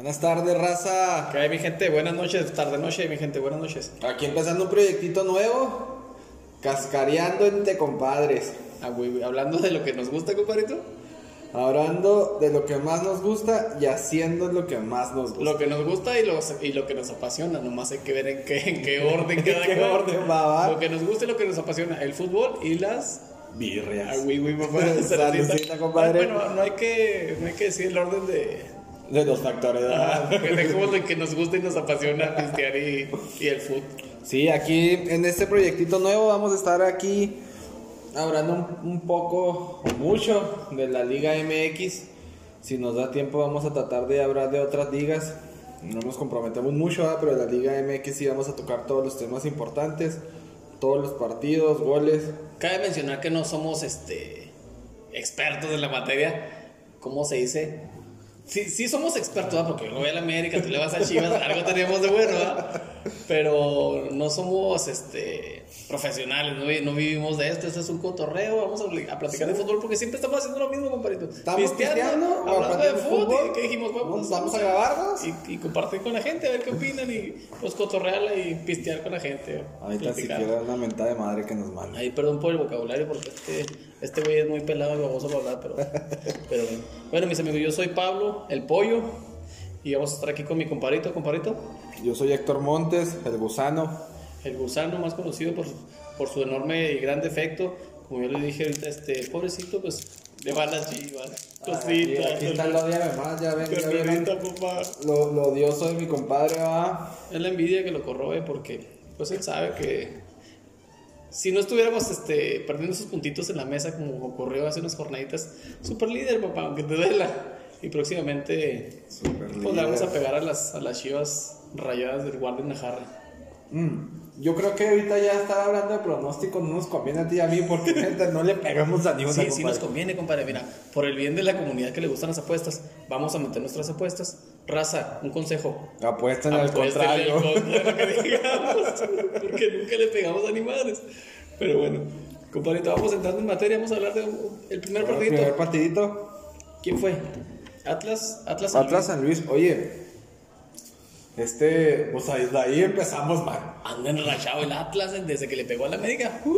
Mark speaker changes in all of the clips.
Speaker 1: Buenas tardes, raza.
Speaker 2: ¿Qué hay, mi gente? Buenas noches, tarde noche, mi gente, buenas noches.
Speaker 1: Aquí empezando un proyectito nuevo. Cascareando entre compadres.
Speaker 2: Ah, güey, hablando de lo que nos gusta, compadrito.
Speaker 1: Hablando de lo que más nos gusta y haciendo lo que más nos gusta.
Speaker 2: Lo que nos gusta y, los, y lo que nos apasiona. Nomás hay que ver en qué, en qué orden cada
Speaker 1: qué
Speaker 2: cual.
Speaker 1: orden va, va?
Speaker 2: Lo que nos gusta y lo que nos apasiona. El fútbol y las.
Speaker 1: Birrias.
Speaker 2: Ah, güey, güey, papá.
Speaker 1: Saludcita, compadre.
Speaker 2: Bueno, no hay, que, no hay que decir el orden de.
Speaker 1: De los factores. ¿verdad?
Speaker 2: que dejemos lo que nos gusta y nos apasiona pistear y, y el fútbol.
Speaker 1: Sí, aquí en este proyectito nuevo vamos a estar aquí hablando un, un poco o mucho de la Liga MX. Si nos da tiempo vamos a tratar de hablar de otras ligas. No nos comprometemos mucho, ¿verdad? pero en la Liga MX sí vamos a tocar todos los temas importantes, todos los partidos, goles.
Speaker 2: Cabe mencionar que no somos este expertos en la materia. ¿Cómo se dice? Sí, sí somos expertos, ¿verdad? porque yo voy a la América, tú le vas a Chivas, algo tenemos de bueno, ¿verdad? Pero no somos este profesionales, no, vi- no vivimos de esto, esto es un cotorreo, vamos a, a platicar de fútbol porque siempre estamos haciendo lo mismo, compadrito.
Speaker 1: Estamos
Speaker 2: Pisteando, hablando de fútbol,
Speaker 1: fútbol.
Speaker 2: y ¿qué dijimos? Vamos,
Speaker 1: Vamos a grabarnos.
Speaker 2: y, y compartir con la gente, a ver qué opinan y pues cotorrearla y pistear con la gente.
Speaker 1: Ahorita
Speaker 2: platicar.
Speaker 1: siquiera una mentada de madre que nos manda.
Speaker 2: Ahí perdón por el vocabulario porque este este güey es muy pelado y baboso para hablar, pero, pero bueno. Bueno, mis amigos, yo soy Pablo, el pollo, y vamos a estar aquí con mi comparito, comparito,
Speaker 1: Yo soy Héctor Montes, el gusano.
Speaker 2: El gusano más conocido por, por su enorme y gran defecto. Como yo le dije ahorita, este pobrecito, pues le van las chivas,
Speaker 1: Aquí,
Speaker 2: cositas.
Speaker 1: aquí está el odio más, ya ven, ya ven.
Speaker 2: Papá.
Speaker 1: Lo, lo odioso de mi compadre, va.
Speaker 2: Es la envidia que lo corroe porque pues él sabe que si no estuviéramos este, perdiendo esos puntitos en la mesa como ocurrió hace unas jornaditas, super líder papá, aunque te duela. Y próximamente pues le vamos a pegar a las, a las chivas rayadas del Guardia Najarra.
Speaker 1: Mm, Yo creo que ahorita ya estar hablando de pronósticos no nos conviene a ti y a mí porque no le pegamos a ninguna
Speaker 2: Sí, sí nos conviene, compadre. Mira, por el bien de la comunidad que le gustan las apuestas, vamos a meter nuestras apuestas. Raza, un consejo.
Speaker 1: Apuesten al contrario.
Speaker 2: al de que digamos, porque nunca le pegamos a animales. Pero bueno, compadrito, vamos entrando en materia, vamos a hablar del el primer
Speaker 1: Bueno,
Speaker 2: partidito.
Speaker 1: primer partidito.
Speaker 2: ¿Quién fue? Atlas, Atlas. San
Speaker 1: Atlas San Luis. Oye, este, pues ahí, de ahí empezamos mal.
Speaker 2: Anda enrachado el Atlas desde que le pegó a la América. Uf,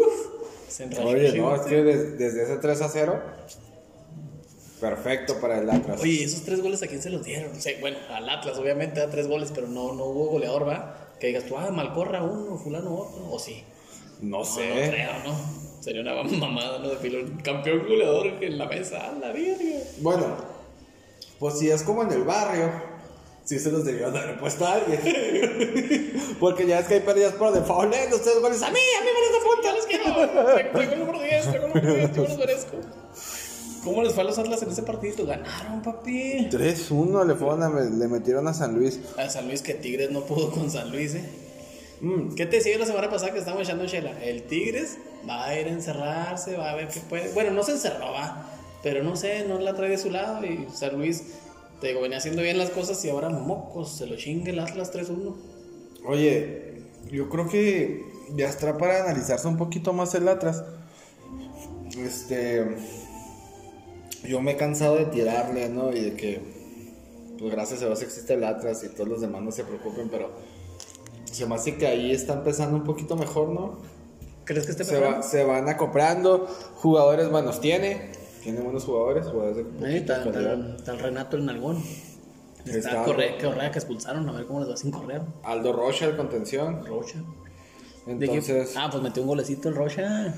Speaker 2: se enrachó.
Speaker 1: Oye, no, es que des- desde ese 3 a 0, perfecto para el Atlas.
Speaker 2: Oye, esos tres goles a quién se los dieron? O sea, bueno, al Atlas obviamente da tres goles, pero no, no hubo goleador, ¿va? Que digas tú, ah, Malcorra uno, fulano otro, o sí.
Speaker 1: no
Speaker 2: No,
Speaker 1: sé.
Speaker 2: no creo, ¿no? Sería una mamada, ¿no? De pilón. Campeón goleador en la mesa, a la virgen.
Speaker 1: Bueno, pues si es como en el barrio, sí se los debieron haber puesto a alguien. Porque ya es que hay pérdidas por default, ¿eh? Tres goles a mí, a mí me los apuntan.
Speaker 2: Los quiero. Tengo el número 10, tengo el número 10, yo me los merezco. ¿Cómo les fue a los Atlas en ese partidito? Ganaron, papi.
Speaker 1: 3-1 le, fueron a- le metieron a San Luis.
Speaker 2: A San Luis, que Tigres no pudo con San Luis, ¿eh?
Speaker 1: Mm,
Speaker 2: ¿Qué te decía la semana pasada que estábamos echando chela? El Tigres va a ir a encerrarse, va a ver qué puede. Bueno, no se encerró, va. Pero no sé, no la trae de su lado. Y San Luis, te digo, venía haciendo bien las cosas y ahora mocos, se lo chingue el Atlas 3-1.
Speaker 1: Oye, yo creo que ya está para analizarse un poquito más el Atlas. Este. Yo me he cansado de tirarle, ¿no? Y de que, pues gracias a Dios existe el Atlas y todos los demás no se preocupen, pero se me hace que ahí está empezando un poquito mejor, ¿no?
Speaker 2: ¿Crees que esté
Speaker 1: Se, va- se van acoplando, jugadores buenos tiene, tiene buenos jugadores, jugadores de
Speaker 2: está- está el Renato el Nalgón. Está
Speaker 1: Está-
Speaker 2: Correa, Correa que expulsaron, a ver cómo les va sin Correa.
Speaker 1: Aldo Rocha, el contención.
Speaker 2: Rocha.
Speaker 1: Entonces,
Speaker 2: Dije, ah, pues metió un golecito el Rocha.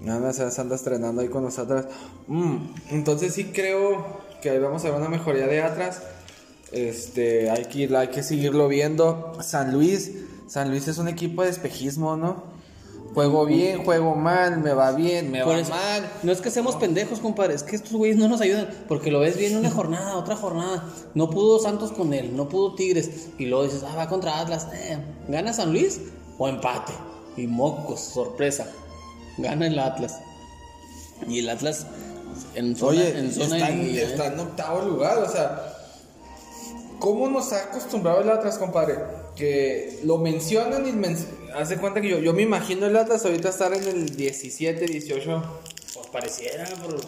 Speaker 1: Nada más se anda estrenando ahí con nosotras. Mm, entonces sí creo que ahí vamos a ver una mejoría de atrás. Este, hay que, hay que seguirlo viendo. San Luis, San Luis es un equipo de espejismo, ¿no? Juego bien, juego mal, me va bien, me
Speaker 2: Por
Speaker 1: va
Speaker 2: eso-
Speaker 1: mal.
Speaker 2: No es que seamos pendejos, compadre, es que estos güeyes no nos ayudan, porque lo ves bien una jornada, otra jornada. No pudo Santos con él, no pudo Tigres, y luego dices, ah, va contra Atlas. Eh, ¿Gana San Luis o empate? Y mocos, sorpresa. Gana el Atlas. Y el Atlas en zona,
Speaker 1: Oye,
Speaker 2: en zona
Speaker 1: está,
Speaker 2: de
Speaker 1: en,
Speaker 2: ¿eh?
Speaker 1: está en octavo lugar, o sea, ¿cómo nos ha acostumbrado el Atlas, compadre? Que lo mencionan y men- hace cuenta que yo, yo me imagino el Atlas ahorita estar en el 17, 18
Speaker 2: pareciera, pero,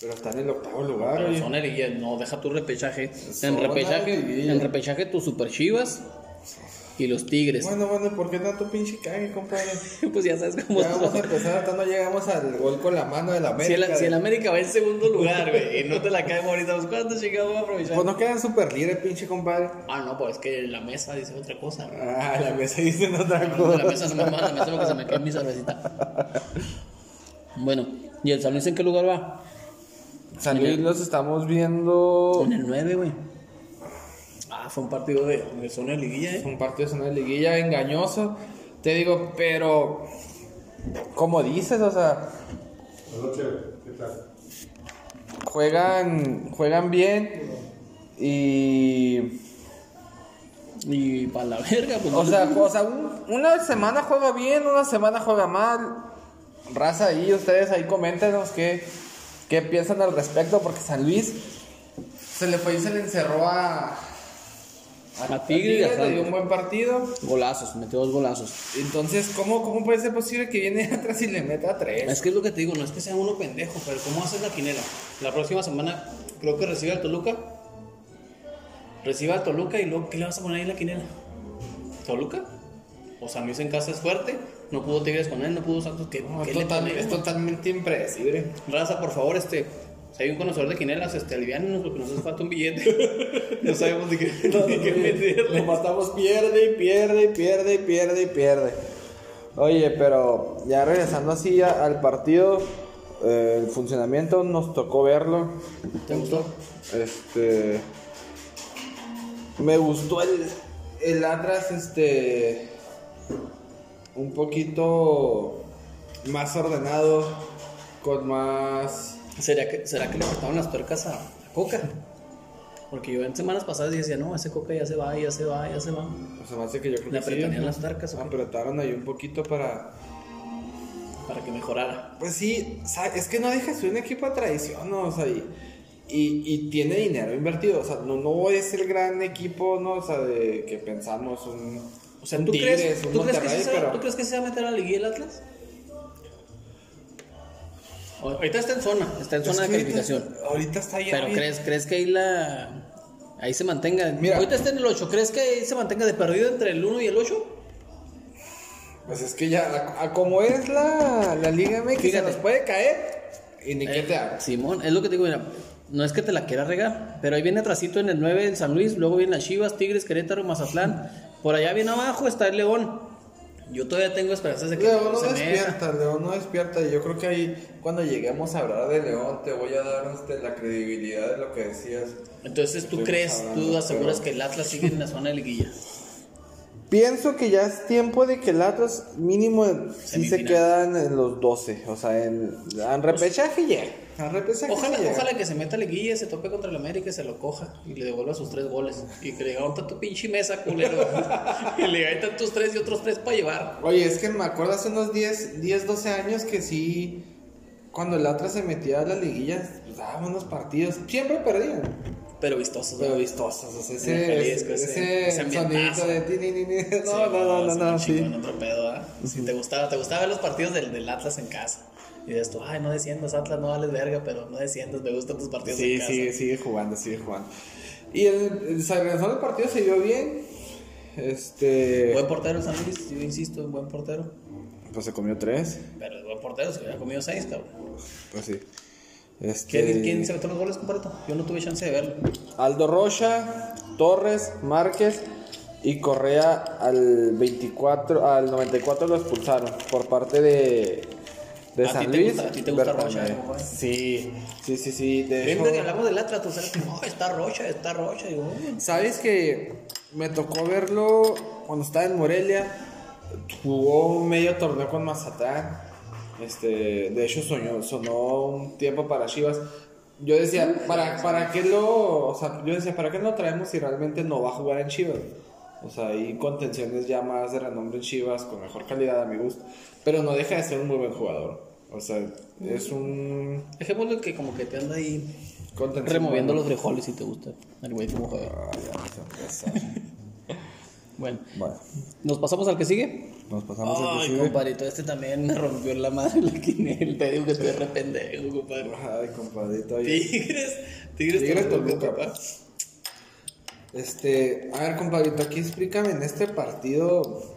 Speaker 1: Pero está en el octavo lugar,
Speaker 2: pero son liguillas. No, deja tu repechaje. En repechaje, en repechaje tus super chivas y los tigres.
Speaker 1: Bueno, bueno, ¿por qué tanto pinche cague, compadre?
Speaker 2: Pues ya sabes cómo
Speaker 1: Ya vamos a empezar, hasta no llegamos al gol con la mano de la
Speaker 2: Si
Speaker 1: América.
Speaker 2: el, si el América va en segundo lugar, güey, y no te la cae ahorita, pues ¿cuánto chingados va a aprovechar?
Speaker 1: Pues no quedan super líder, pinche compadre.
Speaker 2: Ah, no, pues es que la mesa dice otra cosa. güey.
Speaker 1: Ah, la mesa dicen otra
Speaker 2: La
Speaker 1: cosa.
Speaker 2: mesa no me manda, la mesa porque se me cae mi cervecita. Bueno, ¿y el San Luis en qué lugar va?
Speaker 1: San Luis los estamos viendo.
Speaker 2: En el 9, güey. Ah, fue un partido de, de zona de liguilla,
Speaker 1: Es
Speaker 2: eh.
Speaker 1: un partido de una liguilla engañoso. Te digo, pero. Como dices, o sea,
Speaker 3: ¿qué tal?
Speaker 1: juegan, juegan bien. Y.
Speaker 2: Y para la verga, pues.
Speaker 1: O sea, o sea, un- una semana juega bien, una semana juega mal. Raza ahí, ustedes ahí coméntenos qué, qué piensan al respecto, porque San Luis se le fue y se le encerró a.
Speaker 2: A Tigre y a
Speaker 1: le dio un buen partido.
Speaker 2: Golazos, metió dos golazos.
Speaker 1: Entonces, ¿cómo, ¿cómo puede ser posible que viene atrás y le meta tres?
Speaker 2: Es que es lo que te digo, no es que sea uno pendejo, pero ¿cómo haces la quinela? La próxima semana creo que recibe al Toluca. Recibe al Toluca y luego, ¿qué le vas a poner ahí en la quinela? ¿Toluca? O San Luis en casa es fuerte, no pudo Tigres con él, no pudo Santos, ¿qué,
Speaker 1: No, es, total- es totalmente impredecible.
Speaker 2: Raza, por favor, este, si hay un conocedor de quinelas, este, aliviánenos porque nos hace falta un billete. no sabemos ni qué, ni qué meterle.
Speaker 1: Lo matamos, pierde y pierde y pierde y pierde y pierde. Oye, pero ya regresando así al partido, eh, el funcionamiento nos tocó verlo.
Speaker 2: ¿Te gustó?
Speaker 1: Este. Me gustó el, el Atlas, este. Un poquito más ordenado, con más.
Speaker 2: ¿Será que, ¿Será que le cortaron las tuercas a, a Coca? Porque yo en semanas pasadas decía, no, ese Coca ya se va, ya se va, ya se va.
Speaker 1: O sea, más de que yo creo
Speaker 2: ¿Le
Speaker 1: que
Speaker 2: apretarían las tuercas o?
Speaker 1: Apretaron ahí un poquito para.
Speaker 2: Para que mejorara.
Speaker 1: Pues sí, es que no deja de ser un equipo de tradición, ¿no? O sea, y, y, y tiene dinero invertido. O sea, no, no es el gran equipo, ¿no? O sea, de que pensamos un.
Speaker 2: O sea, ¿tú,
Speaker 1: Tigres,
Speaker 2: crees, ¿tú, crees que se,
Speaker 1: pero.
Speaker 2: ¿tú crees que se va a meter a la liguilla el Atlas? Ahorita está en zona, está en
Speaker 1: Es
Speaker 2: zona de
Speaker 1: ahorita-
Speaker 2: calificación.
Speaker 1: Ahorita está ya.
Speaker 2: Pero
Speaker 1: bien.
Speaker 2: ¿crees, ¿crees que ahí la... Ahí se mantenga?
Speaker 1: Mira.
Speaker 2: Ahorita está en el 8, ¿crees que ahí se mantenga de perdido entre el 1 y el 8?
Speaker 1: Pues es que ya, a, a como es la, la Liga MX, se
Speaker 2: Fíjate.
Speaker 1: nos puede caer. Y ni qué
Speaker 2: Eh,
Speaker 1: te hagas.
Speaker 2: Simón, es lo que te digo, mira, no es que te la quiera regar, pero ahí viene atrasito en el 9 el San Luis, luego viene las Chivas, Tigres, Querétaro, Mazatlán. Por allá bien abajo está el León. Yo todavía tengo esperanzas de que
Speaker 1: León no
Speaker 2: se meta.
Speaker 1: despierta, León no despierta. Y yo creo que ahí, cuando lleguemos a hablar de León, te voy a dar este, la credibilidad de lo que decías.
Speaker 2: Entonces tú
Speaker 1: Estuvimos
Speaker 2: crees, tú aseguras que el Atlas sigue en la zona de liguilla.
Speaker 1: Pienso que ya es tiempo de que el Atlas mínimo sí se quedan en los 12. O sea, en, en repechaje. En repechaje
Speaker 2: Ojalá,
Speaker 1: sí llega.
Speaker 2: ojalá que se meta a liguilla, se tope contra el América y se lo coja y le devuelva sus tres goles. Y que le diga, ¿dónde está tu pinche mesa, culero? y le diga, ahí están tus tres y otros tres para llevar.
Speaker 1: Oye, es que me acuerdo hace unos 10, 10 12 años que sí, cuando el Atlas se metía a las liguillas, pues, daba buenos partidos. Siempre perdían.
Speaker 2: Pero vistosos,
Speaker 1: Pero
Speaker 2: ¿no?
Speaker 1: vistosos. O sea, ese,
Speaker 2: Jalisco,
Speaker 1: ese,
Speaker 2: ese- ese
Speaker 1: sonidito de ti, ni, ni, ni.
Speaker 2: Sí,
Speaker 1: No, no, no, no, no, sí.
Speaker 2: otro pedo, ¿ah? Si te gustaba, te gustaba ver los partidos del, del Atlas en casa. Y dices tú, ay, no desciendas, Atlas, no vales verga, pero no desciendas, me gustan tus partidos
Speaker 1: Sí,
Speaker 2: en casa.
Speaker 1: sigue, sigue jugando, sigue jugando. Y el, el, regresó del partido, se vio bien. Este.
Speaker 2: Buen portero, San Luis, yo insisto, buen portero.
Speaker 1: Pues se comió tres.
Speaker 2: Pero el buen portero se hubiera comido seis, cabrón.
Speaker 1: Pues sí. Este,
Speaker 2: ¿Quién, quién se metió los goles, compadre? Yo no tuve chance de verlo.
Speaker 1: Aldo Rocha, Torres, Márquez y Correa al 24, al 94 lo expulsaron por parte de, de
Speaker 2: ¿A ti
Speaker 1: San Luis.
Speaker 2: gusta- a ti te gusta. Rocha, güey?
Speaker 1: Sí, sí, sí, sí. De
Speaker 2: Siempre que hablamos del Atlas, tú sabes que no, está Rocha, está Rocha.
Speaker 1: Sabes que me tocó verlo cuando estaba en Morelia. Jugó un medio torneo con Mazatlán. Este, de hecho sonó, sonó un tiempo para Chivas. Yo decía, ¿para, ¿para qué lo, o sea, yo decía, ¿para qué lo traemos si realmente no va a jugar en Chivas? O sea, hay contenciones ya más de renombre en Chivas, con mejor calidad a mi gusto. Pero no deja de ser un muy buen jugador. O sea, es un
Speaker 2: Dejémoslo que como que te anda ahí removiendo los frijoles si te gusta. El güey como juega.
Speaker 1: Ah, ya.
Speaker 2: Bueno,
Speaker 1: Bueno,
Speaker 2: ¿nos pasamos al que sigue?
Speaker 1: nos pasamos al que
Speaker 2: Ay,
Speaker 1: sigue.
Speaker 2: compadrito, este también me rompió la madre la quinel. Te digo que estoy re pendejo, compadre.
Speaker 1: Ay, compadrito.
Speaker 2: Tigres, Tigres,
Speaker 1: Tigres
Speaker 2: Toluca, papá.
Speaker 1: Este, a ver, compadrito, aquí explícame en este partido.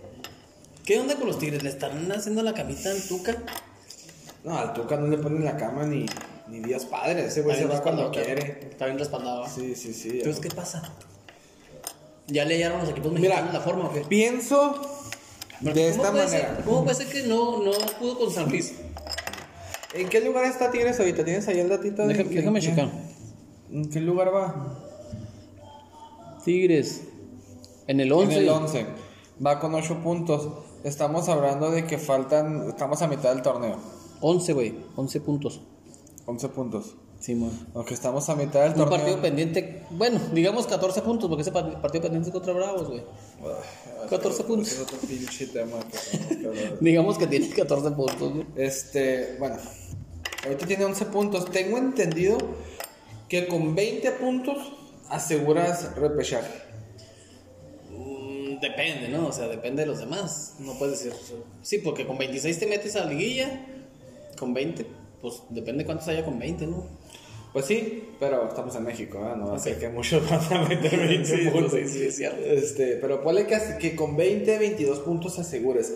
Speaker 2: ¿Qué onda con los Tigres? ¿Le están haciendo la camita al Tuca?
Speaker 1: No, al Tuca no le ponen la cama ni, ni Dios padre. Ese güey se va cuando quiere.
Speaker 2: Está bien respaldado.
Speaker 1: Sí, sí, sí.
Speaker 2: Entonces, ¿qué pasa? ¿Ya le hallaron los equipos
Speaker 1: Mira,
Speaker 2: mexicanos la forma o qué?
Speaker 1: pienso
Speaker 2: Porque
Speaker 1: de
Speaker 2: ¿cómo
Speaker 1: esta
Speaker 2: puede
Speaker 1: manera.
Speaker 2: ser- ¿Cómo puede ser que no, no pudo con San Luis?
Speaker 1: ¿En qué lugar está Tigres ahorita? ¿Tienes ahí el datito? de
Speaker 2: Déjame,
Speaker 1: que-
Speaker 2: déjame checar.
Speaker 1: ¿En qué lugar va?
Speaker 2: Tigres. En el 11.
Speaker 1: En el 11. Va con 8 puntos. Estamos hablando de que faltan. Estamos a mitad del torneo.
Speaker 2: 11, güey. 11 puntos.
Speaker 1: 11 puntos.
Speaker 2: Simón.
Speaker 1: Aunque estamos a mitad del
Speaker 2: Un
Speaker 1: torneo.
Speaker 2: partido pendiente. Bueno, digamos 14 puntos, porque ese pa- partido pendiente es contra Bravos, güey.
Speaker 1: Ay,
Speaker 2: 14
Speaker 1: ese
Speaker 2: puntos.
Speaker 1: Es otro pinche tema que que.
Speaker 2: Digamos que tiene 14 puntos, güey.
Speaker 1: Este, bueno, ahorita tiene 11 puntos. Tengo entendido que con 20 puntos aseguras repechaje.
Speaker 2: Mm, Depende, ¿no? O sea, depende de los demás. No puedes decir. Sí, porque con 26 te metes a la liguilla. Con 20, pues depende cuántos haya con 20, ¿no?
Speaker 1: Pues sí, pero estamos en México, ¿eh? No va a ser
Speaker 2: Ok.
Speaker 1: que muchos van a meter 20
Speaker 2: Sí,
Speaker 1: puntos.
Speaker 2: sí, sí, es cierto.
Speaker 1: Este, pero ponle que, que con 20, 22 puntos asegures.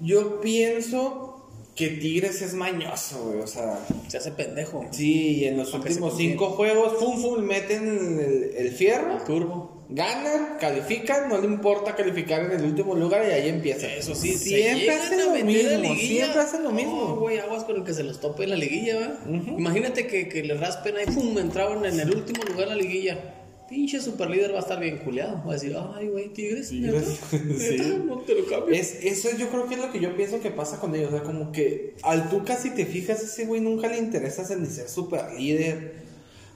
Speaker 1: Yo pienso que Tigres es mañoso, güey. O sea,
Speaker 2: Se hace pendejo.
Speaker 1: sí, y en los últimos. 5 juegos, fum, fum, meten el, el fierro.
Speaker 2: Turbo.
Speaker 1: Ganan, califican, no le importa calificar en el último lugar y ahí empieza.
Speaker 2: Eso sí,
Speaker 1: siempre hacen lo mismo, siempre hacen lo mismo.
Speaker 2: güey, aguas con el que se los tope en la liguilla, ¿va? Imagínate que, que le raspen ahí, pum, entraron en el último lugar en la liguilla. Pinche superlíder va a estar bien culeado. Va a decir, ay, güey, Tigres, ¿neta?
Speaker 1: Sí.
Speaker 2: No te lo cambio.
Speaker 1: Es, eso yo creo que es lo que yo pienso que pasa con ellos. O sea, como que al Tuca, si te fijas, ese güey nunca le interesa ser ni ser super líder.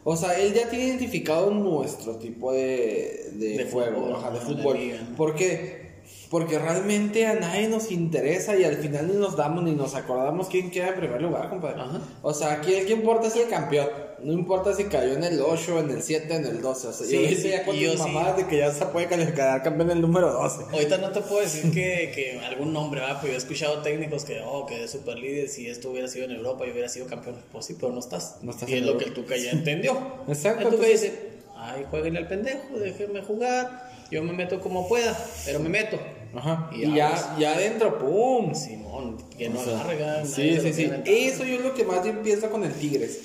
Speaker 1: O sea, él ya tiene identificado nuestro tipo de, de,
Speaker 2: De
Speaker 1: juego,
Speaker 2: fútbol,
Speaker 1: ajá, de
Speaker 2: de
Speaker 1: fútbol.
Speaker 2: liga.
Speaker 1: ¿Por qué? Porque realmente a nadie nos interesa y al final ni nos damos ni nos acordamos quién queda en primer lugar, compadre.
Speaker 2: Ajá.
Speaker 1: O sea, aquí el que importa es el campeón. No importa si cayó en el 8, en el 7, en el 12. O sea,
Speaker 2: Sí,
Speaker 1: yo hice
Speaker 2: sí,
Speaker 1: ya con tus
Speaker 2: sí.
Speaker 1: mamadas de que ya se puede calificar campeón el número 12.
Speaker 2: Ahorita no te puedo decir que, que algún nombre, ¿va? Pues yo he escuchado técnicos que, oh, que es super líder, si esto hubiera sido en Europa, yo hubiera sido campeón. Pues sí, pero no estás.
Speaker 1: No estás
Speaker 2: y es lo
Speaker 1: Europa.
Speaker 2: que el Tuca ya entendió.
Speaker 1: Exacto,
Speaker 2: El Tuca
Speaker 1: entonces-
Speaker 2: dice, ay, jueguenle al pendejo, déjenme jugar, yo me meto como pueda, pero me meto.
Speaker 1: Ajá.
Speaker 2: Y
Speaker 1: Y, ya, ya adentro, ¡pum!
Speaker 2: Simón, que no
Speaker 1: O sea,
Speaker 2: alarga.
Speaker 1: Sí, sí, sí.
Speaker 2: Eso
Speaker 1: Eso yo es lo que más yo pienso con el Tigres.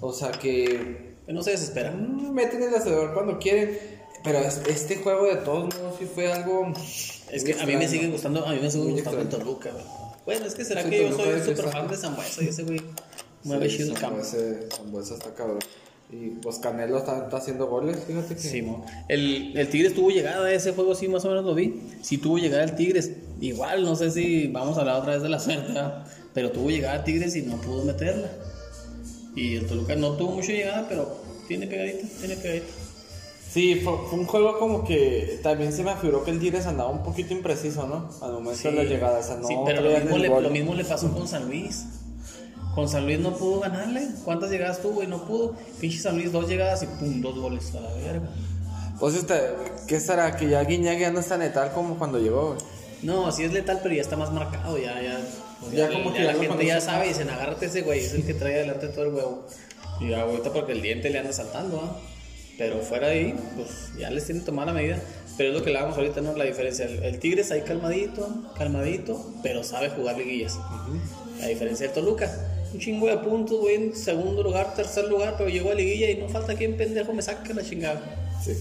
Speaker 1: O sea que
Speaker 2: no se desespera.
Speaker 1: mm, meten el acelerador cuando quieren. Pero es- este juego de todos modos sí fue algo.
Speaker 2: Es que a mí me sigue gustando, a mí me sigue
Speaker 1: Muy
Speaker 2: gustando el. Toluca, güey. Bueno, es que será
Speaker 1: Sí,
Speaker 2: que yo soy súper fan de Zambuesa y ese güey mueve
Speaker 1: Sí,
Speaker 2: chido el campo.
Speaker 1: Zambuesa- está cabrón. Y pues Canelo está, está haciendo goles, fíjate que.
Speaker 2: Simón. El, el Tigres tuvo llegada a ese juego, sí, más o menos lo vi. Sí tuvo llegada el Tigres. Igual, no sé si vamos a hablar otra vez de la suerte, pero tuvo llegada el Tigres y no pudo meterla. Y el Toluca no tuvo mucha llegada, pero tiene pegadita, tiene pegadita.
Speaker 1: Sí, fue, fue un juego como que también se me afiguró que el Tigres andaba un poquito impreciso, ¿no? Al momento de la llegada. O sea, no
Speaker 2: Sí, pero lo mismo, le, lo mismo le pasó con San Luis. Con San Luis no pudo ganarle. ¿Cuántas llegadas tuvo y no pudo? Pinche San Luis, dos llegadas y pum, dos goles a la verga.
Speaker 1: Pues este, ¿qué será? Que ya Guiñac ya no es tan letal como cuando llegó. güey.
Speaker 2: No, sí es letal, pero ya está más marcado, ya, ya.
Speaker 1: Ya
Speaker 2: ya,
Speaker 1: como
Speaker 2: ya
Speaker 1: que
Speaker 2: la
Speaker 1: ya
Speaker 2: gente ya sabe y dicen, agárrate ese güey, es el que trae adelante todo el huevo. Y ahorita porque el diente le anda saltando, ¿ah? Pero fuera de ahí, pues ya les tienen tomar la medida. Pero es lo que le damos ahorita, ¿no? La diferencia. El, el Tigre está ahí calmadito, calmadito, pero sabe jugar liguillas. La diferencia del Toluca. Un chingo de puntos, güey, en segundo lugar, tercer lugar, pero llegó a liguilla y no falta quien pendejo me saque la chingada.
Speaker 1: Sí.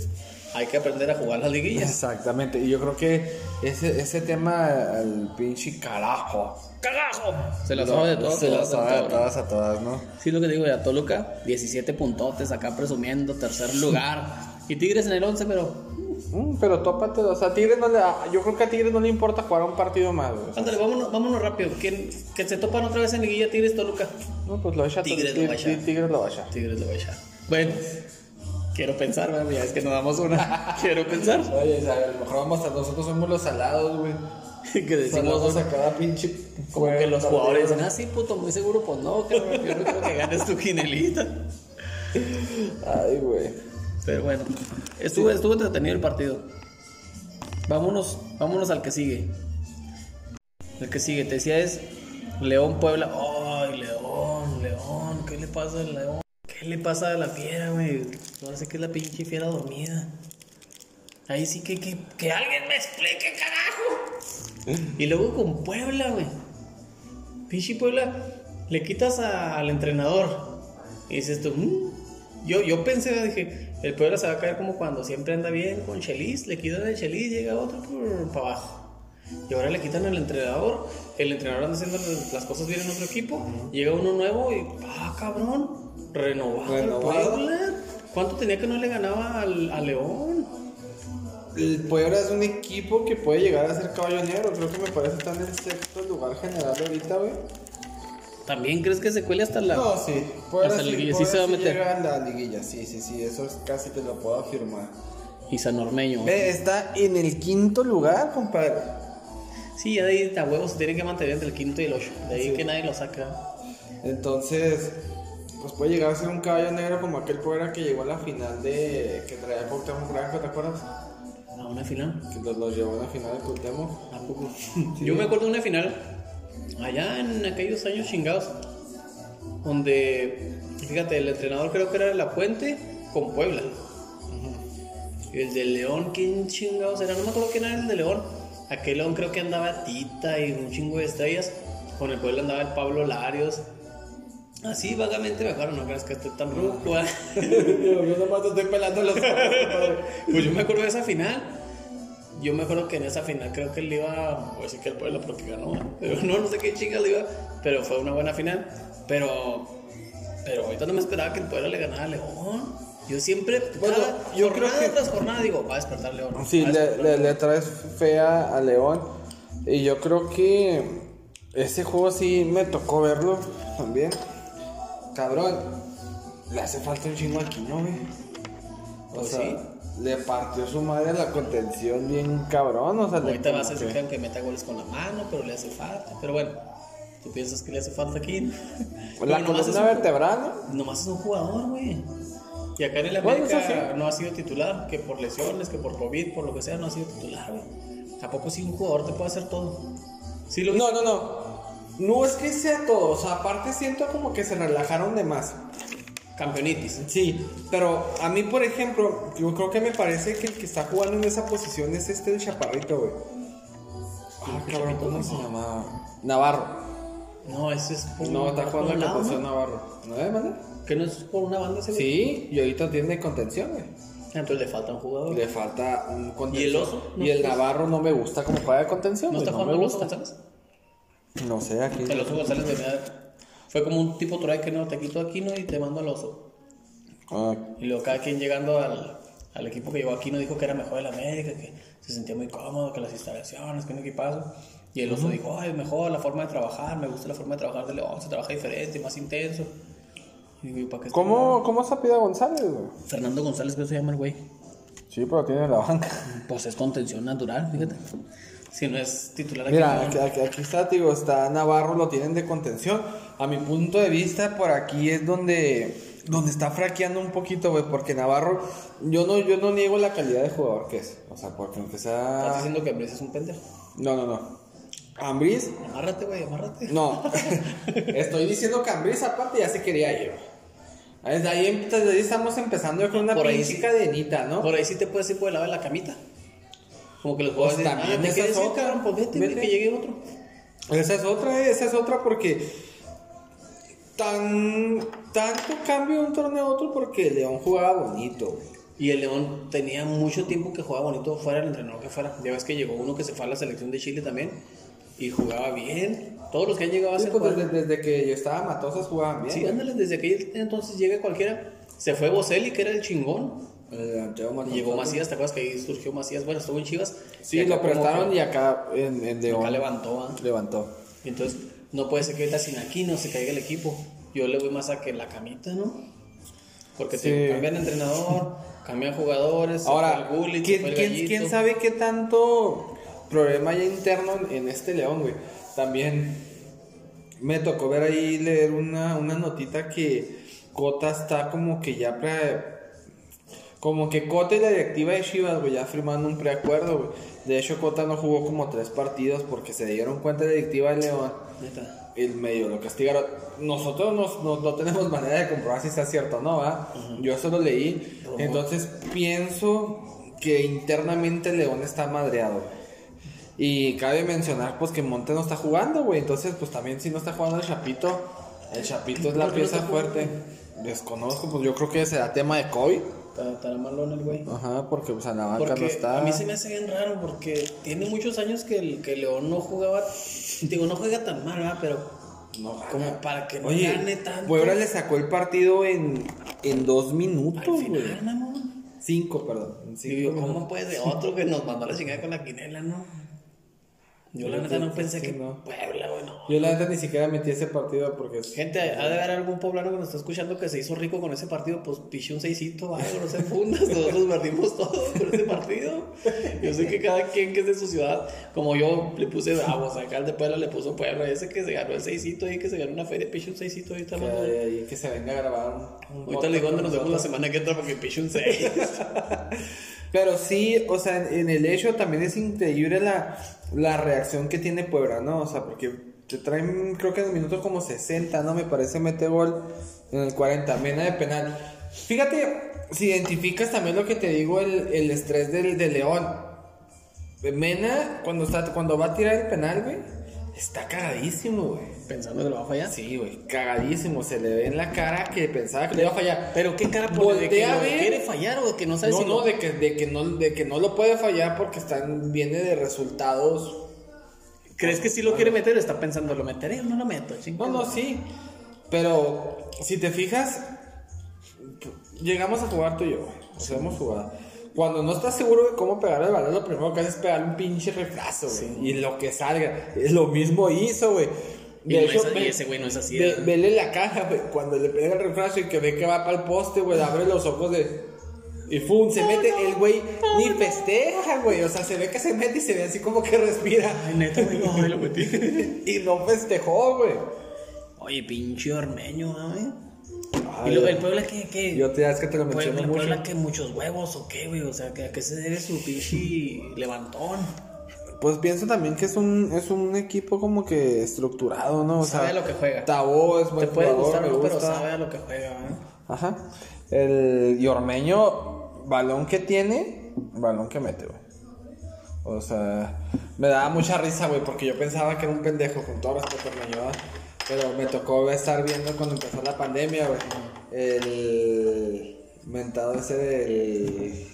Speaker 2: Hay que aprender a jugar las liguillas.
Speaker 1: Exactamente, y yo creo que ese, ese tema, el pinche carajo.
Speaker 2: ¡Cagajo! Se la sabe de todas.
Speaker 1: Se la
Speaker 2: todas,
Speaker 1: sabe a
Speaker 2: todas.
Speaker 1: a todas, ¿no?
Speaker 2: Sí, lo que digo, ya Toluca, 17 puntotes acá presumiendo, tercer lugar. Y Tigres en el 11, pero
Speaker 1: Mm, pero tópate, o sea, Tigres no le, yo creo que a Tigres no le importa jugar un partido más. O sea,
Speaker 2: ándale, vámonos, vámonos rápido. Que, que se topan otra vez en liguilla Tigres Toluca.
Speaker 1: no, pues lo va a echar.
Speaker 2: Tigres.
Speaker 1: Tigres lo va a echar.
Speaker 2: Tigres lo va a echar. Bueno, quiero pensar, ¿verdad? ya es que nos damos una. quiero pensar.
Speaker 1: Oye, a lo mejor vamos a, nosotros somos los salados, güey.
Speaker 2: que decimos una.
Speaker 1: a cada pinche.
Speaker 2: Como que los jugadores dicen, ah, sí, puto, muy seguro, pues no, cabrón, yo no creo que ganes tu quinelita.
Speaker 1: Ay, güey.
Speaker 2: Pero bueno, estuvo, estuvo entretenido el partido. Vámonos, vámonos al que sigue. El que sigue, te decía es León Puebla. Ay, León, León, ¿qué le pasa al León? ¿Qué le pasa a la fiera, güey? No sé qué es la pinche fiera dormida. Ahí sí que, que, que alguien me explique, carajo. Y luego con Puebla, güey. Pinche Puebla, le quitas a- al entrenador. Y dices tú, "Mm". yo, yo pensé, dije, el Puebla se va a caer como cuando siempre anda bien con Chelis, le quitan el Chelis, llega otro por para abajo. Y ahora le quitan al entrenador, el entrenador anda haciendo las cosas bien en otro equipo, llega uno nuevo y, ah, cabrón, renovado. Puebla. ¿Cuánto tenía que no le ganaba al, a León?
Speaker 1: El Puebla es un equipo que puede llegar a ser caballo negro. Creo que me parece que está en el sexto lugar general ahorita, güey.
Speaker 2: ¿También crees que se cuele hasta la.?
Speaker 1: No, sí. Puebla
Speaker 2: Hasta
Speaker 1: sí,
Speaker 2: la liguilla, sí se va a
Speaker 1: sí
Speaker 2: meter.
Speaker 1: llega a la liguilla, sí, sí, sí. Eso es casi te lo puedo afirmar.
Speaker 2: Y San Ormeño.
Speaker 1: Ve, está en el quinto lugar, compadre.
Speaker 2: Sí, ya de ahí a huevos se tiene que mantener entre el quinto y el ocho. De ahí que nadie lo saca.
Speaker 1: Entonces, pues puede llegar a ser un caballo negro como aquel Puebla que llegó a la final de. que traía Cuauhtémoc Blanco, ¿te acuerdas?
Speaker 2: A una final.
Speaker 1: Que los, los llevó a la final de Cuauhtémoc.
Speaker 2: ¿A poco? Yo me acuerdo de una final, allá en aquellos años chingados, donde, fíjate, el entrenador creo que era La Puente con Puebla. El de León, ¿quién chingados era? No me acuerdo quién era el de León. Aquel León creo que andaba Tita y un chingo de estrellas. Con el Puebla andaba el Pablo Larios. Así vagamente me acuerdo, no creas que estoy tan ruco. ¿eh?
Speaker 1: yo, nomás estoy pelando los ojos.
Speaker 2: Pues yo me acuerdo de esa final. Yo me acuerdo que en esa final creo que él iba, a decir que el pueblo porque ganó, pero no, no sé qué chingas le iba, pero fue una buena final. Pero, pero ahorita no me esperaba que el pueblo le ganara a León. Yo siempre,
Speaker 1: Bueno,
Speaker 2: cada
Speaker 1: yo creo que-
Speaker 2: tras jornada digo, va a despertar León.
Speaker 1: Sí, le, le,
Speaker 2: León".
Speaker 1: le traes fea a León. Y yo creo que ese juego sí me tocó verlo también. Cabrón, le hace falta un chingo aquí, ¿no, güey? O
Speaker 2: Pues
Speaker 1: sea,
Speaker 2: sí.
Speaker 1: le partió su madre la contención bien cabrón. O sea,
Speaker 2: Ahorita vas a decir
Speaker 1: que-
Speaker 2: meta goles con la mano, pero le hace falta. Pero bueno, tú piensas que le hace falta aquí.
Speaker 1: La columna vertebral, ¿no?
Speaker 2: Nomás es un jugador, güey. Y acá en el América no ha sido titular, que por lesiones, que por COVID, por lo que sea, no ha sido titular, güey. ¿A poco si un jugador te puede hacer todo? Sí, lo
Speaker 1: No, no, no. No es que sea todo. O sea, aparte siento como que se relajaron de más.
Speaker 2: Campeonitis.
Speaker 1: Sí, pero a mí, por ejemplo, yo creo que me parece que el que está jugando en esa posición es este el chaparrito, güey. Ah, cabrón, ¿cómo se llamaba? Navarro.
Speaker 2: No, ese es por
Speaker 1: No, está jugando en contención
Speaker 2: ¿no?
Speaker 1: Navarro. ¿No es manda?
Speaker 2: ¿Que no es por una banda ese?
Speaker 1: Sí, y ahorita tiene contención, güey.
Speaker 2: Entonces le falta un jugador.
Speaker 1: Le falta un contención.
Speaker 2: ¿Y el oso? No
Speaker 1: y el. Navarro no me gusta como juega de contención.
Speaker 2: ¿No está
Speaker 1: no
Speaker 2: jugando
Speaker 1: me
Speaker 2: el oso
Speaker 1: gusta.
Speaker 2: González?
Speaker 1: No sé, aquí.
Speaker 2: El oso González venía- fue como un tipo Troy que no te quito aquí no y te mando al oso.
Speaker 1: Ah,
Speaker 2: Y luego cada quien llegando al, al equipo que llegó aquí no dijo que era mejor el América, que se sentía muy cómodo, que las instalaciones, que un equipazo. Y el oso dijo, ay, mejor la forma de trabajar, me gusta la forma de trabajar de León, se trabaja diferente, más intenso. Y digo, ¿y para qué
Speaker 1: ¿Cómo, ¿Cómo se apida González, güey?
Speaker 2: Fernando González, que se llama el güey.
Speaker 1: Sí, pero tiene la banca.
Speaker 2: Pues es contención natural, fíjate. Si no es titular aquí.
Speaker 1: Mira, aquí, aquí- aquí está, digo, está Navarro, lo tienen de contención. A mi punto de vista, por aquí es donde, donde está fraqueando un poquito, güey, porque Navarro, yo no, yo no niego la calidad de jugador que es. O sea, porque aunque
Speaker 2: Estás
Speaker 1: sea...
Speaker 2: diciendo que Ambriz es un pendejo.
Speaker 1: No, no, no. Ambriz,
Speaker 2: Amárrate, güey, amárrate.
Speaker 1: no. Estoy diciendo que Ambriz aparte ya se quería ir. Desde ahí, desde ahí estamos empezando con una
Speaker 2: Por ahí sí.
Speaker 1: cadenita, ¿no?
Speaker 2: Por ahí sí te puedes ir por el lado de la camita. Como que los jugadores
Speaker 1: Pues también
Speaker 2: ah, ¿te
Speaker 1: esa
Speaker 2: quieres
Speaker 1: es
Speaker 2: ir,
Speaker 1: otra.
Speaker 2: cabrón? Pues vete,
Speaker 1: Vete.
Speaker 2: que llegue otro.
Speaker 1: Esa es otra, esa es otra porque tan tanto cambio de un torneo a otro porque León jugaba bonito. güey.
Speaker 2: Y el León tenía mucho tiempo que jugaba bonito fuera el entrenador que fuera. Ya ves que llegó uno que se fue a la selección de Chile también y jugaba bien. Todos los que han llegado a
Speaker 1: Sí,
Speaker 2: ser
Speaker 1: pues
Speaker 2: jugadores-
Speaker 1: desde, desde que yo estaba Matosas jugaban bien.
Speaker 2: Sí, ándale, desde aquel entonces llega cualquiera. Se fue Boselli, que era el chingón. Llegó Macías, ¿te acuerdas que ahí surgió Macías? Bueno, estuvo en Chivas.
Speaker 1: Sí, lo prestaron y acá en, en León
Speaker 2: acá levantó, ¿ah?
Speaker 1: levantó.
Speaker 2: Entonces, no puede ser que ahorita sin aquí no se caiga el equipo. Yo le voy más a que la camita, ¿no? Porque te
Speaker 1: Sí.
Speaker 2: cambian entrenador, cambian jugadores.
Speaker 1: Ahora,
Speaker 2: el se
Speaker 1: ¿quién,
Speaker 2: el
Speaker 1: sabe qué tanto problema hay interno en, en este León, güey? También me tocó ver ahí leer una, una notita que Cota está como que ya pre- Como que Cota y la directiva de Chivas, güey, ya firmaron un preacuerdo, güey. De hecho, Cota no jugó como tres partidos porque se dieron cuenta la directiva de León. El medio lo castigaron. Nosotros nos- no, no tenemos manera de comprobar si sea cierto o no, ¿va? Yo eso lo leí.
Speaker 2: Rumor.
Speaker 1: Entonces pienso que internamente León está madreado. Y cabe mencionar pues que Monte no está jugando, güey. Entonces, pues también si no está jugando el Chapito, el Chapito es la
Speaker 2: ¿Por qué no
Speaker 1: pieza
Speaker 2: está
Speaker 1: fuerte. Desconozco, pues yo creo que será tema de COVID.
Speaker 2: Estará malón el güey.
Speaker 1: Ajá, porque pues a la banca
Speaker 2: Porque
Speaker 1: no está.
Speaker 2: a mí se me hace bien raro porque tiene muchos años que, el, que León no jugaba, digo, no juega tan mal, ¿verdad? Pero
Speaker 1: No
Speaker 2: como para que no
Speaker 1: Oye,
Speaker 2: gane tanto.
Speaker 1: Puebla le sacó el partido en, en dos minutos,
Speaker 2: Al
Speaker 1: güey.
Speaker 2: final, mamón.
Speaker 1: Cinco, perdón. cinco
Speaker 2: Digo. ¿cómo puede de otro que nos mandó a la chingada con la quinela, no? Yo la neta no pensé
Speaker 1: sí,
Speaker 2: que
Speaker 1: no.
Speaker 2: Puebla, güey, no.
Speaker 1: Yo la neta ni siquiera metí ese partido porque.
Speaker 2: Gente, ha de haber algún poblano que nos está escuchando que se hizo rico con ese partido, pues piché un seisito, algo, no se fundas, nosotros perdimos todo con ese partido. Yo sé que cada quien que es de su ciudad, como yo le puse bravos, acá el de Puebla le puso Puebla, ese que se ganó el seisito y que se ganó una feria, piché un seisito ahorita.
Speaker 1: que,
Speaker 2: mano.
Speaker 1: ahí que se venga a grabar un,
Speaker 2: Ahorita le digo nos vemos la semana que entra porque piché un seis.
Speaker 1: Pero sí, o sea, en el hecho también es increíble la, la reacción que tiene Puebla, ¿no? O sea, porque te traen, creo que en el minuto como 60, ¿no? Me parece mete gol en el 40, mena de penal. Fíjate, si identificas también lo que te digo, el, el estrés del, de León. Mena, cuando, está, cuando va a tirar el penal, güey, está cagadísimo, güey.
Speaker 2: Pensando que lo va a fallar.
Speaker 1: Sí, güey, cagadísimo. Se le ve en la cara que pensaba que le iba a fallar.
Speaker 2: Pero qué cara pone de que
Speaker 1: a ver.
Speaker 2: quiere fallar o de que no sabe
Speaker 1: No,
Speaker 2: si
Speaker 1: no,
Speaker 2: lo-
Speaker 1: de que, de, que no, de que no lo puede fallar porque están, viene de resultados.
Speaker 2: ¿Crees que sí lo quiere meter o está pensando, lo meteré o no lo meto?
Speaker 1: No, no, sí. Pero si te fijas, llegamos a jugar tú y yo, güey. O sea, hemos jugado. Cuando no estás seguro de cómo pegar el balón, lo primero que haces es pegar un pinche refrazo, güey. Y lo que salga. Lo mismo hizo, güey.
Speaker 2: Y,
Speaker 1: De
Speaker 2: no
Speaker 1: hecho,
Speaker 2: es- y
Speaker 1: ve-
Speaker 2: ese güey no es así.
Speaker 1: Ve- vele la caja, güey. Cuando le pega el refrazo y que ve que va para el poste, güey, abre los ojos de. Y ¡fum! Se mete. El güey ni festeja, güey. O sea, se ve que se mete y se ve así como que respira.
Speaker 2: Ay, neta, güey, no, lo metí.
Speaker 1: Y no festejó, güey.
Speaker 2: Oye, pinche ormeño, güey.
Speaker 1: Ay,
Speaker 2: Y el Puebla que, que
Speaker 1: Yo te das que te lo menciono
Speaker 2: el
Speaker 1: mucho.
Speaker 2: Puebla que muchos huevos o qué, güey, o sea, que a qué se debe su pinche levantón.
Speaker 1: Pues pienso también que es un, es un equipo como que estructurado, ¿no? O
Speaker 2: Sabe
Speaker 1: sea,
Speaker 2: a lo que juega.
Speaker 1: Tabó es
Speaker 2: Te
Speaker 1: buen
Speaker 2: puede
Speaker 1: jugador,
Speaker 2: gustar
Speaker 1: me
Speaker 2: no, pero
Speaker 1: gusta.
Speaker 2: sabe a lo que juega, güey.
Speaker 1: Ajá. El y Ormeño, balón que tiene, balón que mete, güey. O sea, me daba mucha risa, güey, porque yo pensaba que era un pendejo, con todo respeto ¿verdad? Pero me tocó estar viendo cuando empezó la pandemia, güey. El mentado ese del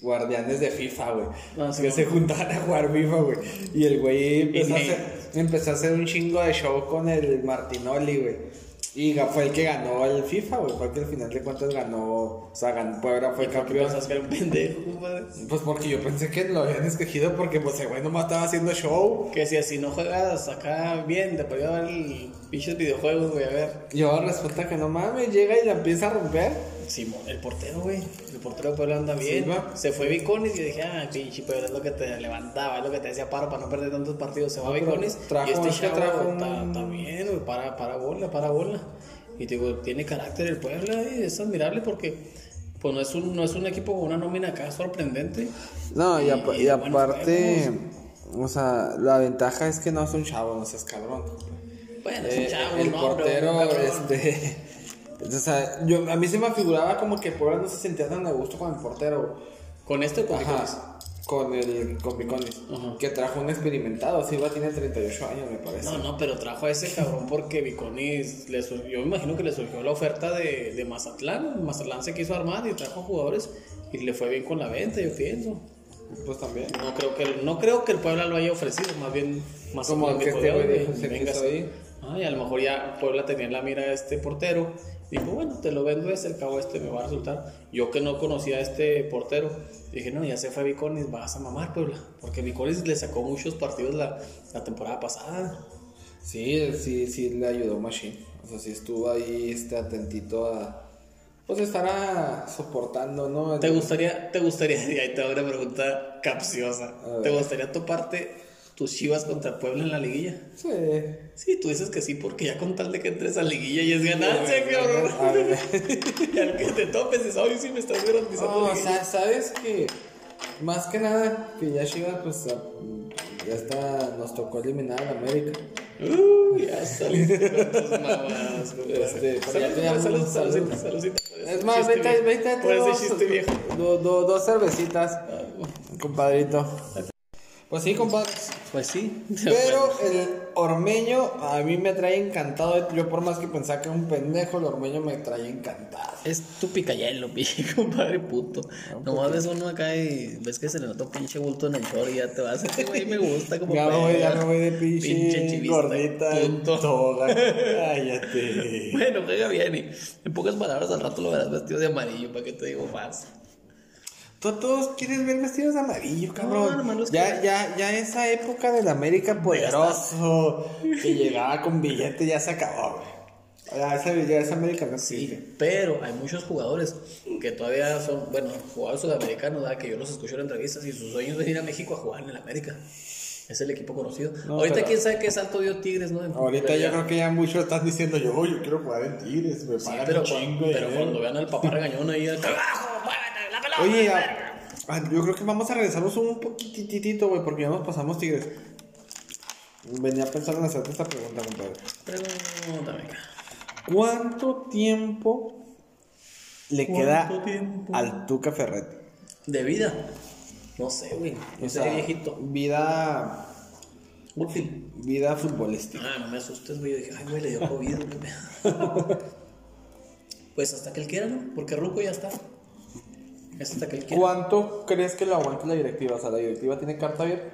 Speaker 1: Guardianes de FIFA, güey.
Speaker 2: Ah, sí,
Speaker 1: que
Speaker 2: ¿no?
Speaker 1: se juntaban a jugar FIFA, güey. Y el güey empezó, a hacer, empezó a hacer un chingo de show con el Martinoli, güey. Y fue el que ganó el FIFA, güey. Fue el que al final de cuentas ganó. O sea, ganó, Puebla fue campeón.
Speaker 2: Que era un pendejo, compadre.
Speaker 1: Pues porque yo pensé que lo habían escogido porque, pues, el güey nomás estaba haciendo show.
Speaker 2: Que si así no juegas acá bien, te podría ver el pinches videojuegos, güey, a ver.
Speaker 1: Y ahora resulta que no mames, llega y la empieza a romper.
Speaker 2: Simón, el portero, güey. El portero de Puebla anda bien.
Speaker 1: Silva.
Speaker 2: Se fue Viconis y yo dije, ah, pinche Puebla es lo que te levantaba, es lo que te decía paro para no perder tantos partidos. Se va
Speaker 1: No,
Speaker 2: Viconis
Speaker 1: trajo-
Speaker 2: y este chavo
Speaker 1: trajo un-
Speaker 2: está, está bien, güey, para, para bola, para bola. Y te digo, tiene carácter el Puebla y es admirable porque pues no es un, no es un equipo con una nómina acá sorprendente.
Speaker 1: No, y,
Speaker 2: Y-
Speaker 1: apa- y
Speaker 2: y
Speaker 1: aparte, o sea, la ventaja es que no es un chavo, no seas cabrón.
Speaker 2: Bueno, es un
Speaker 1: Eh,
Speaker 2: chavo,
Speaker 1: el
Speaker 2: no,
Speaker 1: portero, este. O sea, yo, a mí se me figuraba como que Puebla no se sentía tan a gusto con el portero.
Speaker 2: Con este o con.
Speaker 1: Ajá. Con el con Piconis.
Speaker 2: Ajá.
Speaker 1: Que trajo un experimentado. Silva tiene 38 años, me parece.
Speaker 2: No, no, pero trajo a ese cabrón porque Viconis, le yo me imagino que le surgió la oferta de, de Mazatlán. Mazatlán se quiso armar y trajo jugadores y le fue bien con la venta, yo pienso.
Speaker 1: Pues también.
Speaker 2: No creo que el, no creo que el Puebla lo haya ofrecido, más bien
Speaker 1: Como
Speaker 2: Mazatlán
Speaker 1: que este güey quiso ir.
Speaker 2: Ah, y a lo mejor ya Puebla tenía en la mira a este portero. Dijo, bueno, te lo vendo ese, el cabo este me va a resultar. Yo que no conocía a este portero, dije, no, ya se fue Viconis, vas a mamar, Puebla. Porque Viconis le sacó muchos partidos la, la temporada pasada.
Speaker 1: Sí, sí, sí le ayudó Machine. O sea, sí estuvo ahí este, atentito a. Pues estará soportando, ¿no?
Speaker 2: ¿Te gustaría, te gustaría, y ahí te hago una pregunta capciosa. ¿te gustaría toparte tus chivas contra Puebla en la liguilla.
Speaker 1: Sí.
Speaker 2: Sí, tú dices que sí, porque ya con tal de que entres a liguilla y es ganancia, cabrón.
Speaker 1: A ver.
Speaker 2: Y al que te topes dices, ay, sí me estás garantizando.
Speaker 1: No, o
Speaker 2: liguilla".
Speaker 1: sea, sabes que más que nada que ya Chivas pues ya está nos tocó eliminar a la América.
Speaker 2: Uy, ya saliste con tus mamadas.
Speaker 1: Este,
Speaker 2: Salud, salud, salud,
Speaker 1: Es más, vete, vete, dos, dos cervecitas, compadrito. Pues sí, compadre.
Speaker 2: Pues sí.
Speaker 1: Pero el ormeño a mí me trae encantado. Yo por más que pensaba que era un pendejo, el ormeño me trae encantado.
Speaker 2: Es tu picayelo, pinche compadre puto. Nomás ves uno acá y ves que se le nota un pinche bulto en el short y ya te vas. Este güey me gusta como
Speaker 1: Ya me voy, ya me voy de pinche,
Speaker 2: Pinche chivista,
Speaker 1: gordita en
Speaker 2: punto.
Speaker 1: toga. Cállate.
Speaker 2: Bueno, juega bien y en pocas palabras al rato lo verás vestido de amarillo, ¿para qué te digo más?
Speaker 1: Tú todos quieres ver vestidos de amarillo, cabrón.
Speaker 2: los
Speaker 1: ya,
Speaker 2: que-
Speaker 1: ya, ya esa época del América poderoso que llegaba con billete ya se acabó, güey. Ya esa, ya esa América no existe.
Speaker 2: Sí, pero hay muchos jugadores que todavía son, bueno, jugadores sudamericanos, ¿verdad? que yo los escucho en entrevistas y sus sueños es venir a México a jugar en el América. Es el equipo conocido.
Speaker 1: No,
Speaker 2: Ahorita
Speaker 1: pero-
Speaker 2: quién sabe qué salto dio Tigres, ¿no?
Speaker 1: Ahorita yo creo que ya muchos están diciendo yo, "Oh, yo quiero jugar en Tigres, me
Speaker 2: Sí,
Speaker 1: pagan
Speaker 2: pero,
Speaker 1: un chingo
Speaker 2: pero
Speaker 1: dinero".
Speaker 2: cuando vean al papá regañón ahí, al carajo,
Speaker 1: Oye,
Speaker 2: verga".
Speaker 1: a- a- yo creo que vamos a regresarnos un poquititito, güey, porque ya nos pasamos Tigres. Venía pensando en hacerte esta pregunta, compadre.
Speaker 2: Pregúntame.
Speaker 1: ¿Cuánto tiempo le
Speaker 2: ¿Cuánto
Speaker 1: queda
Speaker 2: tiempo?
Speaker 1: al Tuca Ferretti?
Speaker 2: De vida. No sé, güey. No sé, viejito.
Speaker 1: Vida,
Speaker 2: Útil.
Speaker 1: vida futbolística.
Speaker 2: Ah, no me asustes, güey. Yo dije, ay, güey, le dio COVID, güey. pues hasta que él quiera, ¿no? Porque Ruco ya está. Es hasta que él quiera.
Speaker 1: ¿Cuánto crees que lo aguante la directiva? O sea, la directiva tiene carta abierta.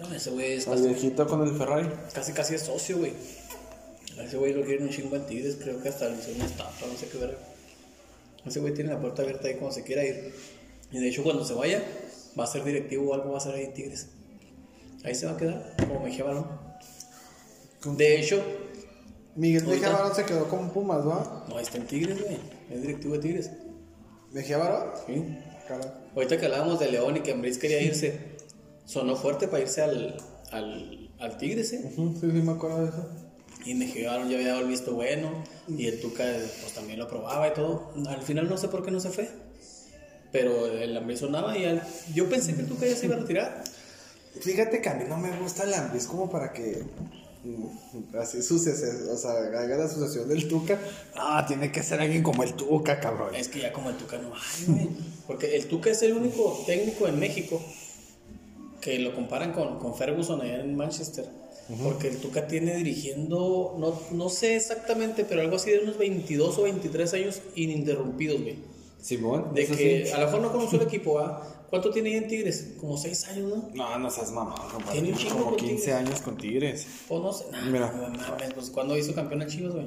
Speaker 2: No, ese güey es
Speaker 1: Al
Speaker 2: casi,
Speaker 1: viejito con el Ferrari.
Speaker 2: casi, casi es socio, güey. Ese güey lo quieren un chingo en Tigres. Creo que hasta le hizo una estatua, no sé qué verga. Ese güey tiene la puerta abierta ahí cuando se quiera ir. Y de hecho, cuando se vaya, va a ser directivo o algo va a ser ahí en Tigres. Ahí se va a quedar, como Mejía Balón. De hecho,
Speaker 1: Miguel Mejía Barón se quedó con Pumas, ¿no?
Speaker 2: no, ahí está en Tigres, güey. Es directivo de Tigres.
Speaker 1: ¿Mejía Barón?
Speaker 2: Sí.
Speaker 1: Cara.
Speaker 2: Ahorita que hablábamos de León y que Ambriz quería irse, sonó fuerte para irse al, al, al Tigres, ¿eh?
Speaker 1: Sí, sí, me acuerdo de eso.
Speaker 2: Y me llegaron, ya había dado el visto bueno, y el Tuca pues también lo aprobaba y todo. Al final no sé por qué no se fue, pero el Ambriz sonaba y al- yo pensé que el Tuca ya se iba a retirar.
Speaker 1: Fíjate que a mí no me gusta el Ambris como para que mm, así sucese, o sea, haga la asociación del Tuca. Ah, tiene que ser alguien como el Tuca, cabrón.
Speaker 2: Es que ya como el Tuca no hay, güey. Porque el Tuca es el único técnico en México que lo comparan con, con Ferguson allá en Manchester. Porque el Tuca tiene dirigiendo, no, no sé exactamente, pero algo así de unos 22 o 23 años ininterrumpidos, güey.
Speaker 1: Simón,
Speaker 2: De que
Speaker 1: sí.
Speaker 2: a lo mejor no conoció el equipo, ¿ah? ¿Cuánto tiene ahí en Tigres? Como 6 años, ¿no?
Speaker 1: No, no seas mamón, compadre.
Speaker 2: Tiene un
Speaker 1: Como
Speaker 2: con
Speaker 1: 15
Speaker 2: Tigres.
Speaker 1: años con Tigres.
Speaker 2: O no sé. Nah,
Speaker 1: Mira.
Speaker 2: no mames, pues cuando hizo campeón el Chivas, güey.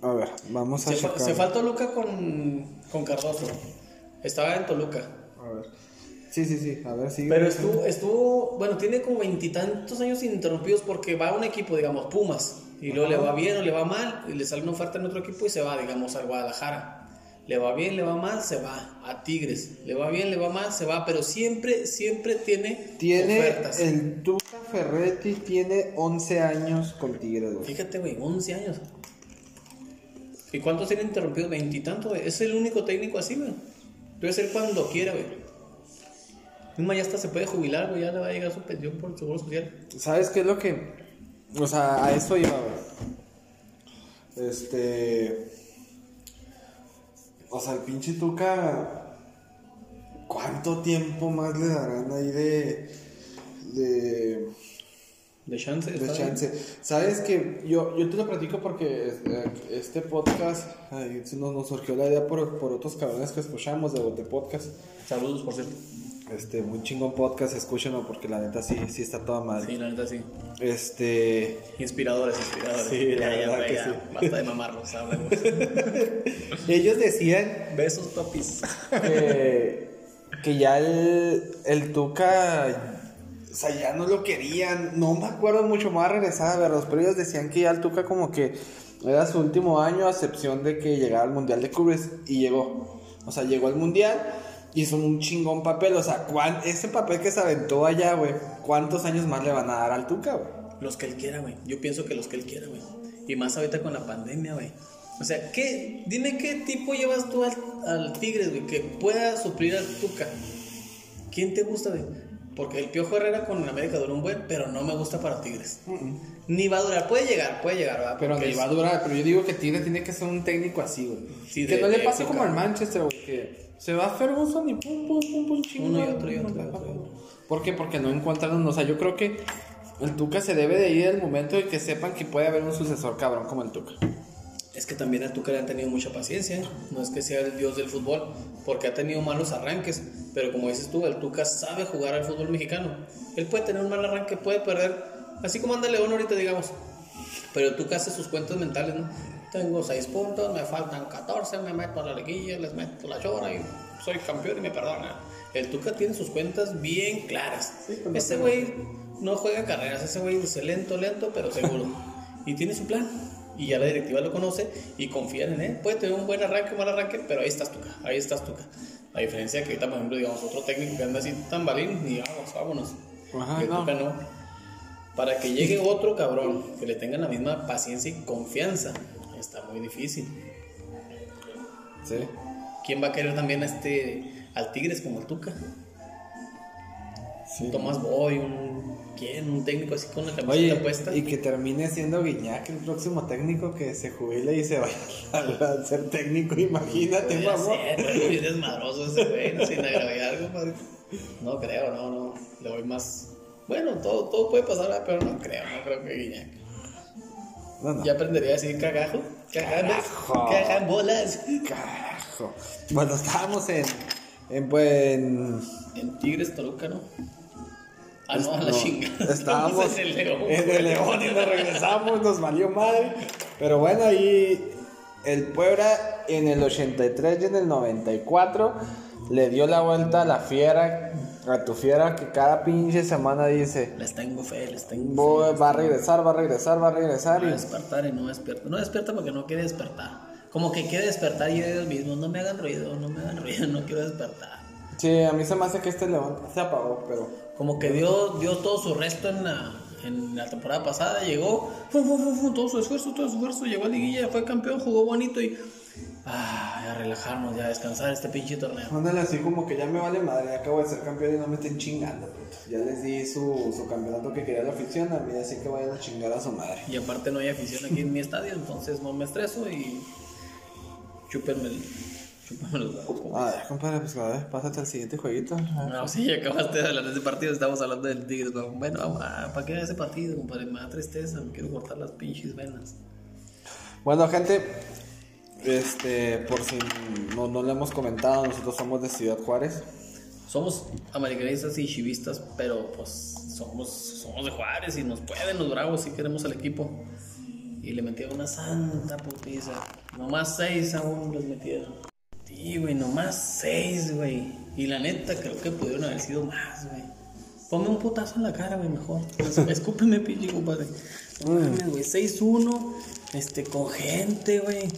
Speaker 1: A ver, vamos a
Speaker 2: Se, fa-
Speaker 1: checar.
Speaker 2: se faltó Luca con, con Cardoso. Estaba en Toluca.
Speaker 1: A ver. Sí, sí, sí. A ver, sigue.
Speaker 2: Pero estuvo, estuvo, bueno, tiene como veintitantos años ininterrumpidos porque va a un equipo, digamos, Pumas, y luego le va bien o le va mal, y le sale una oferta en otro equipo y se va, digamos, al Guadalajara. Le va bien, le va mal, se va a Tigres. Le va bien, le va mal, se va, pero siempre, siempre tiene,
Speaker 1: Tiene
Speaker 2: ofertas.
Speaker 1: el Tuca Ferretti tiene 11 años con Tigres, güey.
Speaker 2: Fíjate, güey, 11 años. ¿Y cuántos tiene interrumpidos? Veintitantos, güey. Es el único técnico así, güey. Debe ser cuando quiera, güey. Más, ya hasta se puede jubilar, güey. Ya le va a llegar su pensión por el seguro social.
Speaker 1: ¿Sabes qué es lo que.? O sea, a eso iba, güey. Este. O sea, el pinche Tuca. ¿Cuánto tiempo más le darán ahí de. de.
Speaker 2: De chance.
Speaker 1: de
Speaker 2: bien.
Speaker 1: chance? ¿Sabes que Yo, yo te lo platico porque eh, este podcast. ay, nos, nos surgió la idea por, por otros cabrones que escuchamos de Podcast.
Speaker 2: Saludos, por cierto.
Speaker 1: Este, muy chingón podcast, escúchenlo porque la neta sí, sí está toda madre.
Speaker 2: Sí, la neta sí.
Speaker 1: Este.
Speaker 2: Inspiradores, inspiradores.
Speaker 1: Sí, la verdad
Speaker 2: güey,
Speaker 1: que
Speaker 2: ya.
Speaker 1: sí.
Speaker 2: Basta de mamarlos, hablemos.
Speaker 1: Ellos decían
Speaker 2: Besos, papis.
Speaker 1: que, que ya el, el Tuca. O sea, ya no lo querían. No me acuerdo mucho más regresar a verlos, pero ellos decían que ya el Tuca, como que era su último año, a excepción de que llegara al Mundial de Clubes. Y llegó. O sea, llegó al Mundial. Hizo un chingón papel. O sea, ¿cuán- ese papel que se aventó allá, güey, ¿cuántos años más le van a dar al Tuca, güey?
Speaker 2: Los que él quiera, güey. Yo pienso que los que él quiera, güey. Y más ahorita con la pandemia, güey. O sea, ¿qué, dime qué tipo llevas tú al, al Tigres, güey, que pueda suplir al Tuca. ¿Quién te gusta, güey? Porque el Piojo Herrera con el América duró un buen, pero no me gusta para Tigres. Ni va a durar. Puede llegar, puede llegar, ¿verdad?
Speaker 1: Pero
Speaker 2: Porque
Speaker 1: ni va a durar. Pero yo digo que Tigre tiene que ser un técnico así, güey.
Speaker 2: Sí,
Speaker 1: que
Speaker 2: de-
Speaker 1: no le pase como al Manchester, güey, que se va Ferguson y pum, pum, pum, pum, chingón.
Speaker 2: Uno y otro y otro y otro y otro.
Speaker 1: ¿Por qué? Porque no encuentran, o sea, yo creo que el Tuca se debe de ir el momento de que sepan que puede haber un sucesor cabrón como el Tuca.
Speaker 2: Es que también al Tuca le han tenido mucha paciencia. No es que sea el dios del fútbol, porque ha tenido malos arranques. Pero como dices tú, el Tuca sabe jugar al fútbol mexicano. Él puede tener un mal arranque, puede perder. Así como anda León ahorita, digamos. Pero el Tuca hace sus cuentas mentales, ¿no? Tengo 6 puntos, me faltan 14, me meto a la liguilla, les meto la chora y soy campeón y me perdona. El Tuca tiene sus cuentas bien claras. ese güey no juega carreras, ese güey dice lento, lento, pero seguro. y tiene su plan. Y ya la directiva lo conoce y confían en él. Puede tener un buen arranque, un mal arranque, pero ahí estás Tuca, ahí estás Tuca. A diferencia que ahorita, por ejemplo, digamos, otro técnico que anda así tan balín y vamos, vámonos.
Speaker 1: Ajá,
Speaker 2: el
Speaker 1: no.
Speaker 2: Tuca no. Para que llegue otro cabrón que le tenga la misma paciencia y confianza, está muy difícil.
Speaker 1: Sí.
Speaker 2: ¿Quién va a querer también a este, al Tigres como el Tuca?
Speaker 1: sí.
Speaker 2: Un Tomás Boy, un, ¿quién? Un técnico así con la camiseta puesta.
Speaker 1: y que termine siendo Guiñac el próximo técnico que se jubile y se vaya a ser técnico, imagínate,
Speaker 2: Podría
Speaker 1: mamá.
Speaker 2: ser, bien desmadroso ese güey, no, sin agraviar, compadre. No creo, no, no. Le voy más. Bueno, todo, todo puede pasar, ¿verdad? pero no creo, no creo que Guiñac.
Speaker 1: No, no.
Speaker 2: Ya aprendería a decir cagajo. Cagajo.
Speaker 1: Carajo.
Speaker 2: Cagan bolas.
Speaker 1: Carajo. Bueno, estábamos en. En, pues, en-
Speaker 2: En Tigres Toluca, ¿no? Ah, no, a la
Speaker 1: no,
Speaker 2: chingada.
Speaker 1: Estábamos
Speaker 2: en el León.
Speaker 1: en el León y nos regresamos, nos valió madre. Pero bueno, ahí el Puebla en el 83 y en el 94 le dio la vuelta a la fiera, a tu fiera que cada pinche semana dice,
Speaker 2: Les tengo fe, les tengo
Speaker 1: "Voy-
Speaker 2: fe.
Speaker 1: va a regresar, va a regresar, va a regresar.
Speaker 2: Va a despertar y no despierta. No despierta porque no quiere despertar. Como que quiere despertar y ellos mismos. No me hagan ruido, no me hagan ruido, no quiero despertar.
Speaker 1: sí, a mí se me hace que este León se apagó, pero...
Speaker 2: Como que dio, dio todo su resto en la, en la temporada pasada. Llegó, fu, fu, fu, todo su esfuerzo, todo su esfuerzo. Llegó a Liguilla, fue campeón, jugó bonito y. Ah, a relajarnos, ya a descansar este pinche torneo.
Speaker 1: Ándale así como que ya me vale madre, acabo de ser campeón y no me estén chingando. puto. Ya les di su, su campeonato que quería la afición, a mí así que vayan a chingar a su madre.
Speaker 2: Y aparte no hay afición aquí en mi estadio, entonces no me estreso y. Chúpenme, el- chúpenme los
Speaker 1: Ah, ya, compadre, pues a ver, pásate al siguiente jueguito.
Speaker 2: No, sí, acabaste de hablar de ese partido, estamos hablando del Tigres. ¿no? Bueno, vamos, ah, ¿para qué ese partido, compadre? Me da tristeza, me quiero cortar las pinches venas.
Speaker 1: Bueno, gente, este, por si no, lo hemos comentado, nosotros somos de Ciudad Juárez.
Speaker 2: Somos americanistas y chivistas, pero pues somos, somos de Juárez y nos pueden los bravos si queremos al equipo. Y le metieron una santa putiza. Nomás seis aún los metieron. Sí, güey, nomás seis, güey. Y la neta, creo que pudieron haber sido más, güey. Ponme un putazo en la cara, güey, mejor. Escúpeme, pinche compadre. No mames, güey. 6-1, este, con gente, güey.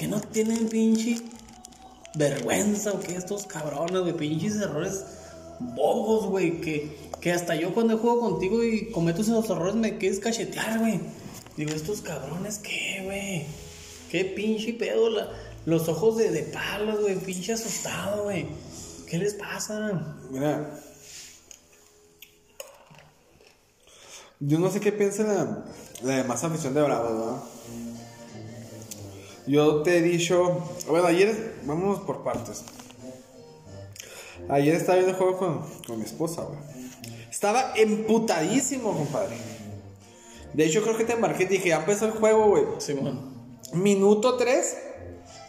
Speaker 2: Que no tienen pinche vergüenza o que estos cabrones, güey, pinches errores bobos, güey, que, que hasta yo cuando juego contigo y cometo esos errores me quedes cachetear, güey. Digo, estos cabrones, ¿qué, güey? ¿Qué pinche pedo? La- los ojos de, de palos, güey, pinche asustado, güey. ¿Qué les pasa?
Speaker 1: Mira, yo no sé qué piensa la, la demás afición de Bravos, ¿no? Yo te he dicho, bueno, ayer, vamos por partes. Ayer estaba viendo el juego con, con mi esposa, güey. Estaba emputadísimo, compadre. De hecho, creo que te marqué, dije, ya empezó el juego, güey.
Speaker 2: Simón.
Speaker 1: Minuto 3,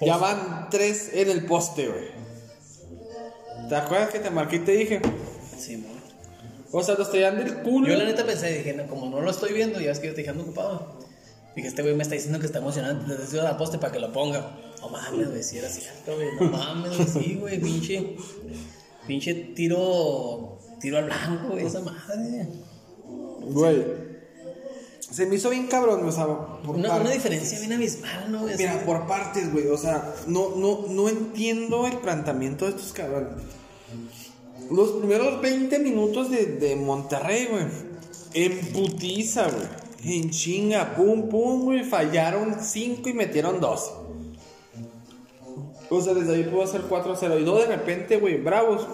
Speaker 1: ya van 3 en el poste, güey. ¿Te acuerdas que te marqué y te dije?
Speaker 2: Simón.
Speaker 1: O sea, los traían del culo.
Speaker 2: Yo la neta pensé, dije, no, como no lo estoy viendo, ya es que yo estoy dejando ocupado. Dije, este güey me está diciendo que está emocionante, le decido al poste para que lo ponga. No mames, güey, si era cierto, güey. No mames, güey, sí, güey, pinche. Pinche tiro. Tiro al blanco, güey, esa madre.
Speaker 1: Güey. Se me hizo bien cabrón, o sea, por
Speaker 2: Una, una diferencia bien abismal, ¿no? güey?
Speaker 1: Mira,
Speaker 2: Así.
Speaker 1: por partes, güey. O sea, no, no, no entiendo el planteamiento de estos cabrones. Los primeros 20 minutos de, de Monterrey, güey. En putiza, güey. En chinga, pum, pum, güey. Fallaron 5 y metieron 2. O sea, desde ahí pudo hacer 4-0. Y luego de repente, güey, bravos.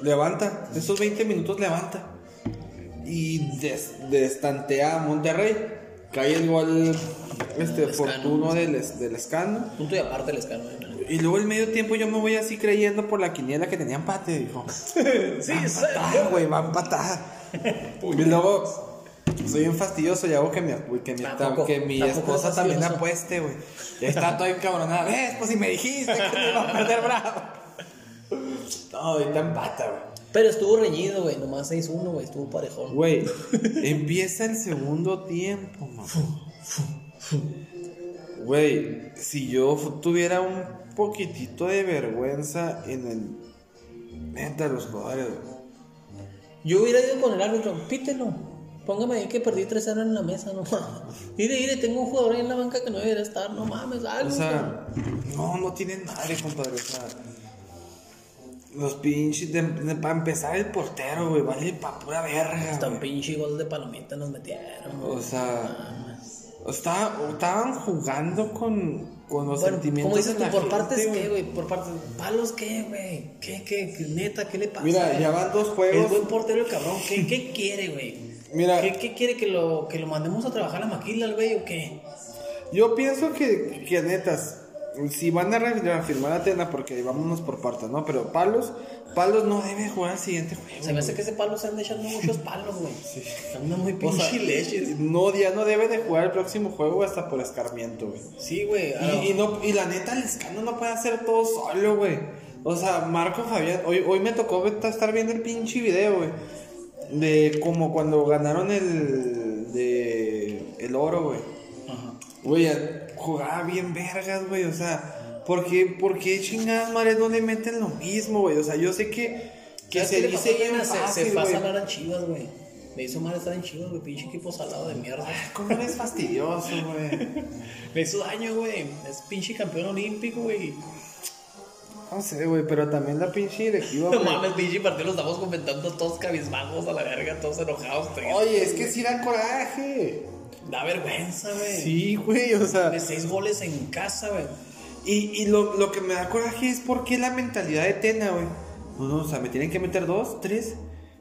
Speaker 1: Levanta. Esos 20 minutos levanta. Y des- destantea a Monterrey. Cae el gol este,
Speaker 2: Escano.
Speaker 1: fortuno del, del escano.
Speaker 2: Punto y aparte el escano. ¿eh?
Speaker 1: Y luego el medio tiempo yo me voy así creyendo por la quiniela que tenía empate, dijo.
Speaker 2: Sí, sí.
Speaker 1: empatar, güey, va a empatar. y luego soy un fastidioso y hago que mi, que mi,
Speaker 2: Tampoco,
Speaker 1: que mi
Speaker 2: tampoco
Speaker 1: esposa
Speaker 2: es
Speaker 1: también apueste, güey. Y está todo encabronada. ¿Ves? Pues si me dijiste que te iba a perder bravo. No, ahorita empata, güey.
Speaker 2: Pero estuvo reñido, güey. Nomás 6-1, güey. Estuvo parejón.
Speaker 1: Güey, empieza el segundo tiempo, mamá. Güey, si yo tuviera un poquitito de vergüenza en el. Neta, los jugadores, güey.
Speaker 2: Yo hubiera ido con el árbitro. Pítelo. Póngame ahí que perdí 3-0 en la mesa, no mames. Mire, mire, tengo un jugador ahí en la banca que no debería estar. No mames, algo.
Speaker 1: O sea, no, no tienen madre, compadre. O sea, los pinches. de- de- para empezar, el portero, güey, vale pa' pura verga.
Speaker 2: Hasta un pinche gol de palomita nos metieron. güey.
Speaker 1: O sea, está- estaban jugando con, con los
Speaker 2: Bueno,
Speaker 1: sentimientos
Speaker 2: como dices tú, por partes qué,
Speaker 1: güey.
Speaker 2: por partes, palos qué, güey, qué, qué, qué, neta, qué le pasa.
Speaker 1: Mira,
Speaker 2: güey?
Speaker 1: ya van dos
Speaker 2: El
Speaker 1: juegos.
Speaker 2: buen portero, el cabrón, ¿qué, qué quiere, güey?
Speaker 1: Mira.
Speaker 2: ¿Qué, qué quiere que lo, que lo mandemos a trabajar a la maquila, al güey, o qué?
Speaker 1: Yo pienso que, que netas, si van a re- reafirmar a Tena, porque vámonos por partes, ¿no? Pero Palos, Palos no debe jugar al siguiente juego.
Speaker 2: Se me hace que ese palo se anda echando muchos palos, güey. Anda muy
Speaker 1: O
Speaker 2: pinche
Speaker 1: sea,
Speaker 2: leche.
Speaker 1: no, ya no debe de jugar el próximo juego hasta por escarmiento, güey.
Speaker 2: Sí, güey.
Speaker 1: Y, y no, y la neta, el escano no puede hacer todo solo, güey. O sea, Marco Fabián, hoy, hoy me tocó estar viendo el pinche video, güey. De como cuando ganaron el. de. el oro, güey.
Speaker 2: Ajá.
Speaker 1: Güey, jugaba bien vergas, güey. O sea, ¿por qué, por qué chingadas madres no le meten lo mismo, güey? O sea, yo sé que, que
Speaker 2: ¿Sabes
Speaker 1: se dice bien
Speaker 2: güey? Se- Se,
Speaker 1: fácil,
Speaker 2: fue a a Chivas, güey. Le hizo mal estar en Chivas, güey. Pinche equipo salado de mierda.
Speaker 1: ¿Cómo eres fastidioso, güey?
Speaker 2: Le hizo daño, güey. Es pinche campeón olímpico, güey.
Speaker 1: No sé, güey, pero también la pinche directiva,
Speaker 2: No mames, pinche partido lo estamos comentando todos cabizbajos a la verga, todos enojados. tristes.
Speaker 1: Oye, es que sí da coraje.
Speaker 2: Da vergüenza, güey.
Speaker 1: Sí, güey, o sea.
Speaker 2: De seis goles en casa, güey.
Speaker 1: Y, y lo, lo que me da coraje es por qué la mentalidad de Tena, güey. No, no, o sea, me tienen que meter dos, tres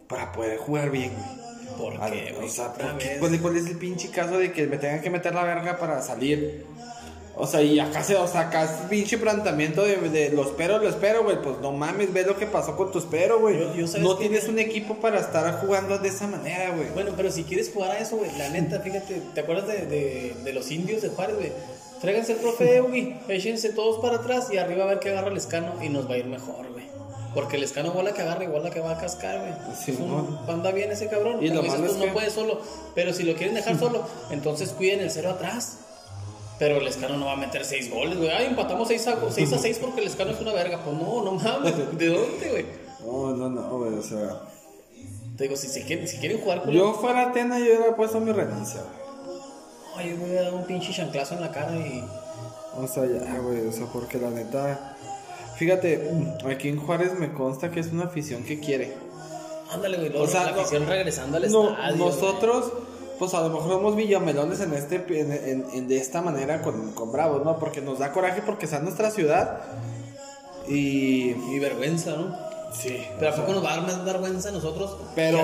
Speaker 1: para poder jugar bien, güey.
Speaker 2: ¿Por qué, güey?
Speaker 1: O sea. ¿Cuál, cuál es el pinche caso de que me tengan que meter la verga para salir? O sea, y acá se, o sea, acá es pinche planteamiento de, de lo espero, lo espero, güey. Pues no mames, ve lo que pasó con tu espero, güey. No
Speaker 2: que-
Speaker 1: tienes un equipo para estar jugando de esa manera, güey.
Speaker 2: Bueno, pero si quieres jugar a eso, güey, la neta, fíjate, ¿te acuerdas de, de, de los indios de Juárez, güey? Tráiganse el trofeo, güey, échense todos para atrás y arriba a ver qué agarra el escano y nos va a ir mejor, güey. Porque el escano bola que agarra igual la que va a cascar, güey.
Speaker 1: Sí,
Speaker 2: Es un-
Speaker 1: ¿no?
Speaker 2: Anda bien ese cabrón.
Speaker 1: Y lo
Speaker 2: dices
Speaker 1: es
Speaker 2: no puede solo. Pero si lo quieren dejar solo, entonces cuiden el cero atrás. Pero el escano no va a meter seis goles, güey. Ay, empatamos 6 a 6 a 6 porque el escano es una verga. Pues no, no mames. ¿De dónde, güey?
Speaker 1: No, no, no, güey, o sea.
Speaker 2: Te digo, si, se quieren, si quieren jugar con
Speaker 1: Yo fuera Tena, yo hubiera puesto mi renuncia, güey.
Speaker 2: Ay, yo me voy a dar un pinche chanclazo en la cara y.
Speaker 1: O sea, ya, güey, o sea, porque la neta. Fíjate, aquí en Juárez me consta que es una afición que quiere.
Speaker 2: Ándale, güey.
Speaker 1: O sea,
Speaker 2: la
Speaker 1: no-
Speaker 2: afición regresando al
Speaker 1: No,
Speaker 2: estadio.
Speaker 1: nosotros, pues a lo mejor somos villamelones en este, en, en- en- de esta manera con, con Bravos, ¿no? Porque nos da coraje porque sea nuestra ciudad. Y.
Speaker 2: Y vergüenza, ¿no?
Speaker 1: Sí.
Speaker 2: Pero ¿a poco nos va a dar más vergüenza a nosotros?
Speaker 1: Pero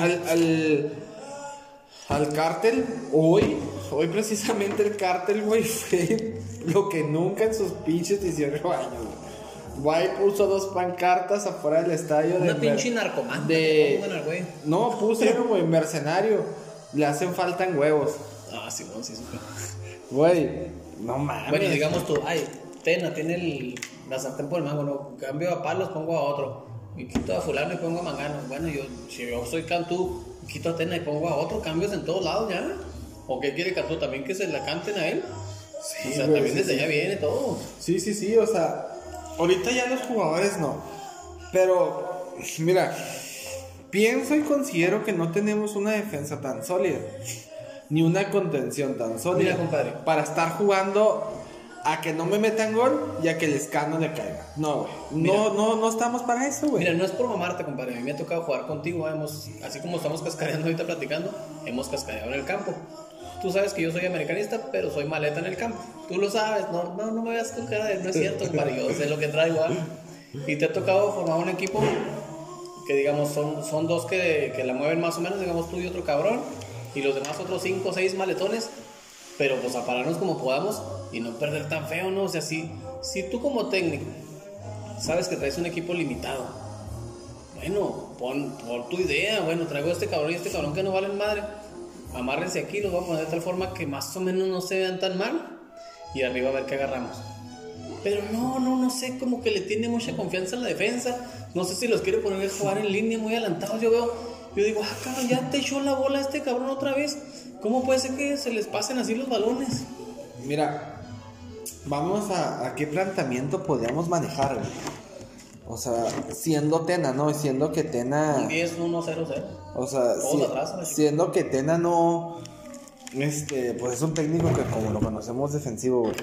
Speaker 1: al, al, al cártel, hoy, hoy precisamente el cártel, güey, fue lo que nunca en sus pinches 18 años. Guay puso dos pancartas afuera del estadio de
Speaker 2: Una pinche narcomanta.
Speaker 1: de-. No, pusieron, güey, mercenario. Le hacen falta en huevos.
Speaker 2: Ah, sí, bueno, sí, supe.
Speaker 1: Güey, no mames.
Speaker 2: Bueno, digamos tú, ay, Tena tiene el, la sartén por el mango, no, cambio a palos, pongo a otro. Y quito a fulano y pongo a mangano. Bueno, yo, si yo soy Cantú, quito a Tena y pongo a otro, cambios en todos lados ya. ¿O qué quiere Cantú? ¿También que se la canten a él?
Speaker 1: Sí,
Speaker 2: o sea,
Speaker 1: güey,
Speaker 2: también
Speaker 1: sí,
Speaker 2: desde
Speaker 1: sí.
Speaker 2: allá viene todo.
Speaker 1: Sí, sí, sí, o sea, ahorita ya los jugadores no. Pero, mira, pienso y considero que no tenemos una defensa tan sólida. ni una contención tan sólida
Speaker 2: Mira, compadre.
Speaker 1: para estar jugando a que no me metan gol y a que el escano le caiga. No, güey. No, no, no estamos para eso, güey.
Speaker 2: Mira, no es por mamarte, compadre. A mí me ha tocado jugar contigo. Hemos, así como estamos cascareando ahorita platicando, hemos cascareado en el campo. Tú sabes que yo soy americanista, pero soy maleta en el campo. Tú lo sabes. No, no, no me veas con cara de no es cierto, compadre. Yo sé lo que traigo. ¿ah? Y te ha tocado formar un equipo que, digamos, son, son dos que, que la mueven más o menos, digamos tú y otro cabrón. Y los demás otros cinco o seis maletones. Pero pues a pararnos como podamos y no perder tan feo, ¿no? O sea, si, si tú como técnico sabes que traes un equipo limitado, bueno, pon, pon tu idea, bueno, traigo este cabrón y este cabrón que no valen madre. Amárrense aquí, los vamos a poner de tal forma que más o menos no se vean tan mal. Y arriba a ver qué agarramos. Pero no, no, no sé, como que le tiene mucha confianza en la defensa. No sé si los quiere poner a jugar en línea muy adelantados. Yo veo, yo digo, ah, cabrón, ya te echó la bola este cabrón otra vez. ¿Cómo puede ser que se les pasen así los balones?
Speaker 1: Mira, vamos a, a qué planteamiento podríamos manejar, güey. O sea, siendo Tena, ¿no? Siendo que Tena.
Speaker 2: Un 10, 1, 0, 0.
Speaker 1: O sea, si-
Speaker 2: atrás,
Speaker 1: siendo que Tena no. Este, pues es un técnico que, como lo conocemos, defensivo, güey.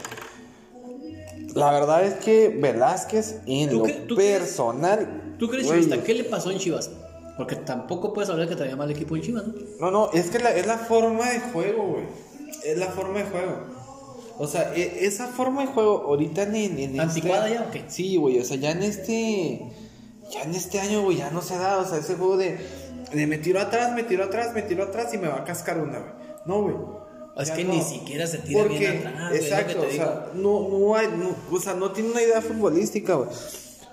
Speaker 1: La verdad es que Velázquez, en
Speaker 2: ¿Tú
Speaker 1: lo
Speaker 2: qué- tú crees-
Speaker 1: personal.
Speaker 2: ¿Tú crees,
Speaker 1: güey,
Speaker 2: Chivista, qué le pasó en Chivas? Porque tampoco puedes hablar que traía mal equipo en Chivas, ¿no?
Speaker 1: No, no, es que la- es la forma de juego, güey. Es la forma de juego. O sea, e- esa forma de juego ahorita en, en, en
Speaker 2: ¿Anticuada
Speaker 1: este-
Speaker 2: ya o qué?
Speaker 1: Sí, güey, o sea, ya en este ya en este año, güey, ya no se da, o sea, ese juego de de me tiro atrás, me tiro atrás, me tiro atrás y me va a cascar una, güey. No, güey.
Speaker 2: Es que
Speaker 1: no.
Speaker 2: ni siquiera se tira
Speaker 1: Porque,
Speaker 2: bien atrás,
Speaker 1: exacto, o sea, no, no hay, no- o sea, no tiene una idea futbolística, güey.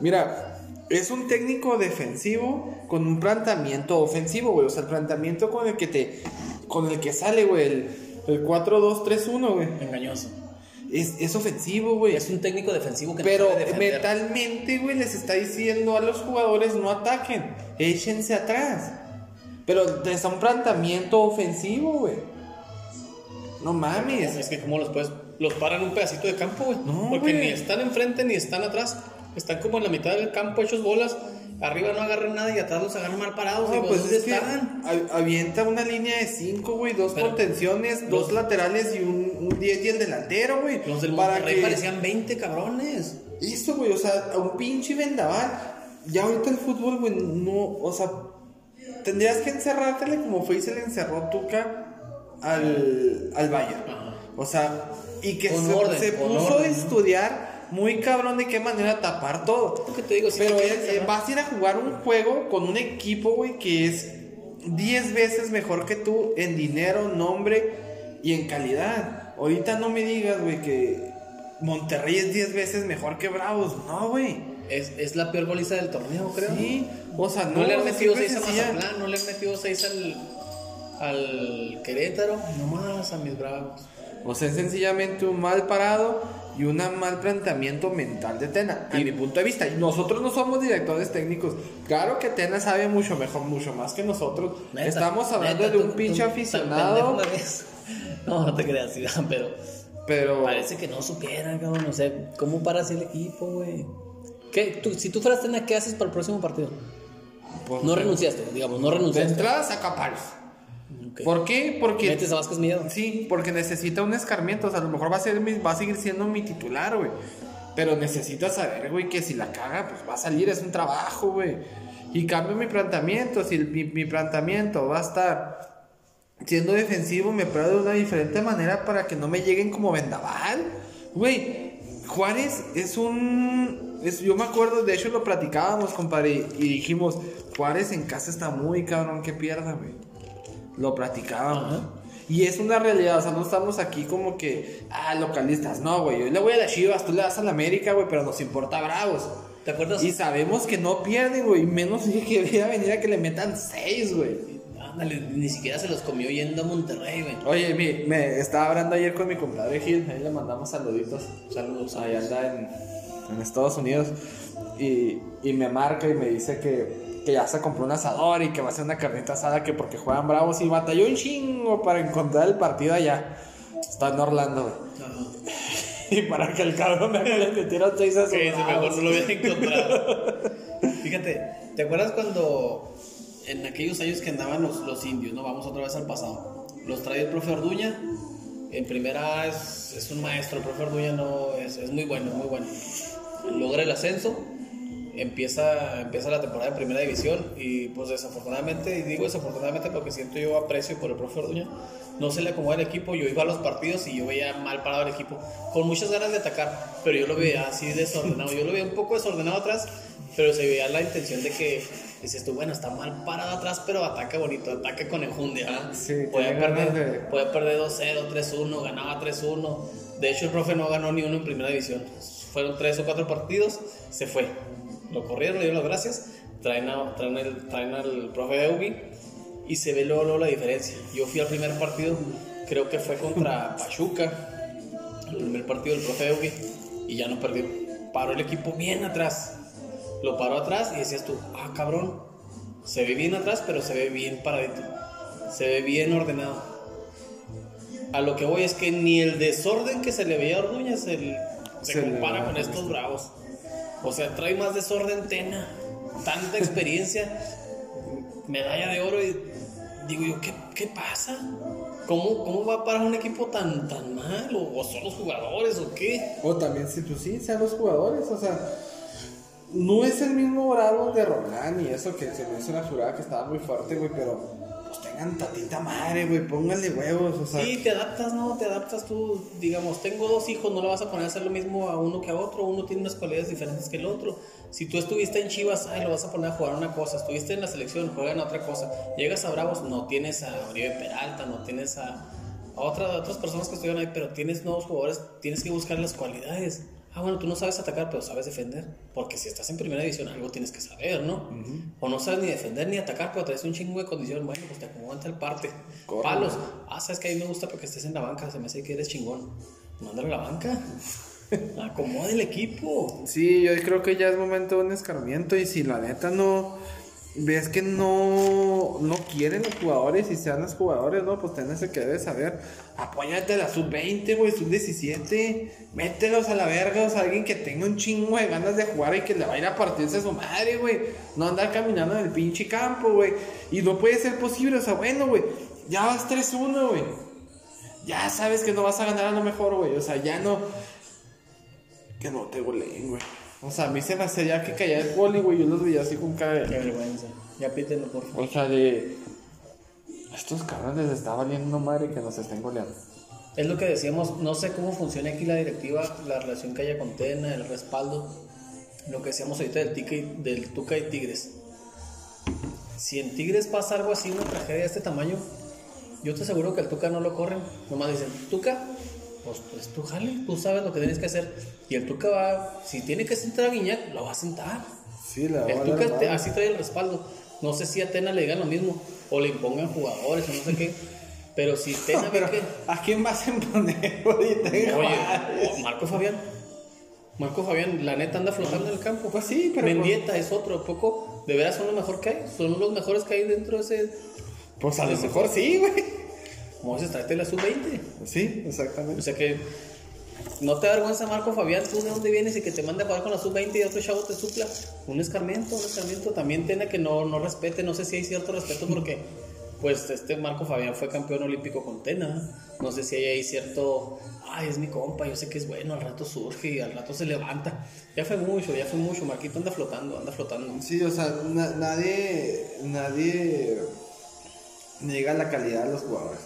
Speaker 1: Mira, es un técnico defensivo con un planteamiento ofensivo, güey. O sea, el planteamiento con el que te, con el que sale, güey, el, el 4-2-3-1, güey.
Speaker 2: Engañoso.
Speaker 1: Es, es ofensivo, güey.
Speaker 2: Es un técnico defensivo que
Speaker 1: Pero mentalmente, güey, les está diciendo a los jugadores no ataquen, échense atrás. Pero es un planteamiento ofensivo, güey. No mames.
Speaker 2: Es que como los puedes, los paran un pedacito de campo, güey.
Speaker 1: No,
Speaker 2: Porque
Speaker 1: güey.
Speaker 2: ni están enfrente ni están atrás. Están como en la mitad del campo hechos bolas. Arriba no agarran nada y atrás los agarran mal parados.
Speaker 1: No,
Speaker 2: Digo,
Speaker 1: pues
Speaker 2: ¿dónde
Speaker 1: es que
Speaker 2: están?
Speaker 1: a- avienta una línea de 5, güey, dos
Speaker 2: Pero-
Speaker 1: contenciones, dos laterales y un, un 10 y el delantero, güey.
Speaker 2: Los del
Speaker 1: para que
Speaker 2: parecían 20 cabrones.
Speaker 1: Eso, güey, o sea, a un pinche vendaval. Ya ahorita el fútbol, güey, no, o sea, tendrías que encerrártele como fue y se le encerró Tuca al, al Bayern.
Speaker 2: Ajá.
Speaker 1: O sea, y que se,
Speaker 2: orden,
Speaker 1: se
Speaker 2: con
Speaker 1: puso a estudiar muy cabrón de qué manera tapar todo.
Speaker 2: Te digo, si
Speaker 1: Pero es- eh, vas a ir a jugar un juego con un equipo, güey, que es 10 veces mejor que tú en dinero, nombre y en calidad. Ahorita no me digas, güey, que Monterrey es 10 veces mejor que Bravos. No, güey.
Speaker 2: es, es la peor goliza del torneo, creo.
Speaker 1: Sí, o sea,
Speaker 2: No,
Speaker 1: no,
Speaker 2: le han metido
Speaker 1: simple
Speaker 2: 6 a Mazatlán, no le han metido 6 al, al Querétaro, nomás a mis bravos.
Speaker 1: O sea, es sencillamente un mal parado y un mal planteamiento mental de Tena, a mi punto de vista. Y nosotros no somos directores técnicos. Claro que Tena sabe mucho mejor, mucho más que nosotros.
Speaker 2: Neta,
Speaker 1: Estamos hablando
Speaker 2: neta,
Speaker 1: de un
Speaker 2: tú-
Speaker 1: pinche
Speaker 2: tú
Speaker 1: aficionado.
Speaker 2: No, no te creas, pero
Speaker 1: pero...
Speaker 2: parece que no supieran, cabrón. O sea, ¿cómo paras el equipo, güey? ¿Qué? Tú- si tú fueras Tena, ¿qué haces para el próximo partido?
Speaker 1: pues,
Speaker 2: No renunciaste, digamos, no
Speaker 1: De
Speaker 2: renunciaste.
Speaker 1: entrada saca palos. ¿Por qué? Porque...
Speaker 2: Metes a Vázquez Miedo.
Speaker 1: Sí, porque necesita un escarmiento. O sea, a lo mejor va a, ser mi- va a seguir siendo mi titular, güey. Pero necesita saber, güey, que si la caga, pues va a salir, es un trabajo, güey. Y cambio mi planteamiento. Si el- mi, mi planteamiento va a estar siendo defensivo, me pruebo de una diferente manera para que no me lleguen como vendaval. Güey, Juárez es un. es- yo me acuerdo, de hecho lo platicábamos, compadre, y dijimos: Juárez en casa está muy cabrón que pierda, güey. Lo platicábamos.
Speaker 2: Ajá.
Speaker 1: Y es una realidad, o sea, no estamos aquí como que, ah, localistas, no, güey, yo le voy a las Chivas, tú le das a la América, güey, pero nos importa Bravos.
Speaker 2: ¿Te acuerdas?
Speaker 1: Y sabemos que no pierden, güey, menos que voy a venir a que le metan seis, güey.
Speaker 2: Ándale, ni siquiera se los comió yendo a Monterrey, güey.
Speaker 1: Oye, mi- me estaba hablando ayer con mi compadre Gil, ahí le mandamos saluditos.
Speaker 2: Saludos.
Speaker 1: Ahí anda en, en Estados Unidos. Y, y me marca y me dice que, que ya se compró un asador y que va a hacer una carnita asada que porque juegan bravos y batalló un chingo para encontrar el partido allá. Está en Orlando. Y para que el cabrón me le metieron seis a sus
Speaker 2: Sí, mejor no lo hubiera encontrado. Fíjate, ¿te acuerdas cuando en aquellos años que andaban los, los indios, no? Vamos otra vez al pasado. los trae el profe Orduña. En primera es, es un maestro, el profe Orduña no, es, es muy bueno, muy bueno. Logra el ascenso, empieza, empieza la temporada en primera división y pues desafortunadamente, y digo desafortunadamente porque siento yo aprecio por el profe Orduña, no se le acomoda el equipo, yo iba a los partidos y yo veía mal parado el equipo, con muchas ganas de atacar, pero yo lo veía así desordenado, yo lo veía un poco desordenado atrás, pero se veía la intención de que dices tú, bueno, está mal parado atrás, pero ataca bonito, ataca con enjundia.
Speaker 1: Sí, ganas
Speaker 2: perder,
Speaker 1: de-
Speaker 2: perder 2-0, 3-1, ganaba 3-1. De hecho, el profe no ganó ni uno en primera división. Fueron tres o cuatro partidos, se fue. Lo corrieron, le dieron las gracias, traen, a- traen, el- traen al profe Eugi y se ve luego, luego la diferencia. Yo fui al primer partido, creo que fue contra Pachuca, el primer partido del profe Eugi, y ya no perdió. Paró el equipo bien atrás. Lo paró atrás y decías tú, ah, cabrón, se ve bien atrás, pero se ve bien paradito. Se ve bien ordenado. A lo que voy es que ni el desorden que se le veía a Orduña se, compara con estos bravos. O sea, trae más desorden Tena, tanta experiencia, medalla de oro y digo yo, ¿qué, qué pasa? ¿Cómo, ¿Cómo va a parar un equipo tan, tan mal? ¿O, son los jugadores o qué?
Speaker 1: O también, sí, pues sí, sean los jugadores, o sea, no es el mismo Bravo de Roland y eso que se me hizo una jurada que estaba muy fuerte, güey, pero tengan tatita madre, güey, pónganle huevos, o sea.
Speaker 2: Sí, te adaptas, ¿no? Te adaptas tú, digamos, tengo dos hijos, no le vas a poner a hacer lo mismo a uno que a otro, uno tiene unas cualidades diferentes que el otro. Si tú estuviste en Chivas, ay, lo vas a poner a jugar una cosa, estuviste en la selección, juegan a otra cosa. Llegas a Bravos, no tienes a Oribe Peralta, no tienes a, a otras, a otras personas que estuvieron ahí, pero tienes nuevos jugadores, tienes que buscar las cualidades. Ah, bueno, tú no sabes atacar, pero sabes defender. Porque si estás en primera división, algo tienes que saber, ¿no? O no sabes ni defender ni atacar, pero traes un chingo de condición. Bueno, pues te acomodan tal parte.
Speaker 1: Corre.
Speaker 2: Palos. Ah, sabes que a mí me gusta porque estés en la banca. Se me hace que eres chingón. Mándalo a la banca. Acomoda el equipo.
Speaker 1: Sí, yo creo que ya es momento de un escarmiento y si la neta no ves que no, no quieren los jugadores y sean los jugadores, ¿no? Pues tenés que saber, apóyate a la sub-20, güey, sub-17, mételos a la verga, o sea, alguien que tenga un chingo de ganas de jugar y que le va a ir a partirse a su madre, güey, no andar caminando en el pinche campo, güey, y no puede ser posible, o sea, bueno, güey, ya vas 3-1, güey, ya sabes que no vas a ganar a lo mejor, güey, o sea, ya no, que no te goleen, güey. O sea, a mí se me hacía ya que caía el boli, güey. Yo los veía así con cara
Speaker 2: Qué
Speaker 1: de.
Speaker 2: vergüenza. Ya pítenlo, por favor.
Speaker 1: O sea, de. Estos cabrones les está valiendo madre que nos estén goleando.
Speaker 2: Es lo que decíamos, no sé cómo funciona aquí la directiva, la relación que haya con Tena, el respaldo. Lo que decíamos ahorita del, y- del Tuca y Tigres. Si en Tigres pasa algo así, una tragedia de este tamaño, yo te aseguro que el Tuca no lo corren. Nomás dicen, Tuca, pues, pues tú jale, tú sabes lo que tienes que hacer. Y el Tuca va, si tiene que sentar a Guiñac, lo va a sentar.
Speaker 1: Sí, la
Speaker 2: El. Tuca te- así trae el respaldo. No sé si a Tena le digan lo mismo, o le impongan jugadores, o no sé qué. Pero si Tena ve
Speaker 1: Pero,
Speaker 2: que.
Speaker 1: ¿a quién vas a imponer ahorita?
Speaker 2: Oye, Marco Fabián. Marco Fabián, la neta anda flotando en el campo.
Speaker 1: Pues sí, pero
Speaker 2: Mendieta es otro, poco. De veras son lo mejor que hay. Son los mejores que hay dentro de ese.
Speaker 1: Pues a lo mejor sí, güey.
Speaker 2: Moisés, tráete la sub-20.
Speaker 1: Sí,
Speaker 2: O
Speaker 1: exactamente.
Speaker 2: sea que. No te da vergüenza, Marco Fabián, tú de dónde vienes y que te mande a jugar con la sub-20 y otro chavo te supla. Un escarmiento, un escarmiento. También tiene que no, no respete, no sé si hay cierto respeto porque, pues, este Marco Fabián fue campeón olímpico con Tena. No sé si hay ahí cierto, ay, es mi compa, yo sé que es bueno, al rato surge y al rato se levanta. Ya fue mucho, ya fue mucho. Marquito anda flotando, anda flotando.
Speaker 1: Sí, o sea, na- nadie. Nadie. Niega la calidad de los jugadores.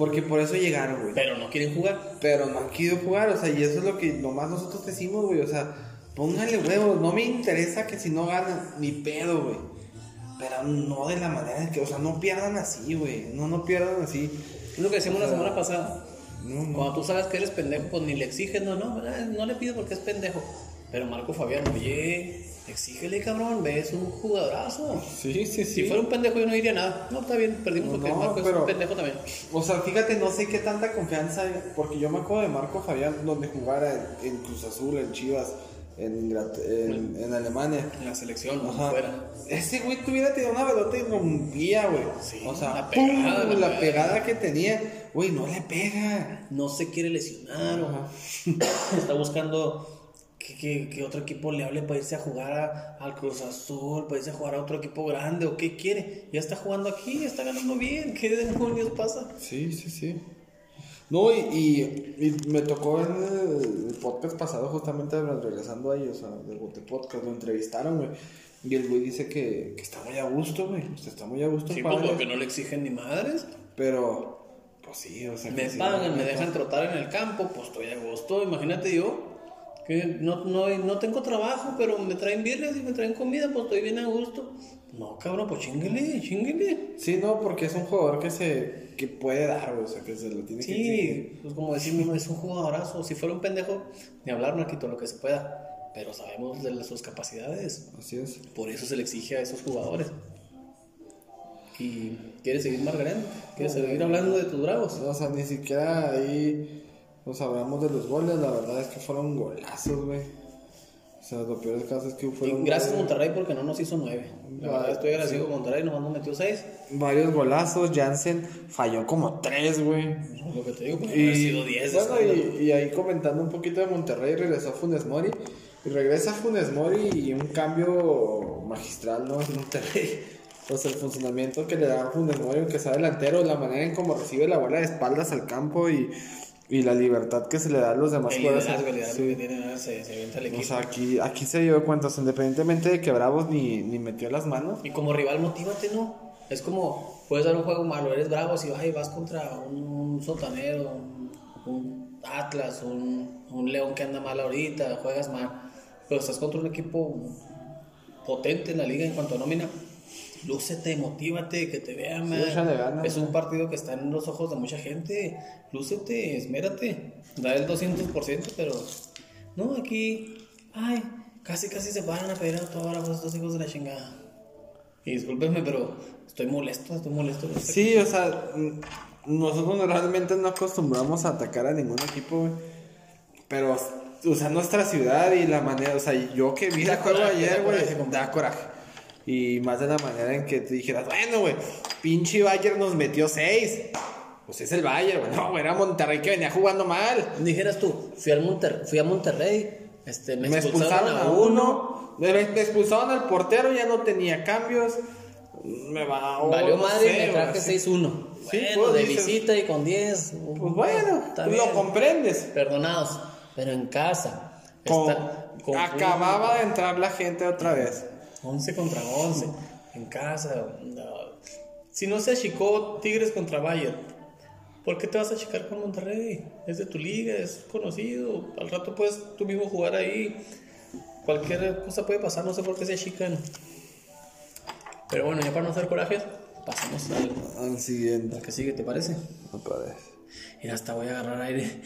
Speaker 1: Porque por eso llegaron, güey.
Speaker 2: Pero no quieren jugar.
Speaker 1: Pero no han querido jugar, o sea, y eso es lo que nomás nosotros decimos, güey, o sea, pónganle huevos, no me interesa que si no ganan, ni pedo, güey. Pero no de la manera en que, o sea, no pierdan así, güey, no, no pierdan así.
Speaker 2: Es lo que decíamos la semana pasada.
Speaker 1: No, no.
Speaker 2: Cuando tú sabes que eres pendejo, pues ni le exiges, no, no, ah, no le pido porque es pendejo. Pero Marco Fabián, oye, exígele, cabrón, ves un jugadorazo.
Speaker 1: Sí, sí,
Speaker 2: Si fuera un pendejo, yo no diría nada. No, está bien, perdimos porque
Speaker 1: No,
Speaker 2: Marco es
Speaker 1: pero-
Speaker 2: un pendejo también.
Speaker 1: O sea, fíjate, no sé qué tanta confianza hay, porque yo me acuerdo de Marco Fabián, donde jugara en, en Cruz Azul, en Chivas, en, en, en Alemania.
Speaker 2: En la selección, no
Speaker 1: Ajá.
Speaker 2: fuera.
Speaker 1: Ese güey tuviera tenido una pelota y rompía, güey.
Speaker 2: Sí,
Speaker 1: o sea,
Speaker 2: la
Speaker 1: ¡pum!
Speaker 2: pegada, la
Speaker 1: la,
Speaker 2: pegada.
Speaker 1: pegada que tenía, güey, no le pega.
Speaker 2: No se quiere lesionar está buscando que, que- que otro equipo le hable para irse a jugar a- al Cruz Azul, para irse a jugar a otro equipo grande o qué quiere. Ya está jugando aquí, está ganando bien. ¿Qué demonios pasa?
Speaker 1: Sí, sí, sí. No, y, y- y me tocó en el, el podcast pasado, justamente regresando ahí, o sea, del Bote Podcast, lo entrevistaron, güey. Y el güey dice que, que está muy a gusto, güey. O sea, está muy a gusto.
Speaker 2: Sí, pues
Speaker 1: Juárez,
Speaker 2: porque no le exigen ni madres.
Speaker 1: Pero, pues sí, o sea.
Speaker 2: Me pagan, me dejan trotar en el campo, pues estoy a gusto. Imagínate yo, no, no, no tengo trabajo, pero me traen birrias y me traen comida, pues estoy bien a gusto. No, cabrón, pues chinguele, chinguele.
Speaker 1: Sí, no, porque es un jugador que se que puede dar, o sea, que se lo tiene que exigir.
Speaker 2: Sí, pues como decir, es un jugadorazo. Si fuera un pendejo, ni hablar, no quito lo que se pueda. Pero sabemos de sus capacidades.
Speaker 1: Así es.
Speaker 2: Por eso se le exige a esos jugadores. ¿Y quieres seguir Margarén? ¿Quieres seguir hablando de tus bravos?
Speaker 1: O sea, ni siquiera ahí nos hablamos de los goles, la verdad es que fueron golazos, güey. O sea, lo peor del caso es que
Speaker 2: Y
Speaker 1: fueron
Speaker 2: gracias
Speaker 1: goles-
Speaker 2: Monterrey porque no nos hizo nueve. La verdad estoy agradecido
Speaker 1: sí.
Speaker 2: con Monterrey, nomás nos metió seis.
Speaker 1: varios golazos. Jansen falló como tres, güey.
Speaker 2: Lo que te digo, pues haber sido diez.
Speaker 1: bueno, y, y ahí comentando un poquito de Monterrey, regresó Funes Mori. Y regresa Funes Mori y un cambio magistral, ¿no? En Monterrey. O sea, el funcionamiento que le da Funes Mori, que sea delantero, la manera en cómo recibe la bola de espaldas al campo y, y la libertad que se le da a los demás jugadores. Sí.
Speaker 2: se, se.
Speaker 1: O sea, aquí, aquí se dio cuenta, o sea, independientemente de que Bravos ni, ni metió las manos.
Speaker 2: Y como rival, motívate, ¿no? Es como, puedes dar un juego malo, eres bravo, si ay, vas contra un sotanero, un, un Atlas, un, un León que anda mal ahorita, juegas mal, pero estás contra un equipo potente en la liga en cuanto a nómina. Lúcete, motívate, que te vean,
Speaker 1: ganas,
Speaker 2: Es un partido que está en los ojos de mucha gente. Lúcete, esmérate. Da el 200%, pero no, aquí, ay, casi casi se paran a pedir autógrafos estos hijos de la chingada. Y discúlpenme, pero estoy molesto, estoy molesto. este
Speaker 1: Sí, o sea, mm, nosotros realmente no acostumbramos a atacar a ningún equipo, güey. Pero, o sea, nuestra ciudad y la manera, o sea, yo que vi el juego ayer, güey, da coraje. Y más de la manera en que te dijeras, bueno, güey, pinche Bayern nos metió seis. Pues es el Bayern, güey. No, güey, era Monterrey que venía jugando mal.
Speaker 2: Dijeras tú, fui, al Monter- fui a Monterrey, este, me,
Speaker 1: Me expulsaron a uno, me, me expulsaron al portero, ya no tenía cambios. Me va, o
Speaker 2: Valió
Speaker 1: no
Speaker 2: madre,
Speaker 1: sé,
Speaker 2: me traje
Speaker 1: güey, sí.
Speaker 2: 6-1.
Speaker 1: Sí,
Speaker 2: bueno,
Speaker 1: pues,
Speaker 2: de
Speaker 1: dices-
Speaker 2: visita y con 10.
Speaker 1: Pues bueno, lo comprendes.
Speaker 2: Perdonados. Pero en casa.
Speaker 1: Con-
Speaker 2: está- con-
Speaker 1: acababa de entrar la gente otra vez.
Speaker 2: 11 contra 11. En casa. no. Si no se achicó Tigres contra Bayern, ¿por qué te vas a achicar con Monterrey? Es de tu liga, es conocido. Al rato puedes tú mismo jugar ahí. Cualquier cosa puede pasar, no sé por qué se achican. Pero bueno, ya para no hacer corajes, pasamos al,
Speaker 1: Al siguiente.
Speaker 2: al que sigue, ¿te parece?
Speaker 1: No parece.
Speaker 2: Mira, hasta voy a agarrar aire.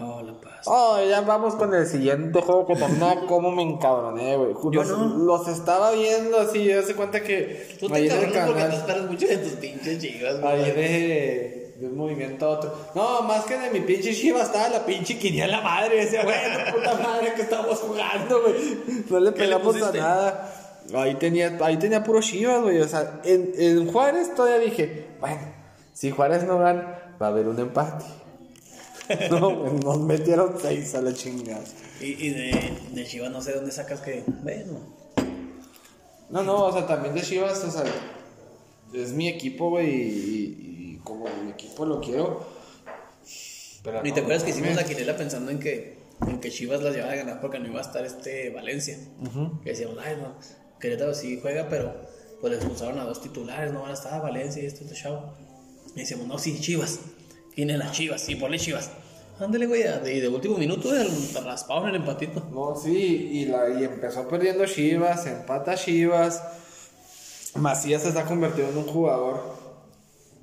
Speaker 2: Oh, la paz.
Speaker 1: Oh, ya vamos con el siguiente juego que también como me encabroné, güey.
Speaker 2: Yo
Speaker 1: Los,
Speaker 2: no.
Speaker 1: los estaba viendo así, ya se cuenta que
Speaker 2: Tú te
Speaker 1: ahí en el
Speaker 2: cabronas porque te esperas mucho de tus pinches chivas, güey.
Speaker 1: ahí de, de un movimiento a otro. No, más que de mi pinche Shiva estaba la pinche quiniela madre. Decía, bueno, puta madre que estamos jugando, güey. No le
Speaker 2: ¿Qué le
Speaker 1: pegamos a nada. Ahí tenía, ahí tenía puro Chivas, güey. O sea, en, en Juárez todavía dije, bueno, si Juárez no gana, va a haber un empate. No, nos metieron seis a la chingada.
Speaker 2: Y, y de, de Chivas no sé dónde sacas que. Bueno.
Speaker 1: No, no, o sea, también de Chivas, o sea, es mi equipo, güey, y, y como mi equipo lo quiero. Pero
Speaker 2: ¿Ni
Speaker 1: no,
Speaker 2: te acuerdas que hicimos la quinela pensando en que, en que Chivas las llevaba a ganar porque no iba a estar este Valencia? Que decíamos, ay, no, Querétaro sí juega, pero pues le expulsaron a dos titulares, no van a estar Valencia y esto, este chavo. Y decíamos, no, sí, Chivas. Quinela, Chivas, sí, ponle Chivas. Ándale, güey, y de último minuto el raspado en el empatito.
Speaker 1: No, sí, y, la, y empezó perdiendo Chivas, empata Chivas. Macías se está convertido en un jugador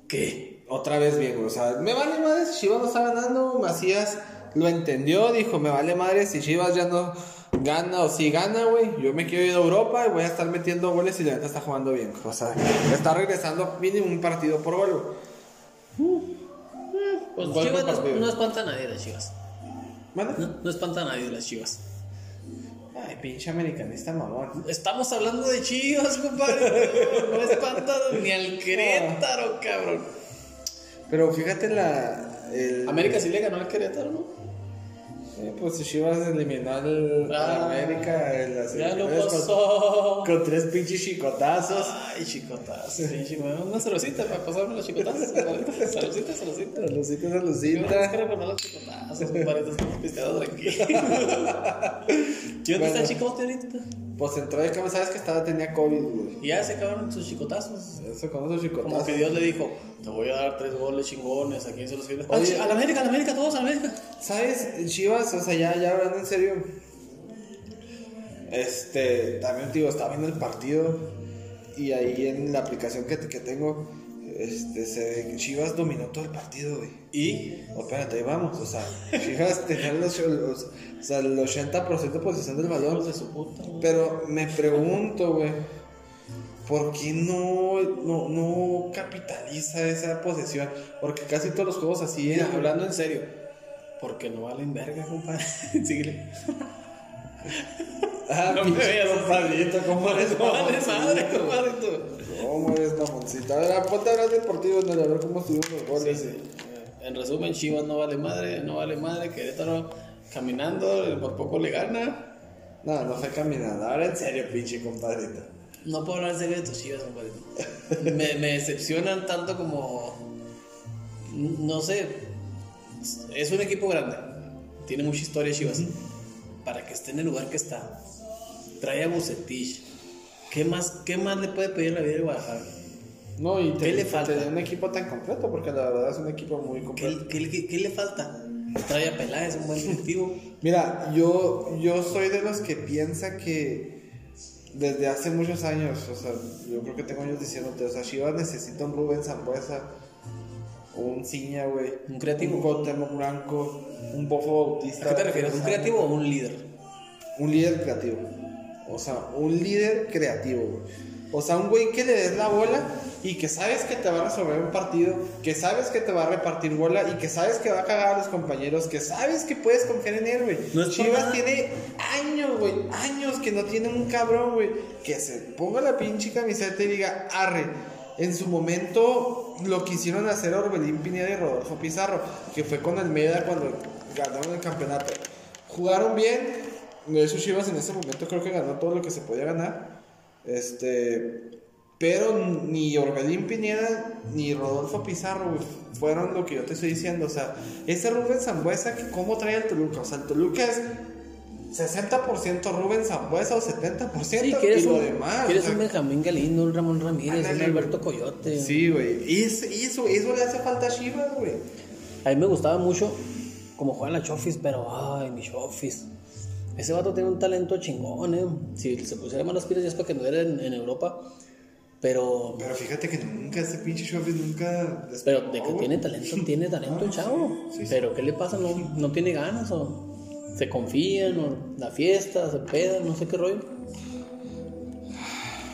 Speaker 2: ¿Qué?
Speaker 1: otra vez bien, güey. O sea, me vale madre si Chivas no está ganando. Macías lo entendió, dijo, me vale madre si Chivas ya no gana o si gana, güey. Yo me quiero ir a Europa y voy a estar metiendo goles y la neta está jugando bien. O sea, está regresando mínimo un partido por gol. güey.
Speaker 2: Pues Chivas no espanta a nadie las Chivas.
Speaker 1: ¿Vale?
Speaker 2: No, no espanta a nadie las Chivas.
Speaker 1: Ay, pinche americanista mamón.
Speaker 2: Estamos hablando de Chivas, compadre. No, no espanta ni al Querétaro, cabrón.
Speaker 1: Pero fíjate la. el-
Speaker 2: América sí le ganó al Querétaro, ¿no?
Speaker 1: Sí, pues Chivas eliminó al
Speaker 2: Ah,
Speaker 1: América en las
Speaker 2: Ya lo
Speaker 1: con-
Speaker 2: pasó.
Speaker 1: Con, tres pinches chicotazos.
Speaker 2: Ay, chicotas. pinche. Una cervecita para pasarme los chicotazos. Saludita, saludita. saludita.
Speaker 1: Salucita,
Speaker 2: Yo no los chicotazos, compadre. Estamos pisteados tranquilos. ¿Y dónde está el chicote ahorita?
Speaker 1: Pues entró de cama, sabes que estaba, tenía COVID, güey.
Speaker 2: Y ya se acabaron sus chicotazos.
Speaker 1: Eso con esos
Speaker 2: Como
Speaker 1: chicotazos.
Speaker 2: que Dios le dijo, te voy a dar tres goles chingones, ¿a quién se los quieres?
Speaker 1: Oye.
Speaker 2: a la América, a la América, todos a la América.
Speaker 1: ¿Sabes? Chivas, o sea, ya, ya hablando en serio. Este, también, digo, estaba viendo el partido. Y ahí en la aplicación que, que tengo, este, se Chivas dominó todo el partido, güey.
Speaker 2: Y
Speaker 1: Oh, espérate, ahí vamos. O sea, Chivas tenía los, los- o sea, el 80% de posición del balón.
Speaker 2: hijos de su puta. güey.
Speaker 1: Pero me pregunto, güey, ¿por qué no, no, no capitaliza esa posesión? Porque casi todos los juegos así
Speaker 2: Mira,
Speaker 1: es.
Speaker 2: hablando en serio, porque no valen verga, compadre. Síguele.
Speaker 1: Ah,
Speaker 2: No me
Speaker 1: pinche
Speaker 2: veas.
Speaker 1: compadrito, ¿cómo eres
Speaker 2: No vale madre, compadre. tú.
Speaker 1: ¿Cómo eres mamoncito? A ver, ponte a hablar deportivo, ¿no? a ver cómo estuvieron los
Speaker 2: Sí,
Speaker 1: goles.
Speaker 2: sí. En resumen, Chivas no vale madre, no vale madre. Querétaro caminando, por poco le gana.
Speaker 1: No, no fue caminando. Ahora en serio, pinche compadrito.
Speaker 2: No puedo hablar en serio de tus Chivas, compadre. Me, me decepcionan tanto como. No sé. Es un equipo grande. Tiene mucha historia Chivas. Para que esté en el lugar que está. Trae a Bucetich. ¿Qué más, ¿Qué más le puede pedir la vida de Guadalajara?
Speaker 1: No, y
Speaker 2: ¿Qué le falta?
Speaker 1: Tener un equipo tan completo, porque la verdad es un equipo muy
Speaker 2: ¿Qué,
Speaker 1: completo.
Speaker 2: qué- qué- qué le falta? Trae a Peláez, un buen directivo.
Speaker 1: Mira, yo, yo soy de los que piensa que desde hace muchos años, o sea, yo creo que tengo años diciéndote, o sea, Chivas necesita un Rubén Zambuesa, un Ciña, güey,
Speaker 2: Un creativo.
Speaker 1: un Cuauhtémoc Blanco, un Bofo Bautista.
Speaker 2: ¿A qué te refieres? ¿Un creativo o un líder?
Speaker 1: Un líder creativo. O sea, un líder creativo, güey. O sea, un güey que le des la bola y que sabes que te va a resolver un partido, que sabes que te va a repartir bola y que sabes que va a cagar a los compañeros, que sabes que puedes confiar en él, güey.
Speaker 2: No
Speaker 1: Chivas tiene años, güey, años que no tiene un cabrón, güey, que se ponga la pinche camiseta y diga, arre. En su momento lo quisieron hacer Orbelín Pineda y Rodolfo Pizarro, que fue con Almeida cuando ganaron el campeonato. Jugaron bien, hecho Chivas en ese momento creo que ganó todo lo que se podía ganar. Este, pero ni Orbelín Pineda ni Rodolfo Pizarro fueron lo que yo te estoy diciendo. O sea, ese Rubén Zambuesa, que ¿cómo trae el Toluca? O sea, el Toluca es 60% Rubén Zambuesa o 70%
Speaker 2: Sí,
Speaker 1: y lo
Speaker 2: un,
Speaker 1: demás.
Speaker 2: quieres
Speaker 1: o sea,
Speaker 2: un Benjamín Galindo, un Ramón Ramírez, un
Speaker 1: Ándale,
Speaker 2: Alberto
Speaker 1: güey.
Speaker 2: Coyote.
Speaker 1: Sí, güey. Y es- y eso, eso le hace falta a Chivas, güey.
Speaker 2: A mí me gustaba mucho como juega la Chofis, pero ay, mi Chofis. Ese vato tiene un talento chingón, eh. Si se pusiera más las pilas ya es para que no era en, en Europa. Pero,
Speaker 1: Pero fíjate que nunca, ese pinche Chofis nunca.
Speaker 2: pero
Speaker 1: despegó,
Speaker 2: de que tiene talento, tiene talento el chavo.
Speaker 1: sí, sí.
Speaker 2: Pero ¿qué le pasa? No, no tiene ganas o se confían o la fiesta, se pedan, no sé qué rollo.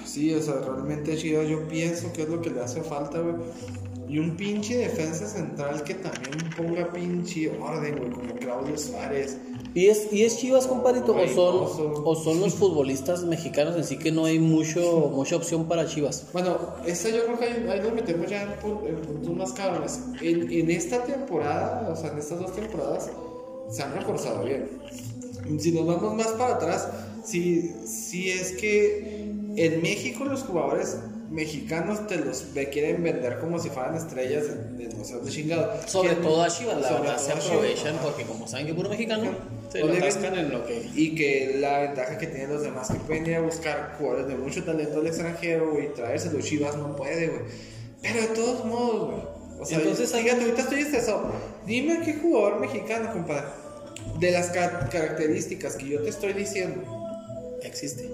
Speaker 1: Sí, o sea, realmente Chivas yo pienso que es lo que le hace falta, güey. Y un pinche defensa central que también ponga pinche orden, güey, como Claudio Suárez.
Speaker 2: ¿Y es, y es Chivas, compadrito? ¿O son, ¿O son los futbolistas mexicanos en sí que no hay mucho, mucha opción para Chivas?
Speaker 1: Bueno, esta yo creo que ahí, ahí nos metemos ya en puntos más cabrones. En, en esta temporada, o sea, en estas dos temporadas, se han reforzado bien. Si nos vamos más para atrás, si, si es que en México los jugadores mexicanos te los ve- quieren vender como si fueran estrellas de, no sé chingado.
Speaker 2: Sobre
Speaker 1: Quieren-
Speaker 2: todo a Chivas, la verdad, se aprovechan porque como saben que puro mexicano, se lo atascan en lo que...
Speaker 1: Y que la ventaja que tienen los demás que pueden ir a buscar jugadores de mucho talento al extranjero, güey, traérselos Chivas no puede, güey. Pero de todos modos, güey. O sea,
Speaker 2: Entonces,
Speaker 1: fíjate, ahorita estoy estresado. Dime qué jugador mexicano, compadre, de las ca- características que yo te estoy diciendo,
Speaker 2: existe.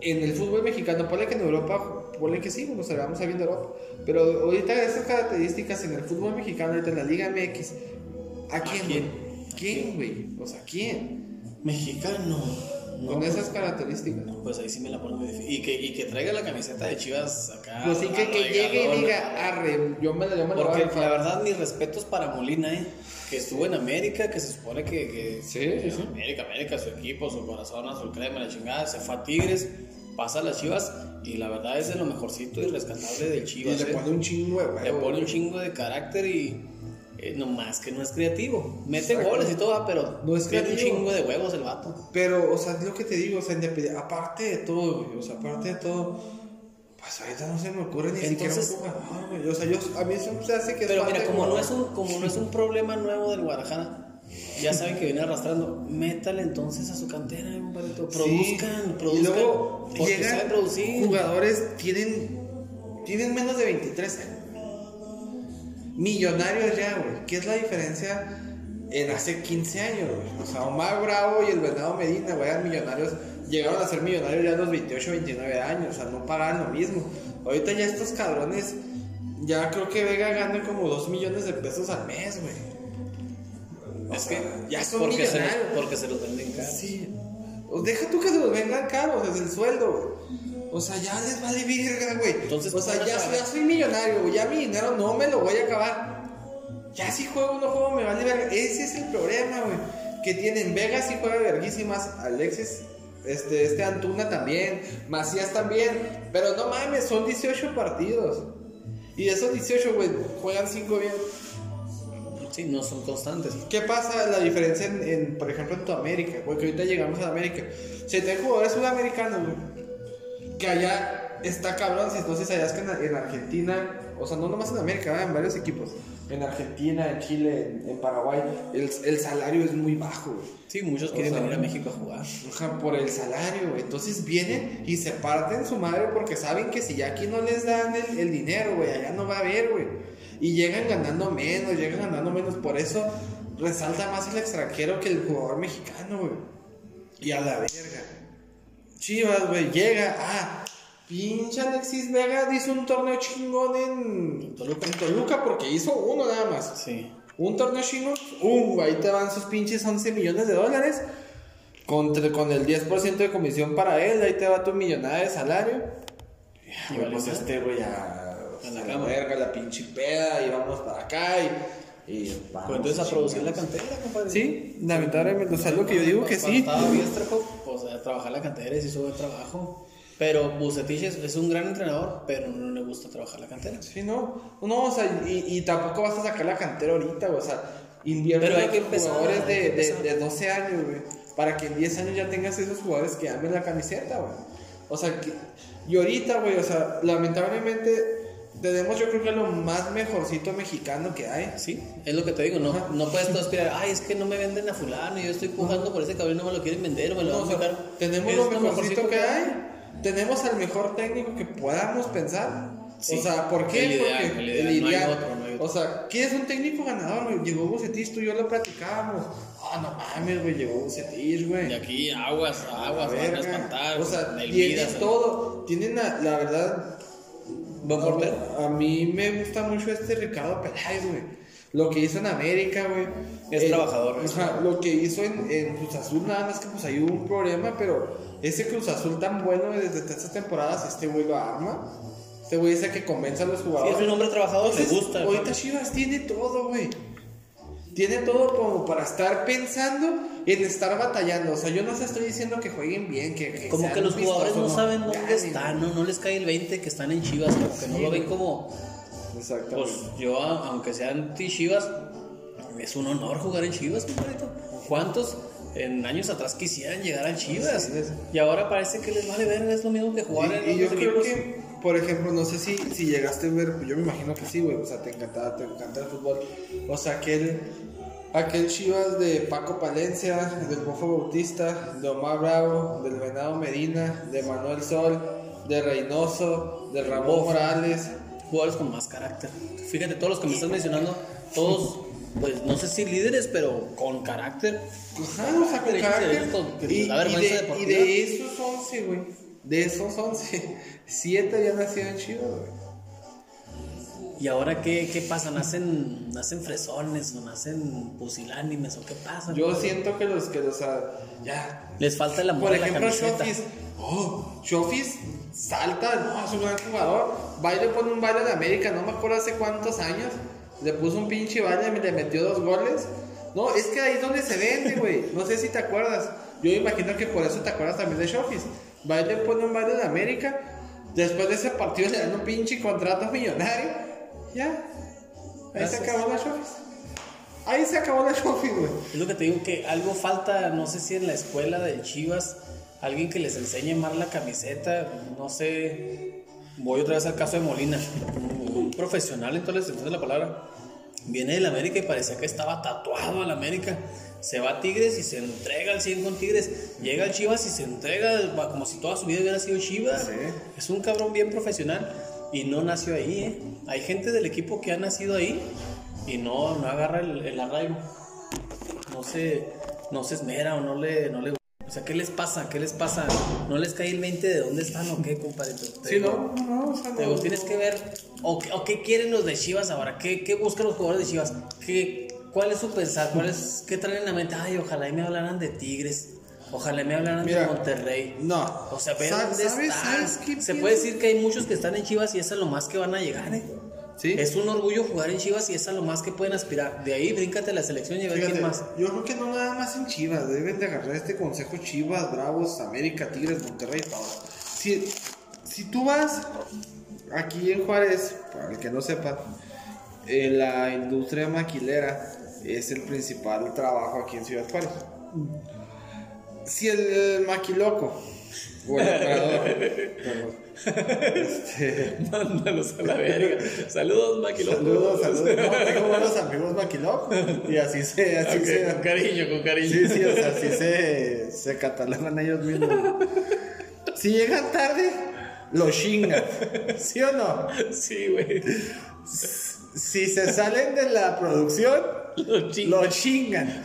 Speaker 1: en el fútbol mexicano, ponle que en Europa, ponle que sí, nos vamos a viendo Europa. Pero ahorita esas características en el fútbol mexicano, ahorita en la Liga MX, ¿a quién?
Speaker 2: quién?
Speaker 1: güey? ¿Quién, güey? O sea, ¿quién?
Speaker 2: Mexicano. No,
Speaker 1: Con esas características.
Speaker 2: pues ahí sí me la pongo muy difícil. Y que, y que traiga la camiseta de Chivas acá.
Speaker 1: Pues sí que, que llegue y diga, arre, yo me la, yo me la a
Speaker 2: Porque
Speaker 1: rifar".
Speaker 2: la verdad, mis respetos para Molina, ¿eh? Que estuvo en América, que se supone que. que
Speaker 1: Sí, sí, sí.
Speaker 2: América, América, su equipo, su corazón, azul crema, la chingada. Se fue a Tigres, pasa a las Chivas. Y la verdad es de lo mejorcito y rescatable del
Speaker 1: Y
Speaker 2: Chivas.
Speaker 1: le
Speaker 2: ¿eh?
Speaker 1: pone un chingo de
Speaker 2: Le
Speaker 1: huevo.
Speaker 2: pone un chingo de carácter y Eh, nomás que no es creativo. Mete
Speaker 1: Exacto.
Speaker 2: goles y todo, ah, pero
Speaker 1: No es
Speaker 2: tiene un
Speaker 1: creativo.
Speaker 2: chingo de huevos el vato.
Speaker 1: Pero, o sea, es lo que te digo, o sea, aparte de todo, güey, o sea, aparte de todo, pues ahorita no se me ocurre ni
Speaker 2: Entonces-
Speaker 1: siquiera un jugador, güey. O sea, yo, a mí siempre se hace que
Speaker 2: Pero mira,
Speaker 1: de
Speaker 2: como no, es un, como no es un problema nuevo del Guadalajara, ya saben que viene arrastrando, métale entonces a su cantera, compadrito. Produzcan,
Speaker 1: Sí.
Speaker 2: produzcan.
Speaker 1: Y luego llegan
Speaker 2: producir.
Speaker 1: jugadores, tienen, tienen menos de 23 años. Millonarios ya, güey. ¿Qué es la diferencia en hace 15 años, güey? O sea, Omar Bravo y el Venado Medina, güey, eran millonarios. Llegaron a ser millonarios ya a los 28, 29 años. O sea, no pagaban lo mismo. Ahorita ya estos cabrones, ya creo que Vega gana como 2 millones de pesos al mes, güey.
Speaker 2: Es que
Speaker 1: ya son
Speaker 2: porque se, los, porque se los venden caro.
Speaker 1: Sí. O deja tú que se los vengan caros, es el sueldo, güey. O sea, ya les vale verga, güey.
Speaker 2: Entonces,
Speaker 1: o sea,
Speaker 2: ¿cómo
Speaker 1: ya, ya soy millonario, güey. Ya mi dinero no me lo voy a acabar. Ya si juego o no juego, me vale verga. Ese es el problema, güey. Que tienen Vegas y juega verguísimas. Alexis, este, este Antuna también. Macías también. Pero no mames, son 18 partidos. Y de esos 18, güey, juegan 5 bien.
Speaker 2: Sí, no son constantes.
Speaker 1: ¿Qué pasa la diferencia en, en, por ejemplo, en tu América? Porque ahorita llegamos a América. Si te jugadores sudamericanos, güey, que allá está cabrón, si no sabías que en, en Argentina, o sea, no nomás en América, ¿verdad? en varios equipos, en Argentina, en Chile, en, en Paraguay, el, el salario es muy bajo, güey.
Speaker 2: Sí, muchos
Speaker 1: O
Speaker 2: quieren
Speaker 1: sea,
Speaker 2: venir a México a jugar.
Speaker 1: Ajá, por el salario, güey. Entonces vienen y se parten su madre porque saben que si ya aquí no les dan el, el dinero, güey, allá no va a haber, güey. Y llegan ganando menos, llegan ganando menos. Por eso resalta más el extranjero que el jugador mexicano, güey. Y a la verga. Chivas, güey, llega. Ah, pinche Alexis Vega hizo un torneo chingón en Toluca, en Toluca porque hizo uno nada más.
Speaker 2: Sí.
Speaker 1: Un torneo chingón, uh, ahí te van sus pinches 11 millones de dólares. Con, con el 10% de comisión para él, ahí te va tu millonada de salario.
Speaker 2: Y vale
Speaker 1: pues este, güey, ya.
Speaker 2: A la
Speaker 1: a
Speaker 2: cama.
Speaker 1: verga, la pinche peda, y vamos para acá. Y, y vamos
Speaker 2: Pues entonces a producir la
Speaker 1: chingados.
Speaker 2: cantera, compadre.
Speaker 1: Sí, lamentablemente, o sea, lo que yo digo que
Speaker 2: Cuando
Speaker 1: sí.
Speaker 2: Estaba Biestrejo, pues a trabajar la cantera y se sube trabajo. Pero Bucetich es, es un gran entrenador, pero no le gusta trabajar la cantera.
Speaker 1: Sí, no. No, o sea, y, y tampoco vas a sacar la cantera ahorita, güey. O sea, invierte
Speaker 2: Pero hay que empezar,
Speaker 1: jugadores
Speaker 2: hay
Speaker 1: de,
Speaker 2: que
Speaker 1: de, de 12 años, güey. Para que en 10 años ya tengas esos jugadores que amen la camiseta, güey. O sea, que, y ahorita, güey, o sea, lamentablemente tenemos yo creo que lo más mejorcito mexicano que hay.
Speaker 2: Sí, es lo que te digo, no,
Speaker 1: Ajá.
Speaker 2: no puedes tú aspirar, ay, es que no me venden a fulano y yo estoy pujando por ese cabrón y no me lo quieren vender o me lo
Speaker 1: No,
Speaker 2: van a sacar.
Speaker 1: tenemos lo mejorcito que
Speaker 2: hay.
Speaker 1: hay. Tenemos al mejor técnico que podamos pensar.
Speaker 2: Sí.
Speaker 1: O sea, ¿por qué?
Speaker 2: El ideal,
Speaker 1: Porque
Speaker 2: el ideal, no hay
Speaker 1: ideal.
Speaker 2: otro, no hay otro.
Speaker 1: O sea, ¿quién es un técnico ganador, güey? Llegó Bucetich, tú y yo lo platicábamos. Ah, no mames, güey, llegó Bucetich, güey.
Speaker 2: Y aquí aguas, aguas, van a espantar.
Speaker 1: O sea,
Speaker 2: ¿no?
Speaker 1: todo. Tienen, la, la verdad, A mí me gusta mucho este Ricardo Peláez, güey. Lo que hizo en América, güey.
Speaker 2: Es
Speaker 1: Eh,
Speaker 2: trabajador, es
Speaker 1: Ajá, lo que hizo en, en Cruz Azul, nada más que pues ahí hubo un problema, pero ese Cruz Azul tan bueno desde estas temporadas, este güey lo arma. Este güey dice que convence a los
Speaker 2: Sí,
Speaker 1: jugadores.
Speaker 2: es un hombre trabajador, le gusta.
Speaker 1: Ahorita Chivas tiene todo, güey. Tiene todo como para estar pensando en estar batallando. O sea, yo no se estoy diciendo que jueguen bien, que, que
Speaker 2: Como que los jugadores no saben dónde
Speaker 1: Ganen.
Speaker 2: están, ¿no? No les cae el 20 que están en Chivas, como que no
Speaker 1: Sí,
Speaker 2: lo ven como.
Speaker 1: Exactamente.
Speaker 2: Pues yo, aunque sean anti-Chivas, es un honor jugar en Chivas, compadrito. ¿Cuántos en años atrás quisieran llegar a Chivas?
Speaker 1: Sí, es-
Speaker 2: Y ahora parece que les vale verga, es lo mismo que jugar en
Speaker 1: Y, y yo creo que, por ejemplo, no sé si, si llegaste a ver, yo me imagino que sí, güey, o sea, te encantaba, te encanta el fútbol. O sea, aquel, aquel Chivas de Paco Palencia, del Bofo Bautista, de Omar Bravo, del Venado Medina, de Manuel Sol, de Reynoso, de Ramón Morales.
Speaker 2: jugadores con más carácter. Fíjate, todos los que me estás mencionando, todos, pues no sé si líderes, pero con carácter.
Speaker 1: Ajá, o sea, con carácter. Y, de, y
Speaker 2: deportiva.
Speaker 1: de esos 11, güey, de esos 11, 7 ya nacieron en Chivas, güey.
Speaker 2: ¿Y ahora qué, qué pasa? ¿Nacen, ¿Nacen fresones o nacen pusilánimes o qué pasa?
Speaker 1: Yo siento que los que los ya.
Speaker 2: Les falta el amor
Speaker 1: por
Speaker 2: la
Speaker 1: ejemplo. Shofis oh Shofis salta no es un gran jugador. Baile pone un baile de América no me acuerdo hace cuántos años. Le puso un pinche baile y le metió dos goles. No es que ahí es donde se vende güey. No sé si te acuerdas. Yo imagino que por eso te acuerdas también de Shofis baile pone un baile de América. Después de ese partido le dan un pinche contrato millonario ya ahí
Speaker 2: Gracias.
Speaker 1: se acabó la Shofis Ahí se acabó la trophy, güey.
Speaker 2: Es lo que te digo que algo falta, no sé si en la escuela de Chivas, alguien que les enseñe más la camiseta, no sé. Voy otra vez al caso de Molina, un profesional en toda la extensión de la palabra. Viene del América y parecía que estaba tatuado al América. Se va a Tigres y se entrega al 100 con Tigres. Llega al Chivas y se entrega como si toda su vida hubiera sido Chivas.
Speaker 1: Sí.
Speaker 2: Es un cabrón bien profesional y no nació ahí. ¿eh? Hay gente del equipo que ha nacido ahí y no, no agarra el, el arraigo. No se, no se esmera o no le, no le... O sea, ¿qué les pasa? ¿Qué les pasa? ¿No les cae el 20 de dónde están o qué, compadre? Te
Speaker 1: Sí, no, no, o sea,
Speaker 2: te
Speaker 1: no.
Speaker 2: digo, tienes que ver, o, qué- o qué quieren los de Chivas ahora, qué, qué buscan los jugadores de Chivas, ¿Qué, cuál es su pensar, cuál es, qué traen en la mente, ay, ojalá y me hablaran de Tigres, ojalá me hablaran
Speaker 1: Mira,
Speaker 2: de Monterrey.
Speaker 1: No.
Speaker 2: O sea, dónde
Speaker 1: ¿sabes- sabes qué
Speaker 2: Se puede decir que hay muchos que están en Chivas y es a lo más que van a llegar, ¿eh?
Speaker 1: Sí.
Speaker 2: Es un orgullo jugar en Chivas y es a lo más que pueden aspirar. De ahí, bríncate la selección y a ver quién más.
Speaker 1: yo creo que no nada más en Chivas, deben de agarrar este consejo Chivas, Bravos, América, Tigres, Monterrey, todo. Si, si tú vas aquí en Juárez, para el que no sepa, eh, la industria maquilera es el principal trabajo aquí en Ciudad Juárez. Si el maquiloco o el operador, perdón, este,
Speaker 2: Mándalos a la verga. Saludos, Maquilón.
Speaker 1: saludos, saludos, no, tengo buenos amigos maquilocos y así se, así
Speaker 2: Ok,
Speaker 1: se,
Speaker 2: con cariño, con cariño.
Speaker 1: Sí, sí, o sea, así se, se catalogan ellos mismos. Si llegan tarde, lo chingan. ¿Sí o no?
Speaker 2: Sí, güey.
Speaker 1: Si se salen de la producción,
Speaker 2: Lo chingo.
Speaker 1: lo chingan.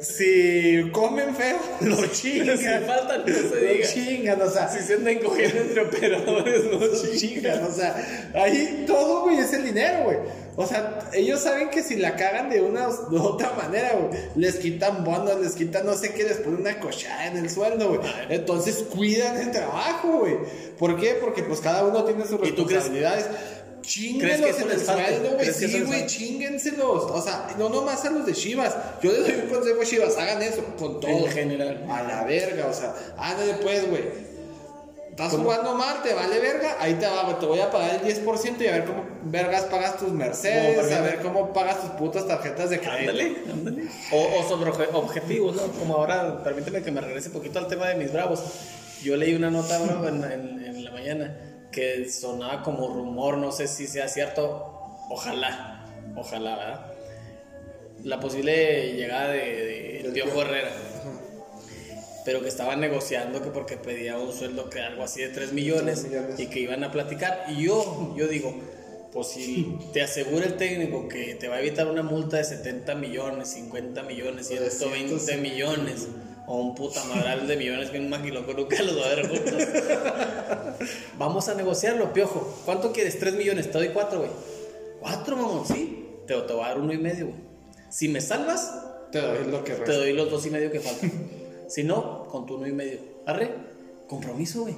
Speaker 1: Si comen feo, lo
Speaker 2: Si
Speaker 1: chingan.
Speaker 2: faltan, no se
Speaker 1: Lo
Speaker 2: diga.
Speaker 1: chingan, o sea,
Speaker 2: Si se andan cogiendo entre operadores, no
Speaker 1: lo
Speaker 2: chingan.
Speaker 1: chingan, o sea, ahí todo, güey, es el dinero, güey. O sea, ellos saben que si la cagan de una de otra manera, güey, les quitan bonos, les quitan no sé qué, les ponen una cochada en el sueldo, güey. Entonces cuidan el trabajo, güey. ¿Por qué? Porque pues cada uno tiene sus
Speaker 2: ¿Y tú crees-
Speaker 1: responsabilidades.
Speaker 2: ¿Crees que
Speaker 1: Chinguenlos en el sueldo, güey.
Speaker 2: ¿Crees que eso
Speaker 1: Sí, güey, chinguenselos. O sea, no nomás a los de Chivas. Yo les doy un consejo a Chivas, hagan eso con todo.
Speaker 2: En general.
Speaker 1: A la verga, o sea, ándale pues, güey. Estás jugando mal, te vale verga, ahí te va, te voy a pagar el 10% y a ver cómo vergas pagas tus Mercedes, a ver cómo pagas tus putas tarjetas de crédito.
Speaker 2: Ándale, ándale. O, o sobre obje- objetivos, ¿no? Como ahora, permíteme que me regrese un poquito al tema de mis bravos. Yo leí una nota, bravo, en, en- en la mañana que sonaba como rumor, no sé si sea cierto. Ojalá, ojalá, ¿verdad? La posible llegada de, de Piojo. Herrera. Pero que estaban negociando que porque pedía un sueldo que algo así de 3 millones,
Speaker 1: Tres millones.
Speaker 2: y que iban a platicar. Y yo, yo digo, pues si te asegura el técnico que te va a evitar una multa de 70 millones, 50 millones, 120
Speaker 1: 300.
Speaker 2: millones, o un puta madral de millones que un maquiloco nunca los va a ver juntos. Vamos a negociarlo, piojo. ¿Cuánto quieres? 3 millones, te doy 4, güey. 4, mamón, sí. Te, te voy a dar uno y medio, güey. Si me salvas,
Speaker 1: Te doy lo que
Speaker 2: te doy los dos y medio que faltan. si no, con tu uno y medio. Arre, compromiso, güey.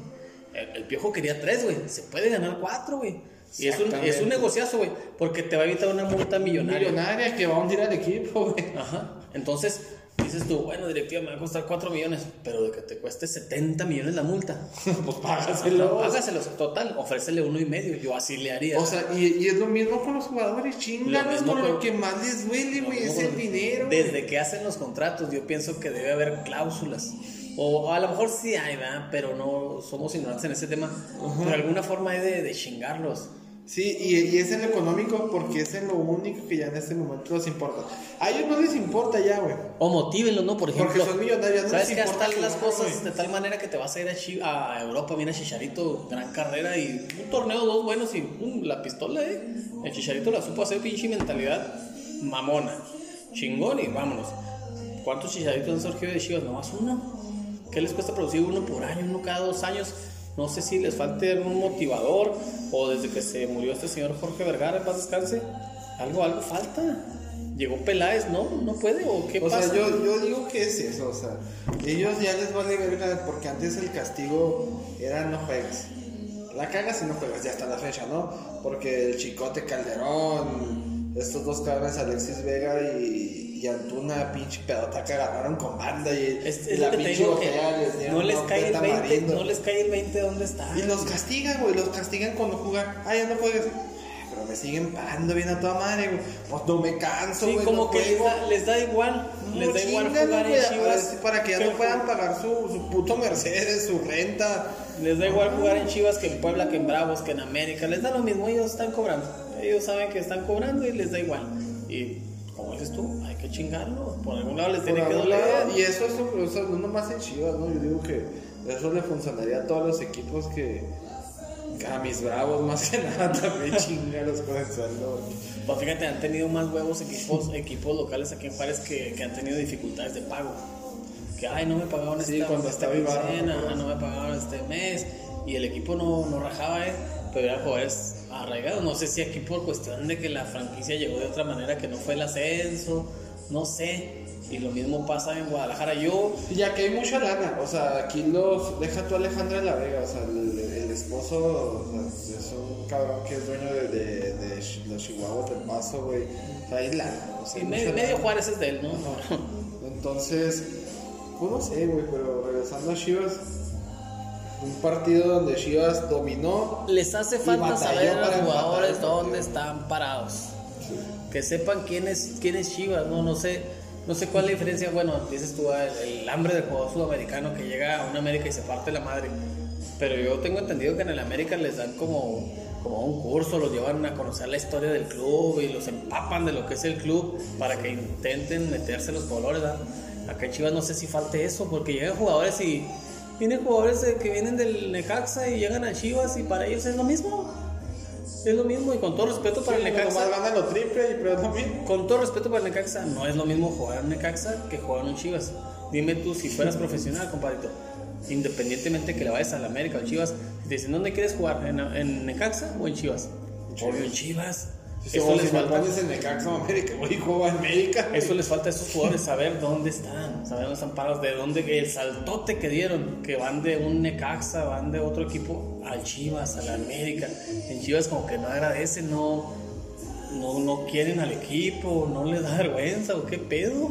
Speaker 2: El, el piojo quería tres, güey. Se puede ganar cuatro, güey. Y es un,
Speaker 1: Exactamente.
Speaker 2: es un negociazo, güey. Porque te va a evitar una multa millonaria.
Speaker 1: Millonaria que va a hundir al equipo, güey.
Speaker 2: Ajá. Entonces, dices tú, bueno, directiva, me va a costar 4 millones, pero de que te cueste 70 millones la multa.
Speaker 1: pues págaselo.
Speaker 2: Págaselos, total, ofrécele uno y medio. Yo así le haría.
Speaker 1: O sea, y, y es lo mismo con los jugadores, chingados por
Speaker 2: con-
Speaker 1: lo que más les duele, güey, es el dinero.
Speaker 2: Desde que hacen los contratos, yo pienso que debe haber cláusulas. O a lo mejor sí hay, ¿verdad? Pero no somos ignorantes en ese tema. Pero de alguna forma hay de, de chingarlos.
Speaker 1: Sí, y, y es en lo económico porque es en lo único que ya en este momento les importa. A ellos no les importa ya, güey.
Speaker 2: O motívenlos, ¿no? Por ejemplo.
Speaker 1: Porque son millonarios, no
Speaker 2: ¿Sabes
Speaker 1: les
Speaker 2: que
Speaker 1: importa
Speaker 2: están las cosas
Speaker 1: güey.
Speaker 2: de tal manera que te vas a ir a, Chi- a Europa? Mira, Chicharito, gran carrera y un torneo, dos buenos y pum, la pistola, ¿eh? El Chicharito la supo hacer pinche mentalidad mamona. Chingón y vámonos. ¿Cuántos Chicharitos han surgido de Chivas? Nomás uno. ¿Qué les cuesta producir uno por año, uno cada dos años? No sé si les falte algún motivador o desde que se murió este señor Jorge Vergara, en paz descanse. Algo, algo falta. Llegó Peláez, ¿no? ¿No puede? ¿O qué
Speaker 1: O
Speaker 2: pasa?
Speaker 1: sea, yo, yo digo que es eso, o sea, ellos ya les vale verga porque antes el castigo era no juegas. La cagas y no juegas, ya hasta la fecha, ¿no? Porque el Chicote Calderón, estos dos cabrones, Alexis Vega y, y Antuna, pinche pedota que agarraron con banda y,
Speaker 2: Es,
Speaker 1: y
Speaker 2: te
Speaker 1: pinche botella les dieron
Speaker 2: no les cae el
Speaker 1: peta
Speaker 2: 20,
Speaker 1: tamarindo.
Speaker 2: no les cae el 20 dónde está.
Speaker 1: Y los castigan, güey, los castigan cuando juegan. Ah, ya no juegas. pero me siguen pagando bien a toda madre, güey. Pues no me canso,
Speaker 2: Sí,
Speaker 1: güey.
Speaker 2: como
Speaker 1: no
Speaker 2: que les da, les da igual.
Speaker 1: No,
Speaker 2: les da igual jugar en Chivas.
Speaker 1: para- Para que ya no puedan pagar su, su puto Mercedes, su renta.
Speaker 2: Les da igual jugar en Chivas que en Puebla, que en Bravos, que en América. Les da lo mismo, ellos están cobrando. Ellos saben que están cobrando y les da igual. Y como dices tú, hay que chingarlo. Por algún lado les tiene que doler.
Speaker 1: Y eso, eso, eso no nomás en Chivas, ¿no? Yo digo que eso le funcionaría a todos los equipos que. A mis bravos, más que nada, también chingaros con el sueldo.
Speaker 2: Pues fíjate, han tenido más huevos equipos, equipos locales aquí en Juárez que, que han tenido dificultades de pago. Que, ay, no me pagaron
Speaker 1: Sí,
Speaker 2: esta,
Speaker 1: cuando
Speaker 2: esta quincena,
Speaker 1: ¿no?
Speaker 2: no me pagaron este mes. Y el equipo no, no rajaba, ¿eh? Pero eran jugadores arraigados. No sé si aquí por cuestión de que la franquicia llegó de otra manera, que no fue el ascenso, no sé. Y lo mismo pasa en Guadalajara. Yo,
Speaker 1: Y ya que hay mucha lana, o sea, aquí los. Deja tú Alejandra de la Vega, o sea, el, el esposo o sea, es un cabrón que es dueño de, de, de los Chihuahuas del Paso, güey. O sea, hay lana. O sea, hay
Speaker 2: medio. Juárez es de él, ¿no?
Speaker 1: Entonces, pues no sé, güey, pero regresando a Chivas, un partido donde Chivas dominó.
Speaker 2: Les hace falta saber a los jugadores dónde están parados. Que sepan quién es, quién es Chivas, no, no sé, no sé cuál es la diferencia. Bueno, dices tú el, el hambre del jugador sudamericano que llega a una América y se parte la madre. Pero yo tengo entendido que en el América les dan como, como un curso, los llevan a conocer la historia del club y los empapan de lo que es el club para que intenten meterse los colores. ¿verdad? Acá en Chivas no sé si falte eso, porque llegan jugadores y vienen jugadores que vienen del Necaxa y llegan a Chivas y para ellos es lo mismo. Es lo mismo y con todo respeto para el
Speaker 1: Sí,
Speaker 2: Necaxa.
Speaker 1: nomás ganan lo triple, pero es lo mismo.
Speaker 2: Con todo respeto para el Necaxa, no es lo mismo jugar en Necaxa que jugar en Chivas. Dime tú, si fueras profesional, compadrito, independientemente que le vayas a la América o Chivas, te dicen, ¿dónde quieres jugar? ¿En, en Necaxa o en Chivas? Obvio en Chivas. Eso les falta.
Speaker 1: en Necaxa América, güey, juego en América.
Speaker 2: Eso les falta a esos jugadores saber dónde están, saber dónde están parados, de dónde el saltote que dieron, que van de un Necaxa, van de otro equipo al Chivas, a la América. En Chivas como que no agradecen, no, no, no quieren al equipo, no les da vergüenza o qué pedo.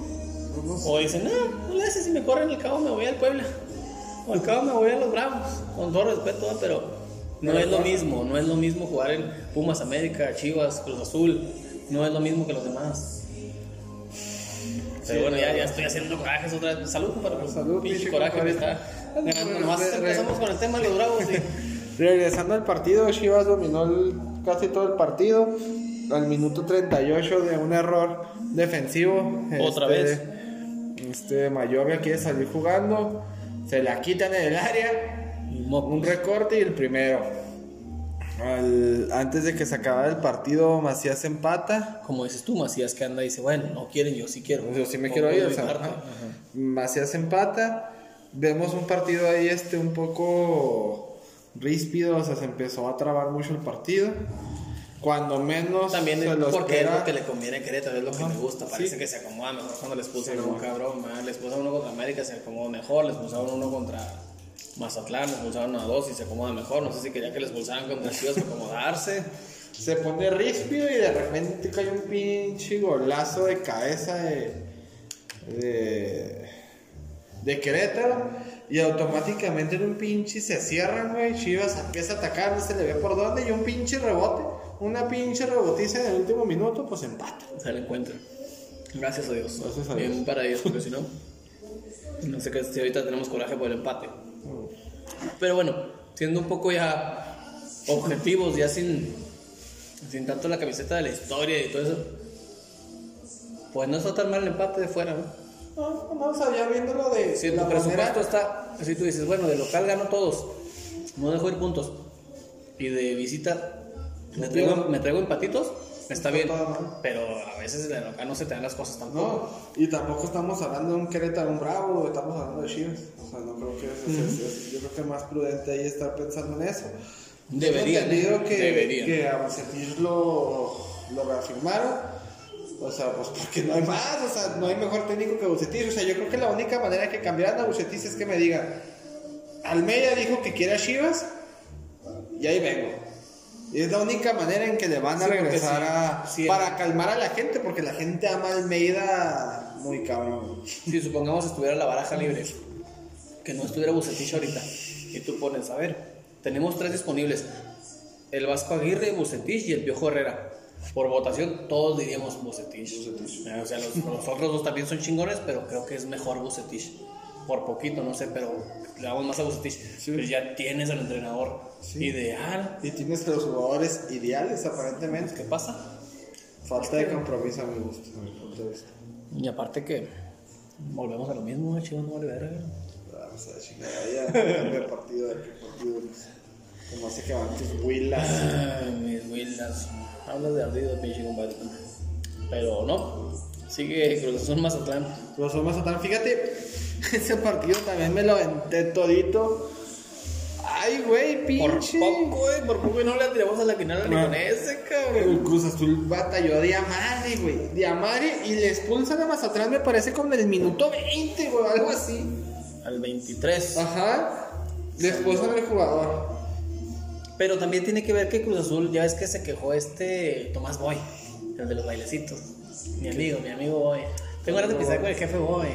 Speaker 2: O dicen, no, no le haces si me corren al cabo me voy al Puebla. O al cabo me voy a los Bravos, con todo respeto, pero no es lo mismo, no es lo mismo jugar en Pumas América, Chivas, Cruz Azul, no es lo mismo que los demás. Pero
Speaker 1: Sí,
Speaker 2: bueno, ya, ya estoy haciendo corajes otra vez. Salud, compadre.
Speaker 1: Salud,
Speaker 2: pinche coraje está ganando. Nomás empezamos con el tema de los bravos y...
Speaker 1: Regresando al partido, Chivas dominó el- casi todo el partido. Al minuto 38 de un error defensivo.
Speaker 2: Otra
Speaker 1: este,
Speaker 2: vez.
Speaker 1: Este Mayorga quiere salir jugando. Se la quitan en el área. Un recorte y el primero. Al- antes de que se acabara el partido, Macías empata.
Speaker 2: Como dices tú, Macías que anda y dice, bueno, no quieren, yo sí quiero.
Speaker 1: Yo sí me quiero ir. O sea, ajá. Macías empata. Vemos un partido ahí este un poco ríspido. O sea, se empezó a trabar mucho el partido. Cuando menos
Speaker 2: También
Speaker 1: se
Speaker 2: es
Speaker 1: lo
Speaker 2: porque es
Speaker 1: espera.
Speaker 2: lo que le conviene a Querétaro, es lo que me gusta. Parece
Speaker 1: sí.
Speaker 2: que se acomoda mejor cuando les puse
Speaker 1: Sí,
Speaker 2: un cabrón, man. les puse uno contra América, se acomoda mejor, les puse uno contra Mazatlán, les pulsaron a dos y se acomoda mejor. No sé si quería que les pulsaran contra Chivas para acomodarse.
Speaker 1: Se pone ríspido y de repente cae un pinche golazo de cabeza de. de. de Querétaro. Y automáticamente en un pinche se cierran, güey. Chivas empieza a atacar, no se le ve por dónde. Y un pinche rebote. Una pinche rebotiza en el último minuto, pues empata.
Speaker 2: Se la encuentran. Gracias a Dios.
Speaker 1: Gracias a
Speaker 2: Bien
Speaker 1: Dios.
Speaker 2: para ellos, porque si no, no sé qué si ahorita tenemos coraje por el empate. Pero bueno, siendo un poco ya objetivos, ya sin, sin tanto la camiseta de la historia y todo eso, pues no está tan mal el empate de fuera, ¿no?
Speaker 1: No, no, o sea, ya viéndolo de.
Speaker 2: Si tu presupuesto
Speaker 1: manera-
Speaker 2: está, así tú dices, bueno, de local gano todos, no dejo ir puntos, y de visita me traigo, me traigo empatitos, está bien, pero a veces de local no se te dan las cosas tampoco.
Speaker 1: No, y tampoco estamos hablando de un Querétaro, un Bravo, estamos hablando de Chivas. O sea, no creo que es, es- es- yo creo que es más prudente ahí estar pensando en eso.
Speaker 2: Deberían, ¿eh?
Speaker 1: que,
Speaker 2: Deberían.
Speaker 1: que a Bucetich lo, lo reafirmaron. O sea, pues porque no hay más, o sea, no hay mejor técnico que Bucetich. O sea, yo creo que la única manera que cambiaran a Bucetich es que me digan, Almeida dijo que quiere a Chivas y ahí vengo. Es la única manera en que le van a
Speaker 2: Sí,
Speaker 1: regresar
Speaker 2: sí,
Speaker 1: a...
Speaker 2: sí.
Speaker 1: para calmar a la gente, porque la gente ama a Almeida muy cabrón.
Speaker 2: Si supongamos estuviera la baraja libre, que no estuviera Bucetich ahorita, y tú pones, a ver, tenemos tres disponibles, el Vasco Aguirre, Bucetich y el Piojo Herrera. Por votación, todos diríamos Bucetich. Eh, O sea, los, los otros dos también son chingones, pero creo que es mejor Bucetich. Por poquito, no sé, pero le damos más a Bucetich. Pues ya tienes al entrenador ideal.
Speaker 1: Y tienes los jugadores ideales, aparentemente.
Speaker 2: ¿Qué pasa?
Speaker 1: Falta de compromiso a mi gusto. a mi punto de vista.
Speaker 2: Y aparte que volvemos a lo mismo, chicos, no vale verga.
Speaker 1: Vamos a chingar ya. De partido qué partido. Como hace que van tus huilas.
Speaker 2: Ay, mis Willas. Hablas de ardido, pinche compadre. Pero no. Sigue Cruz Azul Mazatlán.
Speaker 1: Los Azul Mazatlán, fíjate, ese partido también me lo aventé todito. Ay, güey,
Speaker 2: Por
Speaker 1: pinche.
Speaker 2: poco, güey. Por poco y no le atiramos a la quinala ni con ese, cabrón.
Speaker 1: El Cruz Azul batalló a Diamare, güey. Diamare y le expulsan a Mazatlán, me parece como en el minuto 20, güey, algo así.
Speaker 2: Al 23.
Speaker 1: Ajá. Le expulsan al jugador.
Speaker 2: Pero también tiene que ver que Cruz Azul, ya ves que se quejó este Tomás Boy, el de los bailecitos. Mi amigo, mi amigo Boy. Tengo ganas de pisar con el jefe Boy.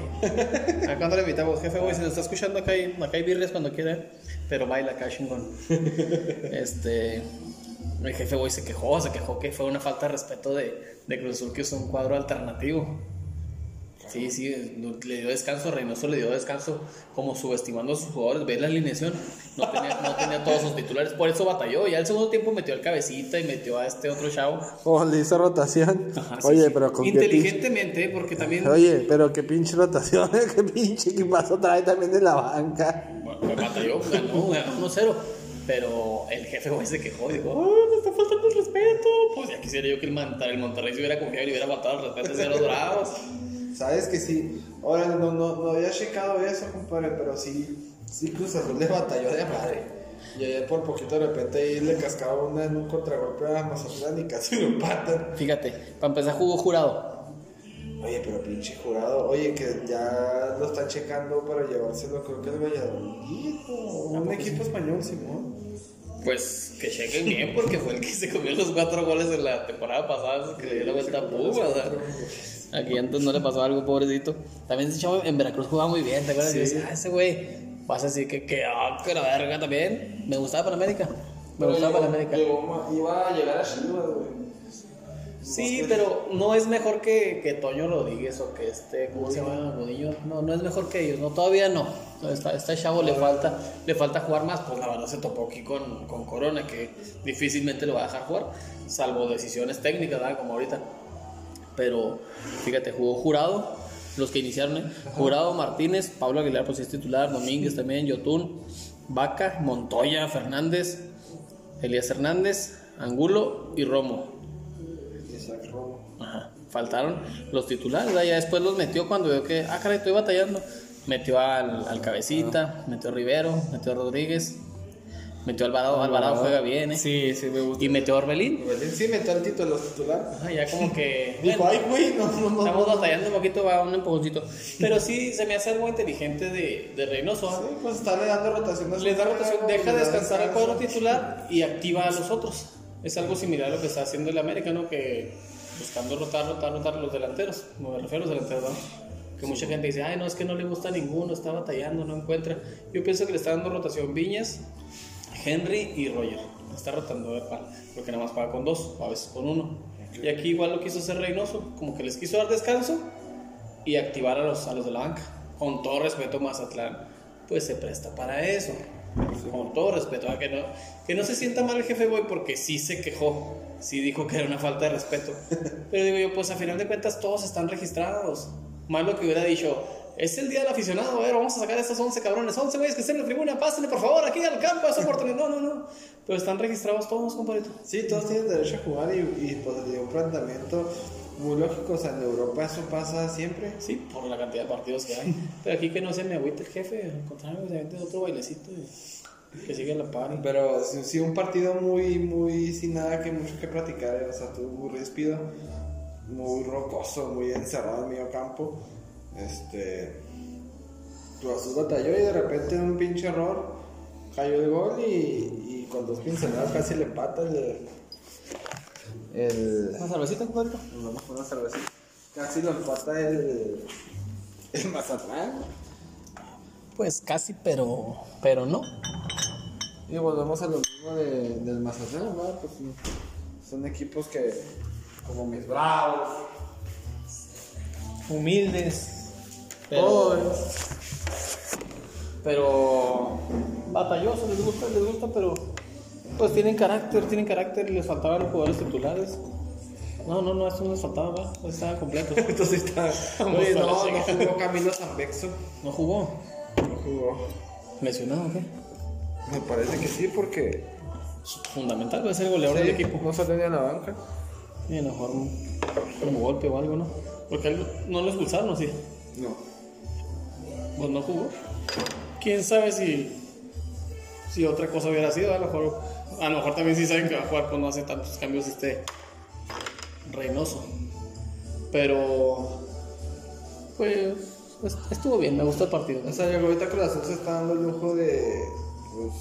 Speaker 2: ¿A cuándo le invitamos? Jefe Boy, si lo está escuchando acá hay, acá hay birrias cuando quiera, pero baila acá chingón. Este. El jefe Boy se quejó, se quejó que fue una falta de respeto de, de Cruz Azul que usó un cuadro alternativo. Sí, sí, le dio descanso, Reynoso le dio descanso, como subestimando a sus jugadores. Ve la alineación, no tenía, no tenía todos sus titulares, por eso batalló. Ya el segundo tiempo metió al cabecita y metió a este otro chavo.
Speaker 1: Oh, le hizo rotación.
Speaker 2: Ajá, sí,
Speaker 1: Oye,
Speaker 2: sí.
Speaker 1: pero con
Speaker 2: Inteligentemente, porque también.
Speaker 1: Oye, pero qué pinche rotación, qué pinche equipazo trae también en la banca.
Speaker 2: Bueno, pues batalló, ganó, ganó 1-0. Pero el jefe güey se quejó y dijo: ¡Oh, me está faltando el respeto! Pues ya quisiera yo que el, Monterrey, el Monterrey se hubiera confiado y le hubiera faltado el respeto hacia los bravos.
Speaker 1: Sabes que sí. Ahora no, no, no había checado eso, compadre, pero sí, sí Cruz Azul le batalló de madre. Y ayer por poquito de repente ahí le cascaba una en un contragolpe a Mazatlán y casi lo empatan.
Speaker 2: Fíjate, para empezar jugó jurado.
Speaker 1: Oye, pero pinche jurado, oye, que ya lo están checando para llevárselo, creo que el Valladolid o un equipo español, Simón.
Speaker 2: Pues que chequen bien porque fue el que se comió los cuatro goles en la temporada pasada, que le dio la vuelta a Pumas. Aquí antes no le pasó algo, pobrecito. También ese chavo en Veracruz jugaba muy bien, ¿te acuerdas? Y dices, ah, ese güey, vas a decir que, que, ah, que la verga también. Me gustaba para América. Me gustaba para América.
Speaker 1: iba a llegar a Chivas, güey.
Speaker 2: Sí, pero no es mejor que, que Toño Rodríguez o que este, ¿cómo se llama? Godillo. No, no es mejor que ellos, no, todavía no. No, Está, este chavo le falta, le falta jugar más, pues la verdad se topó aquí con, con Corona, que difícilmente lo va a dejar jugar, salvo decisiones técnicas, ¿verdad? Como ahorita. Pero fíjate, jugó Jurado, los que iniciaron, ¿eh? Jurado, Martínez, Pablo Aguilar, pues es titular, Domínguez también, Yotún, Vaca, Montoya, Fernández, Elías Hernández, Angulo y Romo. Ajá. Faltaron los titulares, ya después los metió cuando vio que, ah, caray, estoy batallando. Metió al, al Cabecita, metió a Rivero, metió a Rodríguez, metió a Alvarado, Alvarado juega bien, ¿eh?
Speaker 1: Sí, sí, me gusta.
Speaker 2: Y metió a Orbelín.
Speaker 1: Sí, metió al título titular.
Speaker 2: Ajá, ya como que.
Speaker 1: Dijo,
Speaker 2: bueno,
Speaker 1: ay, güey, no, no, no.
Speaker 2: Estamos batallando un poquito, va un empujoncito. Pero sí, se me hace algo inteligente de, de Reynoso. ¿ah?
Speaker 1: Sí, pues estarle dando rotación a
Speaker 2: Les da rotación, deja
Speaker 1: le
Speaker 2: descansar al cuadro titular y activa a los otros. Es algo similar a lo que está haciendo el América, ¿no? Que buscando rotar, rotar, rotar los delanteros. Me refiero a los delanteros, ¿no? Que mucha gente dice, ay, no, es que no le gusta ninguno, está batallando, no encuentra. Yo pienso que le está dando rotación Viñas, Henry y Roger. Está rotando a ver cuál, porque nada más paga con dos, o a veces con uno. Y aquí igual lo quiso hacer Reynoso, como que les quiso dar descanso y activar a los, a los de la banca. Con todo respeto, Mazatlán, pues se presta para eso. Con todo respeto, ¿ah? que no, que no se sienta mal el jefe Boy porque sí se quejó, sí dijo que era una falta de respeto. Pero digo yo, pues a final de cuentas todos están registrados. Más lo que hubiera dicho, es el día del aficionado, a ver, vamos a sacar a estos 11 cabrones, 11 güeyes que estén en la tribuna, pásenle por favor aquí al campo, esa oportunidad. No, no, no. Pero están registrados todos, compadrito.
Speaker 1: Sí, todos tienen derecho a jugar y, y pues dio un planteamiento muy lógico. O sea, en Europa eso pasa siempre.
Speaker 2: Sí, por la cantidad de partidos que hay. Pero aquí que no se me agüite el jefe, al contrario, se vende otro bailecito y que sigue la par.
Speaker 1: Pero sí, sí, un partido muy, muy sin nada que mucho que platicar. O sea, tuvo muy ríspido, muy rocoso, muy encerrado en medio campo. Este. Cruz batalló y de repente un pinche error cayó el gol y, y con dos pinceladas casi le empata el. El.
Speaker 2: ¿Una cervecita?
Speaker 1: Nos vamos con una cervecita. Casi lo empata el. El Mazatlán.
Speaker 2: Pues casi, pero, pero no.
Speaker 1: Y volvemos a lo mismo de, del Mazatlán, ¿verdad? Pues, son equipos que, como mis bravos,
Speaker 2: Humildes. Pero,
Speaker 1: pobres.
Speaker 2: pero batallosos, les gusta, les gusta, pero pues tienen carácter, tienen carácter y les faltaban los jugadores titulares. No, no, no, esto no les faltaba, ¿verdad? Pues estaban completos.
Speaker 1: Entonces está. Oye,
Speaker 2: a
Speaker 1: no, no jugó Camilo Zambexo.
Speaker 2: ¿No jugó?
Speaker 1: No jugó.
Speaker 2: ¿Lesionado o qué?
Speaker 1: Me parece que sí, porque.
Speaker 2: Fundamental, puede ser el goleador
Speaker 1: Sí,
Speaker 2: del equipo.
Speaker 1: No salió ni a la banca.
Speaker 2: Y a lo mejor un, un golpe o algo, ¿no? Porque a él no lo expulsaron, ¿o sí?
Speaker 1: No.
Speaker 2: Pues no jugó. Quién sabe si, si otra cosa hubiera sido. A lo mejor, a lo mejor también sí saben que va a jugar, pues no hace tantos cambios este Reynoso. Pero, pues, pues, estuvo bien, me gustó el partido.
Speaker 1: O sea, llegó ahorita Cruz Azul se está dando el lujo de. Pues,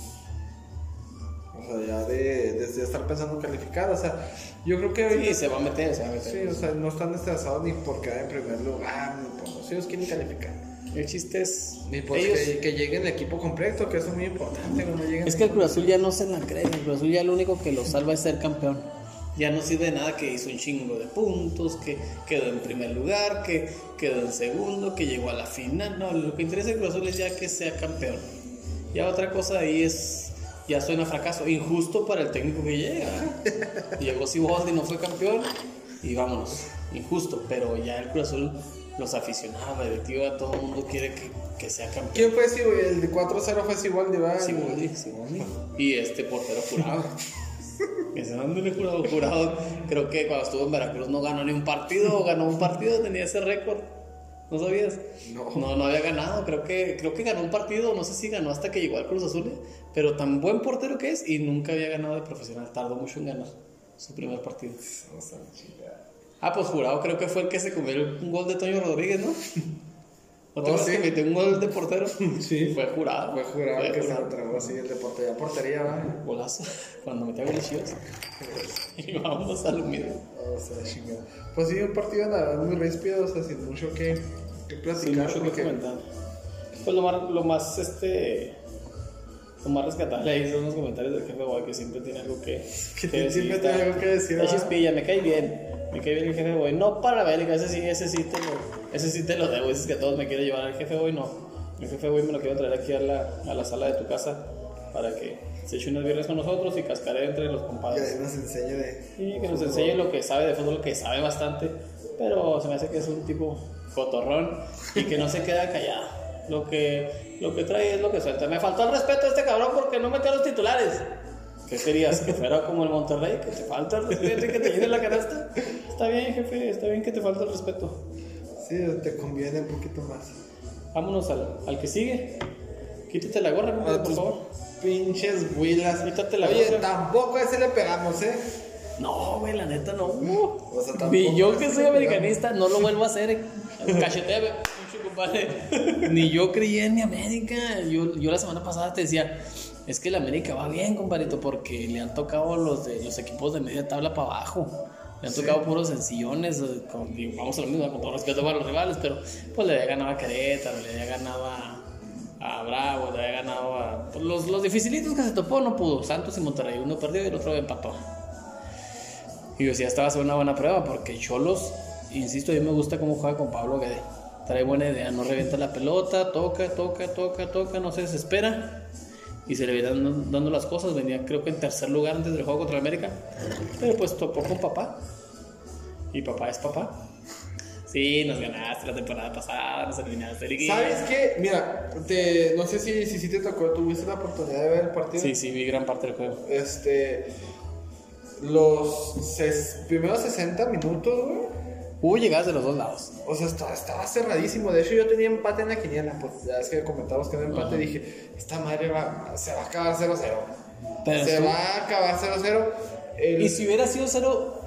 Speaker 1: o sea, ya de, de- de estar pensando en calificar. O sea, yo creo que
Speaker 2: Sí, se va a meter, se va a meter.
Speaker 1: Sí, o sea, no están estresados ni por quedar en primer lugar, ni por los ellos quieren calificar.
Speaker 2: El chiste es.
Speaker 1: Ni por
Speaker 2: ellos-
Speaker 1: que, que lleguen el equipo completo, que eso es muy importante, que no lleguen.
Speaker 2: Es que el Cruz Azul ya no se la cree, el Cruz Azul ya lo único que lo salva es ser campeón. Ya no sirve de nada que hizo un chingo de puntos, que quedó en primer lugar, que quedó en segundo, que llegó a la final. No, lo que interesa el Cruz Azul es ya que sea campeón. Ya otra cosa ahí es, ya suena fracaso. Injusto para el técnico que llega. Llegó Siboldi, no fue campeón y vámonos. Injusto, pero ya el Cruz Azul, los aficionados, la directiva, todo el mundo quiere que, que sea campeón.
Speaker 1: ¿Quién fue ese, güey? El de 4-0 fue igual de va.
Speaker 2: Siboldi, Siboldi. Y este portero jurado. Ese dándole jurado, jurado. Creo que cuando estuvo en Veracruz no ganó ni un partido, ganó un partido, tenía ese récord. ¿No sabías?
Speaker 1: No.
Speaker 2: no. no había ganado. Creo que, creo que ganó un partido, no sé si ganó hasta que llegó al Cruz Azul, pero tan buen portero que es y nunca había ganado de profesional. Tardó mucho en ganar su primer partido. Ah, pues jurado creo que fue el que se comió un gol de Toño Rodríguez, ¿no? ¿No te
Speaker 1: Oh, sí.
Speaker 2: que metió un gol de portero?
Speaker 1: Sí.
Speaker 2: Fue jurado.
Speaker 1: Fue jurado
Speaker 2: Fue
Speaker 1: que se
Speaker 2: jurado.
Speaker 1: lo tragó así el deporte. Ya portería, va.
Speaker 2: Golazo. Cuando metía goles chivas. Y vamos al humilde.
Speaker 1: O sea, chingada. Pues sí, un partido la verdad muy ríspido, o sea, sin mucho que, que
Speaker 2: Sin
Speaker 1: platicar.
Speaker 2: mucho que
Speaker 1: porque-
Speaker 2: comentar. Pues lo más, lo más, este. Lo más rescatable ahí son los comentarios del jefe Boy, que siempre tiene algo que,
Speaker 1: Que siempre tiene algo que decir,
Speaker 2: La
Speaker 1: ¿verdad?
Speaker 2: chispilla, me cae bien. Me cae bien el jefe Boy. No para Bélica, ese sí, ese sí te lo, ese sí te lo debo. Que todos me quiere llevar el jefe Boy, no. El jefe Boy me lo quiero traer aquí a la, a la sala de tu casa para que se eche unas birras con nosotros y cascaré entre los
Speaker 1: Que
Speaker 2: compadres.
Speaker 1: ahí nos enseñe de.
Speaker 2: Y que nos enseñe lo que sabe de fútbol, que sabe bastante, pero se me hace que es un tipo cotorrón y que no se queda callado. Lo que, lo que trae es lo que suelta. Me faltó el respeto a este cabrón porque no metió a los titulares. ¿Qué querías? ¿Que fuera como el Monterrey? ¿Que te falta el respeto y que te llene la canasta? Está bien, jefe, está bien que te falta el respeto.
Speaker 1: Sí, te conviene un poquito más.
Speaker 2: Vámonos al, al que sigue. Quítate la gorra, compadre,
Speaker 1: A
Speaker 2: por favor.
Speaker 1: pinches huilas.
Speaker 2: Quítate la
Speaker 1: Oye,
Speaker 2: gorra.
Speaker 1: tampoco a ese le pegamos, ¿eh?
Speaker 2: No, güey, la neta no.
Speaker 1: O sea, tampoco
Speaker 2: Ni yo que soy americanista no lo vuelvo a hacer. Cacheteame, pinche compadre. Ni yo creía en mi América. Yo, yo la semana pasada te decía, es que el América va bien, compadrito, porque le han tocado los de los equipos de media tabla para abajo. Le han tocado puros sencillones. eh, con- vamos a lo mismo, con todo respeto para los rivales, pero pues le había ganado a Querétaro, le había ganado a, a Bravo, le había ganado a. pues, los, los dificilitos que se topó no pudo. Santos y Monterrey, uno perdió y el otro empató. Y yo decía, esta va a ser una buena prueba porque Cholos, insisto, a mí me gusta cómo juega con Pablo Guede. Trae buena idea, no revienta la pelota, toca, toca, toca, toca, no se desespera. Y se le vienen dando, dando las cosas. Venía, creo que en tercer lugar antes del juego contra el América. Pero pues topó con papá. Y papá es papá. Sí, nos ganaste la temporada pasada, nos eliminaste de liguilla.
Speaker 1: ¿Sabes qué? Mira, te, no sé si, si, si te tocó, tuviste la oportunidad de ver el partido.
Speaker 2: Sí, sí, vi gran parte del juego.
Speaker 1: Este. Los ses- primeros 60 minutos, güey.
Speaker 2: Hubo llegadas de los dos lados.
Speaker 1: O sea, estaba, estaba cerradísimo. De hecho, yo tenía empate en la quiniela. Pues ya es que comentábamos que era empate. Dije, esta madre va, se va a acabar 0-0.
Speaker 2: Pero
Speaker 1: Se va a acabar 0-0. El-
Speaker 2: Y si hubiera sido cero,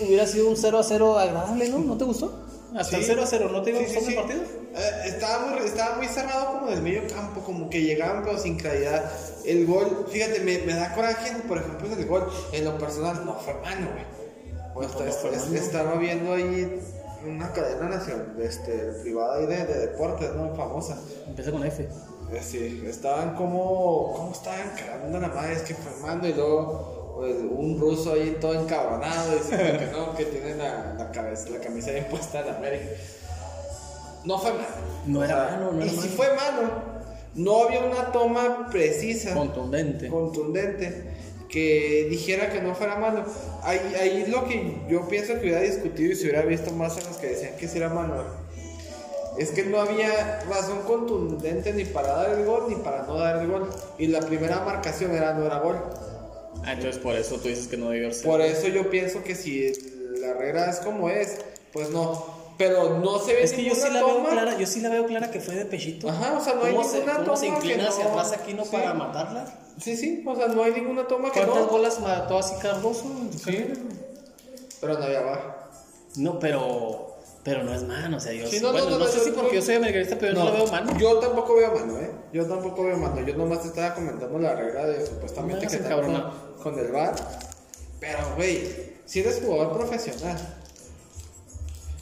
Speaker 2: hubiera sido un 0 a 0 agradable, ¿no? ¿No te gustó? Hasta el
Speaker 1: Sí.
Speaker 2: 0 a 0, ¿no te iba
Speaker 1: Sí,
Speaker 2: gustando el partido?
Speaker 1: Eh, estaba, muy, estaba muy cerrado como del medio campo, como que llegaban pero sin claridad. El gol, fíjate, me, me da coraje, por ejemplo, en el gol, en lo personal, no fue mano, güey. O está-
Speaker 2: no fue
Speaker 1: es-
Speaker 2: mano.
Speaker 1: estaba viendo ahí una cadena nacional, este, privada ahí de, de deportes, ¿no? Famosa.
Speaker 2: Empieza con F.
Speaker 1: Eh, Sí, estaban como. ¿Cómo estaban cagando la madre? Es que formando y luego pues, un ruso ahí todo encabronado diciendo que no, que tiene la, la, cabeza, la camisa bien puesta en América. No fue malo.
Speaker 2: No era malo, no
Speaker 1: Y
Speaker 2: era
Speaker 1: si
Speaker 2: malo.
Speaker 1: fue malo, no había una toma precisa
Speaker 2: Contundente.
Speaker 1: contundente que dijera que no fuera malo. Ahí, ahí lo que yo pienso que hubiera discutido y se hubiera visto más a los que decían que sí era malo es que no había razón contundente ni para dar el gol ni para no dar el gol. Y la primera marcación era no era gol.
Speaker 2: Ah, entonces por eso tú dices que no debió ser.
Speaker 1: Por eso yo pienso que si la regla es como es, pues no. Pero no se ve
Speaker 2: Es que yo sí la veo
Speaker 1: toma.
Speaker 2: clara, yo sí la veo clara que fue de pechito.
Speaker 1: Ajá, o sea, no hay
Speaker 2: ¿Cómo se,
Speaker 1: ninguna
Speaker 2: cómo se
Speaker 1: toma
Speaker 2: inclina
Speaker 1: que
Speaker 2: hacia
Speaker 1: no-
Speaker 2: atrás aquí no
Speaker 1: sí.
Speaker 2: para matarla?
Speaker 1: Sí, sí, o sea, no hay ninguna toma que
Speaker 2: ¿Cuántas
Speaker 1: no.
Speaker 2: bolas mató así Cardoso?
Speaker 1: Sí. Pero no había baja.
Speaker 2: No, pero pero no es mano, o sea, yo
Speaker 1: Sí, no, no,
Speaker 2: bueno,
Speaker 1: no,
Speaker 2: no,
Speaker 1: no,
Speaker 2: sé
Speaker 1: yo-
Speaker 2: si porque yo soy americanista, pero yo no, la veo mano.
Speaker 1: Yo tampoco veo mano, ¿eh? Yo tampoco veo mano. Yo nomás te estaba comentando la regla de supuestamente
Speaker 2: No,
Speaker 1: que
Speaker 2: se
Speaker 1: estaba con,
Speaker 2: encabrona.
Speaker 1: con el VAR. Pero, güey, si eres jugador profesional,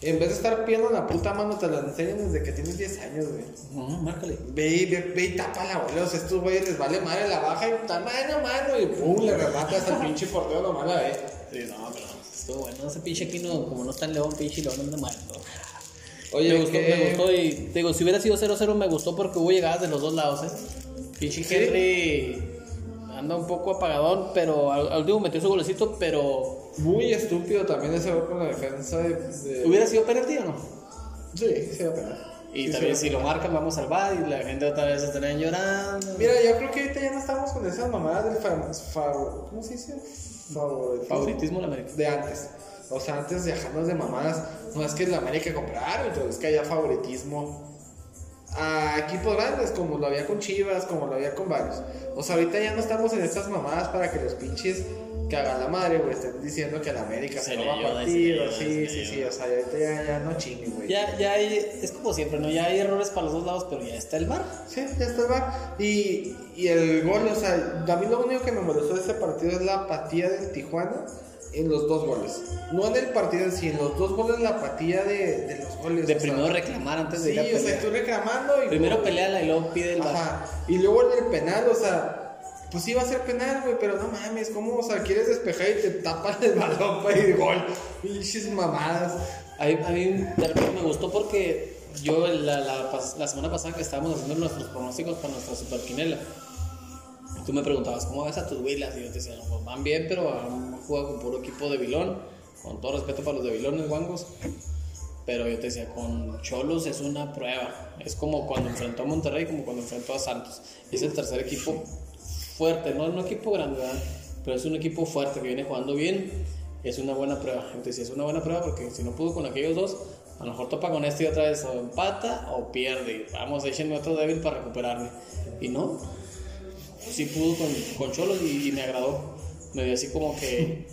Speaker 1: en vez de estar pidiendo la puta mano, te la enseñan desde que tienes 10 años, güey.
Speaker 2: No, márcale.
Speaker 1: Ve y, ve, ve y tapa la bola. O sea, estos güeyes les vale madre la baja y está mano, mano. Y pum, le rematas al pinche portero nomás la ve.
Speaker 2: Sí, no, pero estuvo bueno. Ese pinche aquí no, como no está en León, pinche León anda mal.
Speaker 1: Oye,
Speaker 2: me gustó, me gustó y te digo, si hubiera sido 0-0 me gustó porque hubo llegadas de los dos lados, ¿eh? Pinche. Henry anda un poco apagadón, pero al, al último metió su golecito, pero
Speaker 1: Muy estúpido también ese gol con la defensa de. de-
Speaker 2: ¿hubiera sido penalti o no?
Speaker 1: Sí, sí, apenas.
Speaker 2: Y
Speaker 1: Sí,
Speaker 2: también
Speaker 1: sí,
Speaker 2: si lo marcan vamos al bar y la gente otra vez estarían llorando.
Speaker 1: Mira, yo creo que ahorita ya no estamos con esas mamadas del fa- fa- ¿cómo se dice? Favoritismo.
Speaker 2: Favoritismo la América.
Speaker 1: De antes. O sea, antes de dejarnos de mamadas, no es que la América comprara, entonces es que haya favoritismo a equipos grandes, como lo había con Chivas, como lo había con varios. O sea, ahorita ya no estamos en estas mamadas para que los pinches que hagan la madre, güey, estén diciendo que la América se,
Speaker 2: Se
Speaker 1: lo va a partir. Sí, sí, sí,
Speaker 2: ayuda.
Speaker 1: o sea, ya, ya no chinguen, güey.
Speaker 2: Ya, ya hay, es como siempre, ¿no? Ya hay errores para los dos lados, pero ya está el bar.
Speaker 1: Sí, ya está el bar. Y, y el gol, o sea, a mí lo único que me molestó de ese partido es la apatía del Tijuana en los dos goles. No en el partido en sí, en los dos goles la apatía de, de los goles.
Speaker 2: De
Speaker 1: sea,
Speaker 2: primero reclamar antes de
Speaker 1: Sí,
Speaker 2: ir a
Speaker 1: o sea, estoy reclamando y.
Speaker 2: Primero peleala y luego pide el bar.
Speaker 1: Ajá. Y luego en el penal, o sea. Pues sí va a ser penal, güey, pero no mames, ¿cómo? O sea, quieres despejar y te tapan el balón para ir gol. Pinches mamadas.
Speaker 2: A mí, a mí me gustó porque yo la, la, semana pasada que estábamos haciendo nuestros pronósticos para nuestra superquinela, tú me preguntabas, ¿cómo ves a tus Willas? Y yo te decía, no, pues van bien, pero han jugado con puro equipo de Vilón, con todo respeto para los de Vilones, guangos. Pero yo te decía, con Cholos es una prueba. Es como cuando enfrentó a Monterrey, como cuando enfrentó a Santos. Es el tercer equipo fuerte, no es un equipo grande, ¿verdad? pero es un equipo fuerte que viene jugando bien. Es una buena prueba. Entonces, es una buena prueba porque si no pudo con aquellos dos, a lo mejor topa con este y otra vez o empata o pierde. Vamos, échenme otro débil para recuperarme. Y no, sí pudo con, con Cholos y, y me agradó. Me dio así como que,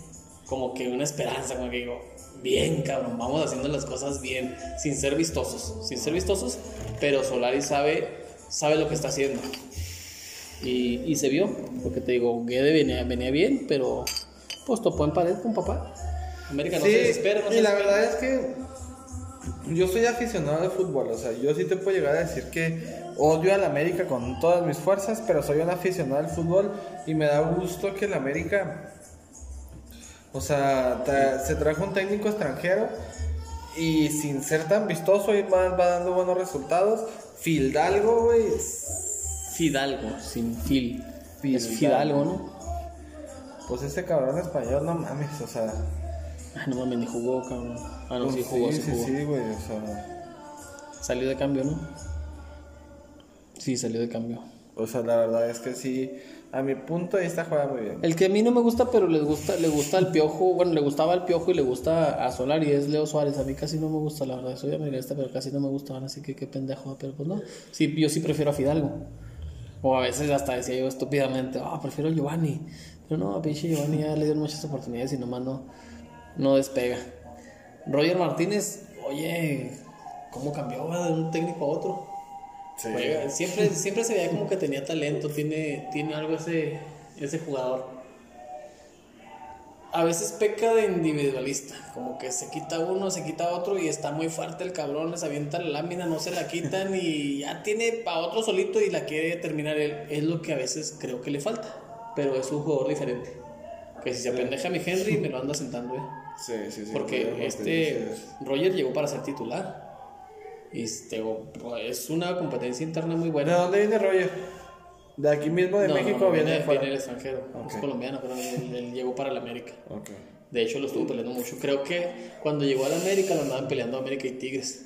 Speaker 2: como que una esperanza, como que digo, bien cabrón, vamos haciendo las cosas bien, sin ser vistosos, sin ser vistosos, pero Solari sabe, sabe lo que está haciendo. Y, y se vio, porque te digo, Guede venía, venía bien, pero pues topó en pared con papá. América no
Speaker 1: Sí,
Speaker 2: se desespera, no
Speaker 1: y
Speaker 2: se
Speaker 1: la verdad es que yo soy aficionado al fútbol, o sea, yo sí te puedo llegar a decir que odio al América con todas mis fuerzas, pero soy un aficionado al fútbol y me da gusto que el América, o sea, tra- se trajo un técnico extranjero y sin ser tan vistoso y va, va dando buenos resultados. Fildalgo, güey,
Speaker 2: Fidalgo, sin fil. Es
Speaker 1: Fidalgo.
Speaker 2: Fidalgo, ¿no?
Speaker 1: pues ese cabrón español, no mames, o sea.
Speaker 2: Ay, no mames, ni jugó, cabrón. Ah, no, sí
Speaker 1: pues
Speaker 2: jugó, sí,
Speaker 1: sí,
Speaker 2: jugó.
Speaker 1: sí, güey, o sea.
Speaker 2: Salió de cambio, ¿no? Sí, salió de cambio.
Speaker 1: O sea, la verdad es que sí, a mi punto de vista juega muy bien.
Speaker 2: El que a mí no me gusta, pero les gusta, le gusta el piojo, bueno, le gustaba el piojo y le gusta a Solari, es Leo Suárez. A mí casi no me gusta, la verdad. Soy americanista, pero casi no me gustaban, así que qué pendejo, pero pues no. Sí, yo sí prefiero a Fidalgo. O a veces hasta decía yo estúpidamente, ah, prefiero a Giovanni. Pero no, pinche Giovanni ya le dieron muchas oportunidades y nomás no, no despega. Roger Martínez, oye, ¿cómo cambió de un técnico a otro? Juega, siempre, siempre se veía como que tenía talento, tiene, tiene algo ese, ese jugador. A veces peca de individualista, como que se quita uno, se quita otro y está muy fuerte el cabrón, les avienta la lámina, no se la quitan y ya tiene para otro solito y la quiere terminar él. Es lo que a veces creo que le falta, pero es un jugador diferente. Que si se apendeja mi Henry, me lo anda sentando, ¿eh?
Speaker 1: Sí, sí, sí.
Speaker 2: Porque este Roger llegó para ser titular. Y este, es una competencia interna muy
Speaker 1: ¿De
Speaker 2: buena.
Speaker 1: dónde viene Roger? ¿De aquí mismo de
Speaker 2: No,
Speaker 1: México
Speaker 2: no,
Speaker 1: o viene fuera?
Speaker 2: viene del extranjero. Es
Speaker 1: Ok.
Speaker 2: colombiano, pero él, él llegó para el América.
Speaker 1: Ok.
Speaker 2: De hecho, lo estuvo peleando mucho. Creo que cuando llegó al América lo andaban peleando América y Tigres.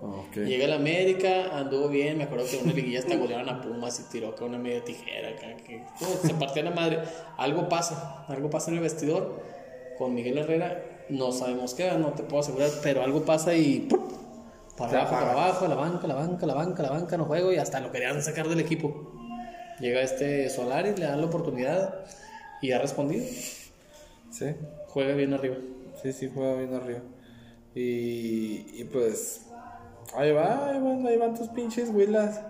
Speaker 1: Ok.
Speaker 2: Llega al América, anduvo bien. Me acuerdo que una liguilla hasta golearon a Pumas y tiró acá una media tijera. Acá, que, uh, se partía la madre. Algo pasa, algo pasa en el vestidor. Con Miguel Herrera no sabemos qué, no te puedo asegurar, pero algo pasa y ¡pum! para abajo, para abajo, la banca, la banca, la banca, la banca, no juego y hasta lo querían sacar del equipo. Llega este Solari, le dan la oportunidad y ha respondido.
Speaker 1: Sí,
Speaker 2: Juega bien arriba.
Speaker 1: sí, sí, juega bien arriba. Y, y pues, ahí va, ahí van, ahí van tus pinches huilas.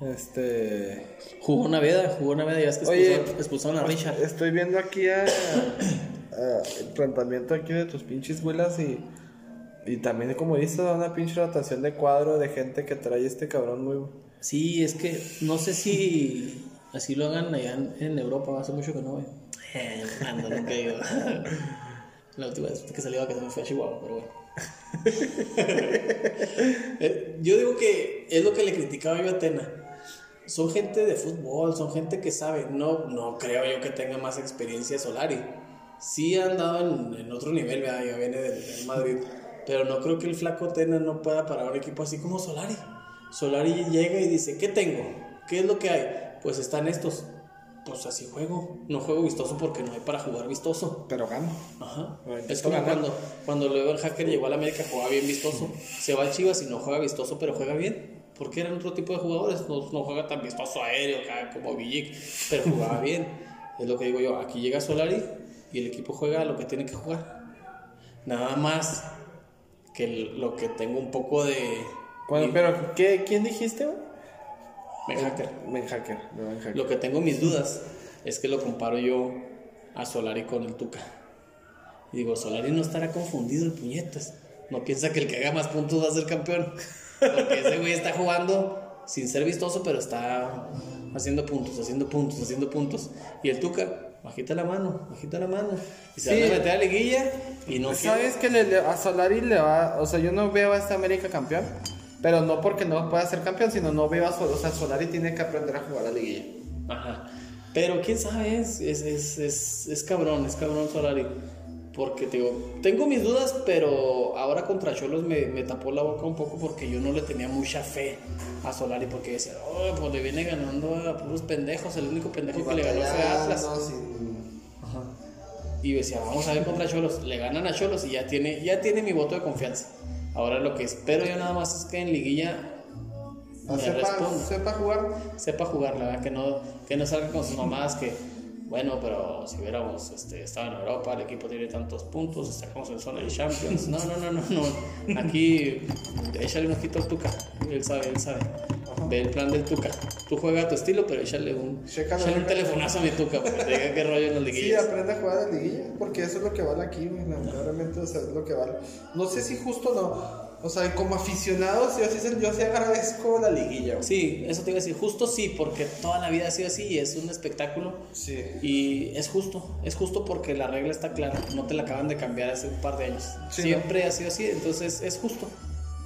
Speaker 1: Este.
Speaker 2: Jugó una veda, jugó una veda y ya es que
Speaker 1: Oye,
Speaker 2: expulsaron, expulsaron a Richard.
Speaker 1: Estoy viendo aquí a, a- el planteamiento aquí de tus pinches huilas y, y también como dices, una pinche rotación de cuadro de gente que trae este cabrón muy...
Speaker 2: Sí, es que no sé si así lo hagan allá en, en Europa, hace mucho que no voy. Eh, ando, nunca ido. La última vez que salí a vacaciones fue a Chihuahua, pero bueno. Eh, yo digo que es lo que le criticaba yo a Atena. Son gente de fútbol, son gente que sabe. No, no creo yo que tenga más experiencia Solari. Sí ha andado en, en otro nivel, ¿verdad? ya viene del Real Madrid. Pero no creo que el flaco Tena no pueda parar un equipo así como Solari. Solari llega y dice, ¿qué tengo? ¿Qué es lo que hay? Pues están estos. Pues así juego. No juego vistoso porque no hay para jugar vistoso.
Speaker 1: Pero gano.
Speaker 2: Ajá.
Speaker 1: Bueno,
Speaker 2: Es como
Speaker 1: ganar.
Speaker 2: cuando, cuando luego el hacker llegó a la América, jugaba bien vistoso. Se va a Chivas y no juega vistoso, pero juega bien. Porque eran otro tipo de jugadores. No, no juega tan vistoso aéreo como Villic, pero jugaba bien. Es lo que digo yo. Aquí llega Solari y el equipo juega lo que tiene que jugar. Nada más que lo que tengo un poco de.
Speaker 1: Bueno, pero ¿qué, ¿quién dijiste, güey?
Speaker 2: Ben hacker.
Speaker 1: Ben Hacker. de Ben Hacker.
Speaker 2: Lo que tengo mis dudas es que lo comparo yo a Solari con el Tuca. Y digo, Solari no estará confundido el puñetas. No piensa que el que haga más puntos va a ser campeón. Porque ese güey está jugando sin ser vistoso, pero está haciendo puntos, haciendo puntos, haciendo puntos. Y el Tuca, bajita la mano, bajita la mano. Y se
Speaker 1: Sí.
Speaker 2: van a meter a la liguilla y no
Speaker 1: ¿Sabes que le- le- a Solari le va... O sea, yo no veo a esta América campeón. Pero no porque no pueda ser campeón, sino no veo a Solari. O sea, Solari tiene que aprender a jugar a la liguilla.
Speaker 2: Ajá. Pero quién sabe, es, es, es, es, es cabrón, es cabrón Solari. Porque te digo, tengo mis dudas, pero ahora contra Cholos me, me tapó la boca un poco porque yo no le tenía mucha fe a Solari. Porque decía, oh, pues le viene ganando a puros pendejos. El único pendejo que le ganó fue a Atlas. Ajá. Y decía, vamos a ver contra Cholos. Le ganan a Cholos y ya tiene, ya tiene mi voto de confianza. Ahora lo que espero yo nada más es que en liguilla me
Speaker 1: Sepa, sepa jugar.
Speaker 2: sepa jugar, la verdad, que no, que no salga con sus mamadas que, bueno, pero si hubiéramos este, estado en Europa, el equipo tiene tantos puntos, estamos en zona de Champions. No, no, no, no, no. Aquí, échale un ojito al Tuca, él sabe, él sabe. Ve el plan del Tuca. Tú juega a tu estilo, pero échale un, échale un telefonazo a mi Tuca para que te diga qué rollo en las
Speaker 1: Sí,
Speaker 2: liguillas.
Speaker 1: aprende a jugar a liguilla, porque eso es lo que vale aquí, lamentablemente, o sea, es lo que vale. No sé si justo no, o sea, como aficionados, yo sí, yo sí agradezco la liguilla.
Speaker 2: Sí, eso te iba a decir, justo sí, porque toda la vida ha sido así y es un espectáculo.
Speaker 1: Sí.
Speaker 2: Y es justo, es justo porque la regla está clara, no te la acaban de cambiar hace un par de años.
Speaker 1: Sí,
Speaker 2: Siempre ha sido así, entonces es justo.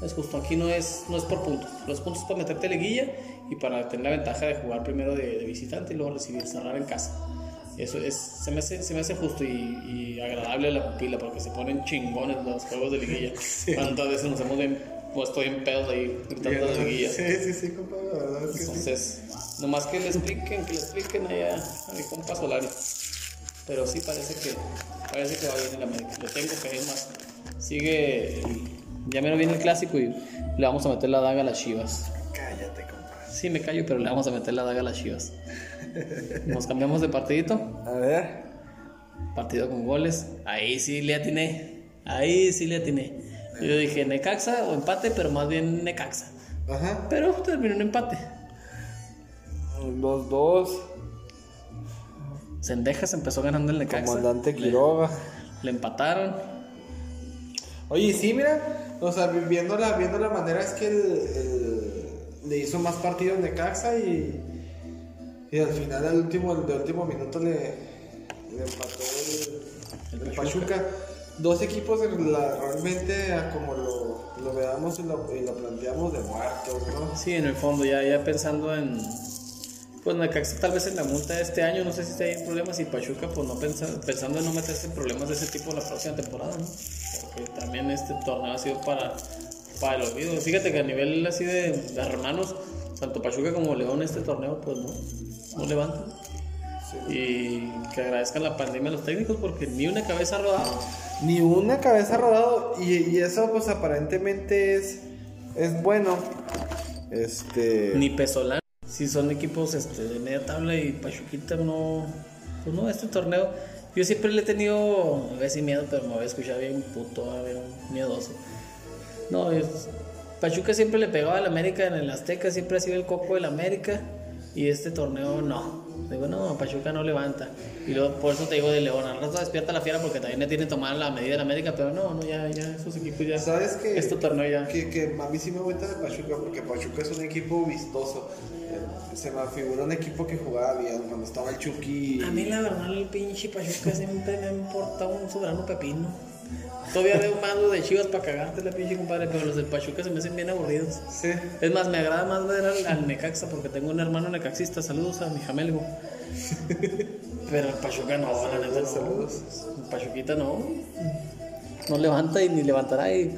Speaker 2: Es justo, aquí no es, no es por puntos. Los puntos para meterte a liguilla y para tener la ventaja de jugar primero de, de visitante y luego recibir, cerrar en casa. Eso es, se, me hace, se me hace justo y, y agradable a la pupila porque se ponen chingones los juegos de liguilla. Cuántas veces nos hemos bien- puesto bien pedos ahí gritando de liguilla.
Speaker 1: Sí, sí, sí, compadre, la verdad es que sí.
Speaker 2: Entonces, nomás que le expliquen, que le expliquen allá a mi compa Solari. Pero sí parece que parece que va bien en la América. Le tengo fe es más. Sigue, ya menos viene el clásico y le vamos a meter la daga a las Chivas.
Speaker 1: Cállate, compadre.
Speaker 2: Sí me callo, pero le vamos a meter la daga a las Chivas. Nos cambiamos de partidito,
Speaker 1: A ver,
Speaker 2: partido con goles. Ahí sí le atiné. Ahí sí le atiné. Yo dije Necaxa o empate, pero más bien Necaxa.
Speaker 1: ajá,
Speaker 2: Pero terminó en empate.
Speaker 1: los dos.
Speaker 2: Sendejas empezó ganando el Necaxa.
Speaker 1: Comandante
Speaker 2: Le-
Speaker 1: Quiroga.
Speaker 2: Le, empataron.
Speaker 1: Oye, sí, mira, o sea, viendo la, viendo la manera es que el, el- le hizo más partidos de Caxa y, y al final, al último, de último minuto, le, le empató el, el Pachuca. Dos equipos la- realmente, a como lo, lo veamos y lo, y lo planteamos de muertos, ¿no?
Speaker 2: Sí, en el fondo, ya, ya pensando en. Pues Necaxa tal vez en la multa de este año, no sé si está ahí en problemas y Pachuca pues no pensa, pensando en no meterse en problemas de ese tipo la próxima temporada, ¿no? Porque también este torneo ha sido para, para el olvido. Fíjate que a nivel así de, de hermanos, tanto Pachuca como León este torneo pues no, no levantan. Y que agradezcan la pandemia a los técnicos porque ni una cabeza ha rodado.
Speaker 1: Ni una cabeza rodado y, y eso pues aparentemente es, es bueno. Este...
Speaker 2: Ni Pesolán. Si son equipos este, de media tabla y Pachuquita no. Pues no, este torneo. Yo siempre le he tenido. A veces miedo, pero me voy a escuchar bien puto, a ver, miedoso. No, Pachuca siempre le pegaba al América en el Azteca, siempre ha sido el coco del América. Y este torneo no. Digo, no, Pachuca no levanta. Y luego, por eso te digo de León. Al rato despierta la fiera porque también le tiene tomada la medida del América, pero no, no, ya, ya, esos equipos ya.
Speaker 1: ¿Sabes que
Speaker 2: Este torneo ya.
Speaker 1: Que, que a mí sí me gusta de Pachuca porque Pachuca es un equipo vistoso. Eh, Se me figura un equipo que jugaba bien cuando estaba el Chucky.
Speaker 2: A mí la verdad el pinche Pachuca siempre me ha importado un soberano pepino. Todavía veo mando de chivas para cagarte la pinche compadre, pero los del Pachuca se me hacen bien aburridos.
Speaker 1: Sí.
Speaker 2: Es más, me agrada más ver al, al Necaxa porque tengo un hermano necaxista. Saludos a mi jamelgo. Pero el Pachuca no, la neta no.
Speaker 1: saludos.
Speaker 2: El Pachuquita no. No levanta y ni levantará. Y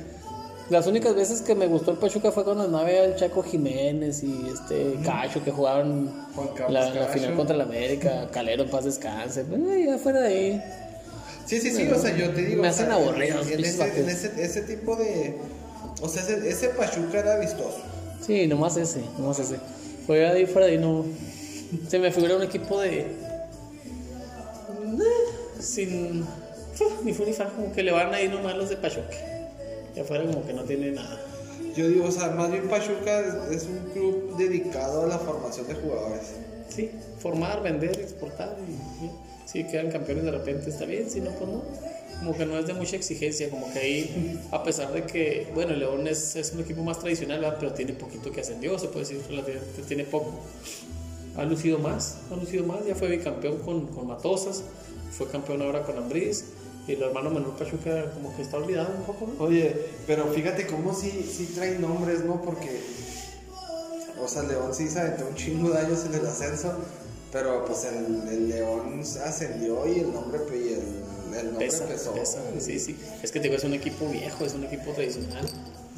Speaker 2: las únicas veces que me gustó el Pachuca fue cuando no había el Chaco Jiménez y este Cacho que jugaron la, la final contra el América. Calero en paz descanse. Pues, ya fuera de ahí.
Speaker 1: Sí, sí, sí, o sea, yo te digo.
Speaker 2: Me
Speaker 1: o sea,
Speaker 2: hacen aburridos,
Speaker 1: En,
Speaker 2: pinches
Speaker 1: ese, en ese, ese tipo de. O sea, ese, ese Pachuca era vistoso.
Speaker 2: Sí, nomás ese, nomás ese. Fue de ahí fuera de ahí no. Se me figura un equipo de. eh, Sin. Ni fu ni fa, como que le van ahí nomás los de Pachuca. Y afuera como que no tiene nada.
Speaker 1: Yo digo, o sea, más bien Pachuca es, es un club dedicado a la formación de jugadores.
Speaker 2: Sí, formar, vender, exportar y. si quedan campeones de repente está bien, si no, pues no. Como que no es de mucha exigencia, como que ahí, a pesar de que, bueno, León es, es un equipo más tradicional, ¿verdad? pero tiene poquito que ascendió, se puede decir, relativamente tiene poco. Ha lucido más, ha lucido más, ya fue bicampeón con, con Matosas, fue campeón ahora con Ambriz, y el hermano menor Pachuca como que está olvidado un poco, ¿no?
Speaker 1: Oye, pero fíjate cómo sí, sí trae nombres, ¿no? Porque, o sea, León sí se aventó un chingo de años en el ascenso, pero pues el, el León ascendió y el nombre, y el, el nombre
Speaker 2: Pesa,
Speaker 1: pesó.
Speaker 2: pesa, sí, sí. Es que te digo, es un equipo viejo, es un equipo tradicional.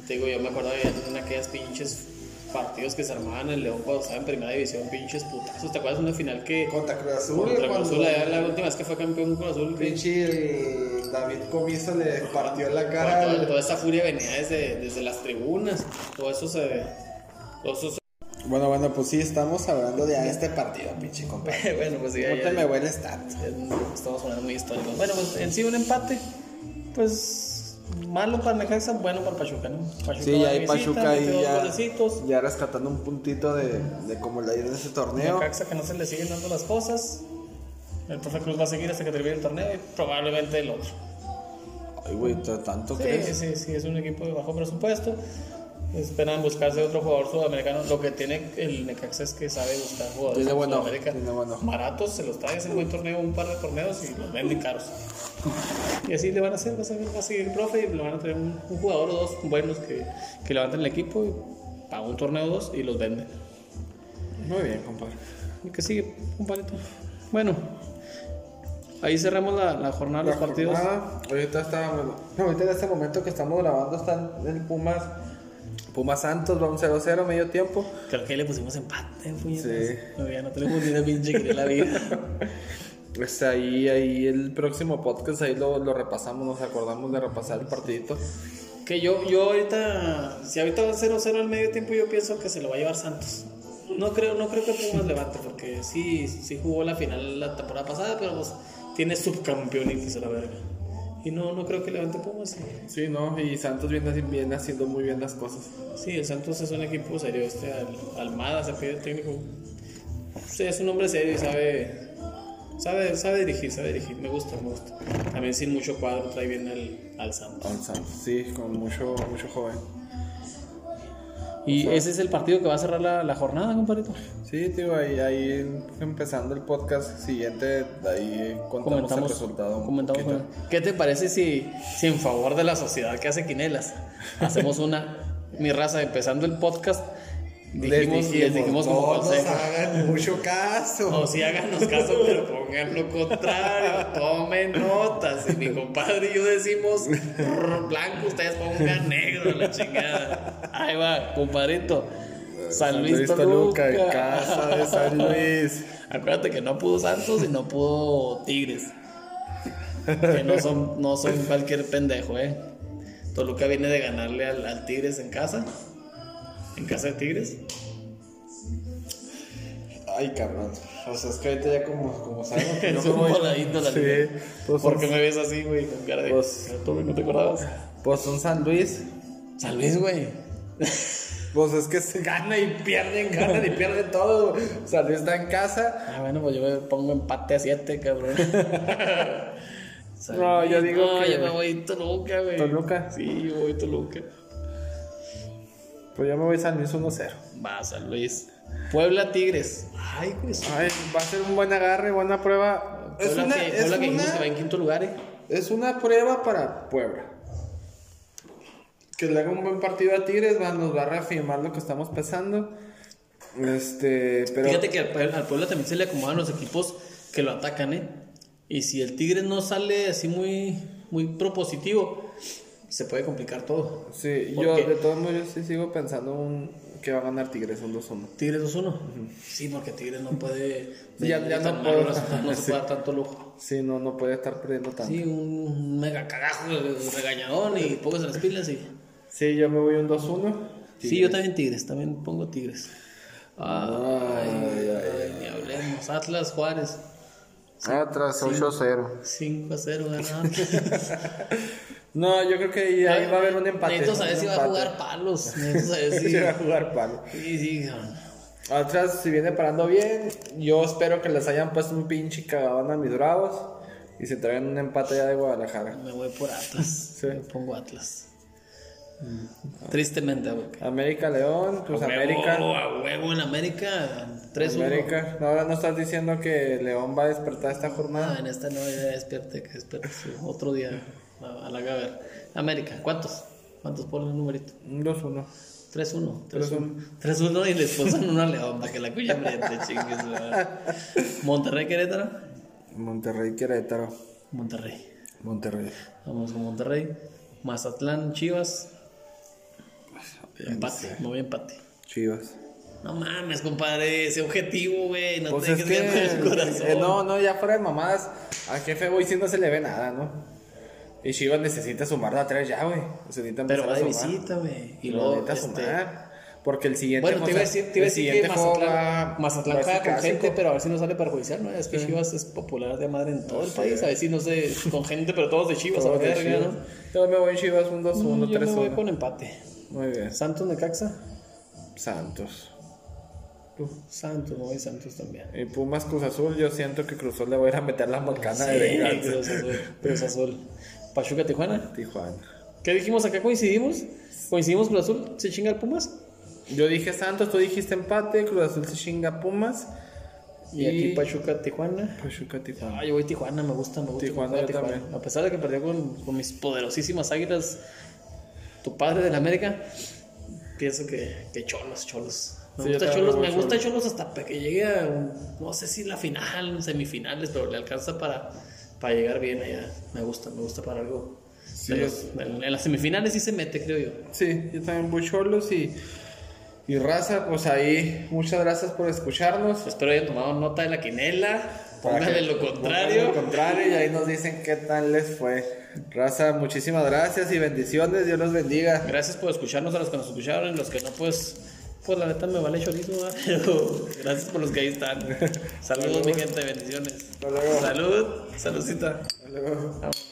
Speaker 2: Te digo, yo me acuerdo de en aquellas pinches partidos que se armaban en León cuando estaba en primera división, pinches putazos. ¿Te acuerdas de una final que
Speaker 1: Contra Cruz Azul,
Speaker 2: contra Cruz Azul, la, la última vez que fue campeón Cruz Azul?
Speaker 1: pinche el David Comiso le partió la cara.
Speaker 2: Toda, toda esa furia venía desde, desde las tribunas. Todo eso se. Todo eso se-
Speaker 1: Bueno, bueno, pues sí, estamos hablando de este partido, pinche compadre.
Speaker 2: bueno, pues ya,
Speaker 1: No
Speaker 2: ya-
Speaker 1: te me huele stat.
Speaker 2: Estamos hablando muy históricos. Bueno, pues en sí un empate, pues malo para Necaxa, bueno para Pachuca, ¿no? Pachuca
Speaker 1: Sí, ya hay Pachuca ahí ya,
Speaker 2: golecitos.
Speaker 1: ya rescatando un puntito de, de cómo le ha ido en ese torneo.
Speaker 2: Necaxa que no se le siguen dando las cosas. El profe Cruz va a seguir hasta que termine el torneo y probablemente el otro.
Speaker 1: Ay, güey, ¿t- ¿tanto
Speaker 2: Sí,
Speaker 1: crees?
Speaker 2: sí, sí, es un equipo de bajo presupuesto. Esperan buscarse otro jugador sudamericano. Lo que tiene el Necaxa es que sabe buscar jugadores
Speaker 1: Tiene
Speaker 2: de
Speaker 1: buen ojo,
Speaker 2: Sudamérica.
Speaker 1: tiene buen ojo.
Speaker 2: Baratos, se los trae, en buen torneo, un par de torneos y los venden caros. Y así le van a hacer, va a seguir, va a seguir el profe y le van a traer un, un jugador o dos buenos que, que levanten el equipo y paga un torneo o dos y los venden.
Speaker 1: Muy bien, compadre.
Speaker 2: ¿Y que sigue? Palito. Bueno, ahí cerramos la, la jornada de los
Speaker 1: La
Speaker 2: partidos.
Speaker 1: jornada, ahorita está, bueno, ahorita en este momento que estamos grabando están el Pumas, Pumas Santos, va un 0-0 medio tiempo.
Speaker 2: Creo que le pusimos empate, puñetas.
Speaker 1: Sí.
Speaker 2: No, ya no tenemos ni de pinche que la vida.
Speaker 1: Está ahí, ahí el próximo podcast, ahí lo, lo repasamos, nos acordamos de repasar el partidito.
Speaker 2: Que yo, yo ahorita, si ahorita va 0-0 al medio tiempo, yo pienso que se lo va a llevar Santos. No creo, no creo que Pumas levante, porque sí, sí jugó la final la temporada pasada, pero pues tiene subcampeonitis a la verga. Y no, no creo que levante Pumas.
Speaker 1: Sí, ¿no? Y Santos viene, haciendo muy bien las cosas.
Speaker 2: Sí, el Santos es un equipo serio. Este Al- Almada se pide el técnico. Sí, es un hombre serio y sabe, Sabe, sabe dirigir, sabe dirigir. Me gusta, me gusta. También sin mucho cuadro trae bien al, al Santos.
Speaker 1: Al Santos, sí, con mucho, mucho joven.
Speaker 2: Y ese es el partido que va a cerrar la, la jornada, compadrito.
Speaker 1: Sí, tío, ahí, ahí empezando el podcast siguiente, ahí contamos el resultado.
Speaker 2: comentamos con- ¿Qué te parece si, si en favor de la sociedad que hace Quinelas hacemos una, mi raza, empezando el podcast, dijimos, les dijimos como
Speaker 1: no nos hagan mucho caso.
Speaker 2: O si háganos caso, pero pongan lo contrario, tomen notas. Y mi compadre y yo decimos "Brr, blanco, ustedes pongan negro, la chingada. Ahí va, compadrito. San Luis Toluca.
Speaker 1: en casa de San Luis.
Speaker 2: Acuérdate que no pudo Santos y no pudo Tigres. Que no son, no son cualquier pendejo, eh. Toluca viene de ganarle al, al Tigres en casa. En casa de Tigres.
Speaker 1: Ay, cabrón. O sea, es que ahorita ya como, como sabemos que no
Speaker 2: Es un voladito la
Speaker 1: Sí,
Speaker 2: liga.
Speaker 1: pues,
Speaker 2: ¿Por qué me ves así, güey? Con cara de.
Speaker 1: Pues-
Speaker 2: ¿Tú, ¿No te acordabas?
Speaker 1: Pues un San Luis.
Speaker 2: San Luis, güey.
Speaker 1: Pues es que se gana y pierden, ganan y pierden todo. San Luis está en casa.
Speaker 2: Ah, bueno, pues yo me pongo empate a 7, cabrón.
Speaker 1: No, yo digo
Speaker 2: no,
Speaker 1: que-
Speaker 2: yo me voy Toluca, güey.
Speaker 1: ¿Toluca?
Speaker 2: Sí, yo voy Toluca.
Speaker 1: Pues yo me voy San Luis 1-0.
Speaker 2: Va, San Luis. Puebla Tigres. Ay, güey.
Speaker 1: Ay, va a ser un buen agarre, buena prueba. Es
Speaker 2: Puebla
Speaker 1: una,
Speaker 2: que,
Speaker 1: es,
Speaker 2: Puebla que dijimos
Speaker 1: una,
Speaker 2: que va en quinto lugar, eh.
Speaker 1: es una prueba para Puebla. Que le haga un buen partido a Tigres, va, nos va a reafirmar lo que estamos pensando. Este, pero.
Speaker 2: Fíjate que al Puebla, al Puebla también se le acomodan los equipos que lo atacan, ¿eh? Y si el Tigre no sale así muy, muy propositivo, se puede complicar todo.
Speaker 1: Sí,
Speaker 2: ¿Por
Speaker 1: yo de todos modos yo sí sigo pensando un, que va a ganar Tigres un 2-1.
Speaker 2: Tigres 2-1. Sí, porque Tigres no puede.
Speaker 1: Ya- ya no puede.
Speaker 2: no se
Speaker 1: Sí.
Speaker 2: puede dar tanto lujo.
Speaker 1: Sí, no, no puede estar perdiendo tanto.
Speaker 2: Sí, un mega cagajo, regañadón y póngase las pilas y.
Speaker 1: Sí, yo me voy un 2-1.
Speaker 2: Sí, yo también Tigres, también pongo Tigres. Ay,
Speaker 1: Ay,
Speaker 2: ay, ni hablemos. Atlas Juárez.
Speaker 1: Atrás, 8-0.
Speaker 2: 5 a 0 ganado.
Speaker 1: No, yo creo que ahí, ahí va a haber un empate.
Speaker 2: Necesito saber si va a jugar palos. Necesito saber si.
Speaker 1: Va a jugar palo.
Speaker 2: Sí, sí.
Speaker 1: Atrás, si viene parando bien, yo espero que les hayan puesto un pinche cagadón a mis bravos y se traigan un empate ya de Guadalajara.
Speaker 2: Me voy por Atlas.
Speaker 1: Sí.
Speaker 2: Me pongo Atlas. Tristemente, güey.
Speaker 1: América León, pues
Speaker 2: A huevo,
Speaker 1: América.
Speaker 2: A huevo en América. 3-1.
Speaker 1: América. No, Ahora no estás diciendo que León va a despertar esta
Speaker 2: Ah,
Speaker 1: jornada.
Speaker 2: en esta no, ya despierte, que despierte. sí. Otro día. A, a la a ver. América, ¿cuántos? ¿Cuántos ponen el numerito?
Speaker 1: Un 2-1.
Speaker 2: 3-1. 3-1. 3-1 y les posan una león para que la cuya hambriente chingues. Monterrey, Querétaro.
Speaker 1: Monterrey Querétaro.
Speaker 2: Monterrey.
Speaker 1: Monterrey.
Speaker 2: Vamos con Monterrey. Mazatlán, Chivas. Empate, me voy a empate.
Speaker 1: Chivas.
Speaker 2: No mames, compadre, ese objetivo, güey. No
Speaker 1: Pues
Speaker 2: te
Speaker 1: es
Speaker 2: dejes
Speaker 1: que,
Speaker 2: ganar el corazón.
Speaker 1: eh, no, no, ya fuera de mamadas, a jefe Boy sí no se le ve nada, ¿no? Y Chivas necesita sumar a tres ya, güey. Necesita
Speaker 2: Pero va
Speaker 1: a
Speaker 2: de visita, güey. Y luego,
Speaker 1: necesita
Speaker 2: este,
Speaker 1: sumar. Porque el siguiente
Speaker 2: Bueno, te iba a decir, te iba a
Speaker 1: el
Speaker 2: decir que Mazatlán,
Speaker 1: a
Speaker 2: juega con gente, pero a ver si no sale perjudicial, ¿no? Es que Chivas es popular de madre en todo el país. A ver si no sé, con gente, pero todos de Chivas, a
Speaker 1: Todos de
Speaker 2: verga,
Speaker 1: Chivas.
Speaker 2: ¿no?
Speaker 1: Yo me voy en Chivas un 2-1,
Speaker 2: Yo me voy
Speaker 1: 3-1.
Speaker 2: con empate.
Speaker 1: Muy bien.
Speaker 2: Santos Necaxa.
Speaker 1: Santos.
Speaker 2: Santos, me voy Santos también.
Speaker 1: Y Pumas Cruz Azul, yo siento que Cruz Azul le voy a ir a meter la molcana de
Speaker 2: Sí,
Speaker 1: venganza.
Speaker 2: Cruz Azul. Cruz Azul. Pachuca, Tijuana.
Speaker 1: Tijuana.
Speaker 2: ¿Qué dijimos acá? ¿Coincidimos? ¿Coincidimos Cruz Azul? ¿Se chinga el Pumas?
Speaker 1: Yo dije Santos, tú dijiste empate, Cruz Azul se chinga Pumas.
Speaker 2: Y, aquí Pachuca, Tijuana.
Speaker 1: Pachuca Tijuana.
Speaker 2: Ah, yo voy Tijuana, me gusta, me gusta.
Speaker 1: Tijuana, también.
Speaker 2: A pesar de que perdió con, con mis poderosísimas águilas, tu padre del América, pienso que, que cholos, cholos. Me
Speaker 1: Sí,
Speaker 2: gusta cholos,
Speaker 1: me
Speaker 2: gusta cholos hasta que llegue a, no sé si la final, semifinales, pero le alcanza para, para llegar bien allá. Me gusta, me gusta para algo. Pero en, en las semifinales sí se mete, creo yo.
Speaker 1: Sí, yo también voy cholos y, y raza, pues ahí, muchas gracias por escucharnos.
Speaker 2: Espero hayan tomado nota de la quinela. Pónganle lo
Speaker 1: pónganle
Speaker 2: contrario.
Speaker 1: Lo contrario, y ahí nos dicen qué tal les fue. Raza, muchísimas gracias y bendiciones, Dios los bendiga.
Speaker 2: Gracias por escucharnos a los que nos escucharon y los que no, pues, pues la neta me vale chorizo, ¿verdad? pero gracias por los que ahí están. Saludos, mi gente, bendiciones. Salud, saludcita.
Speaker 1: Hasta luego.
Speaker 2: Vamos.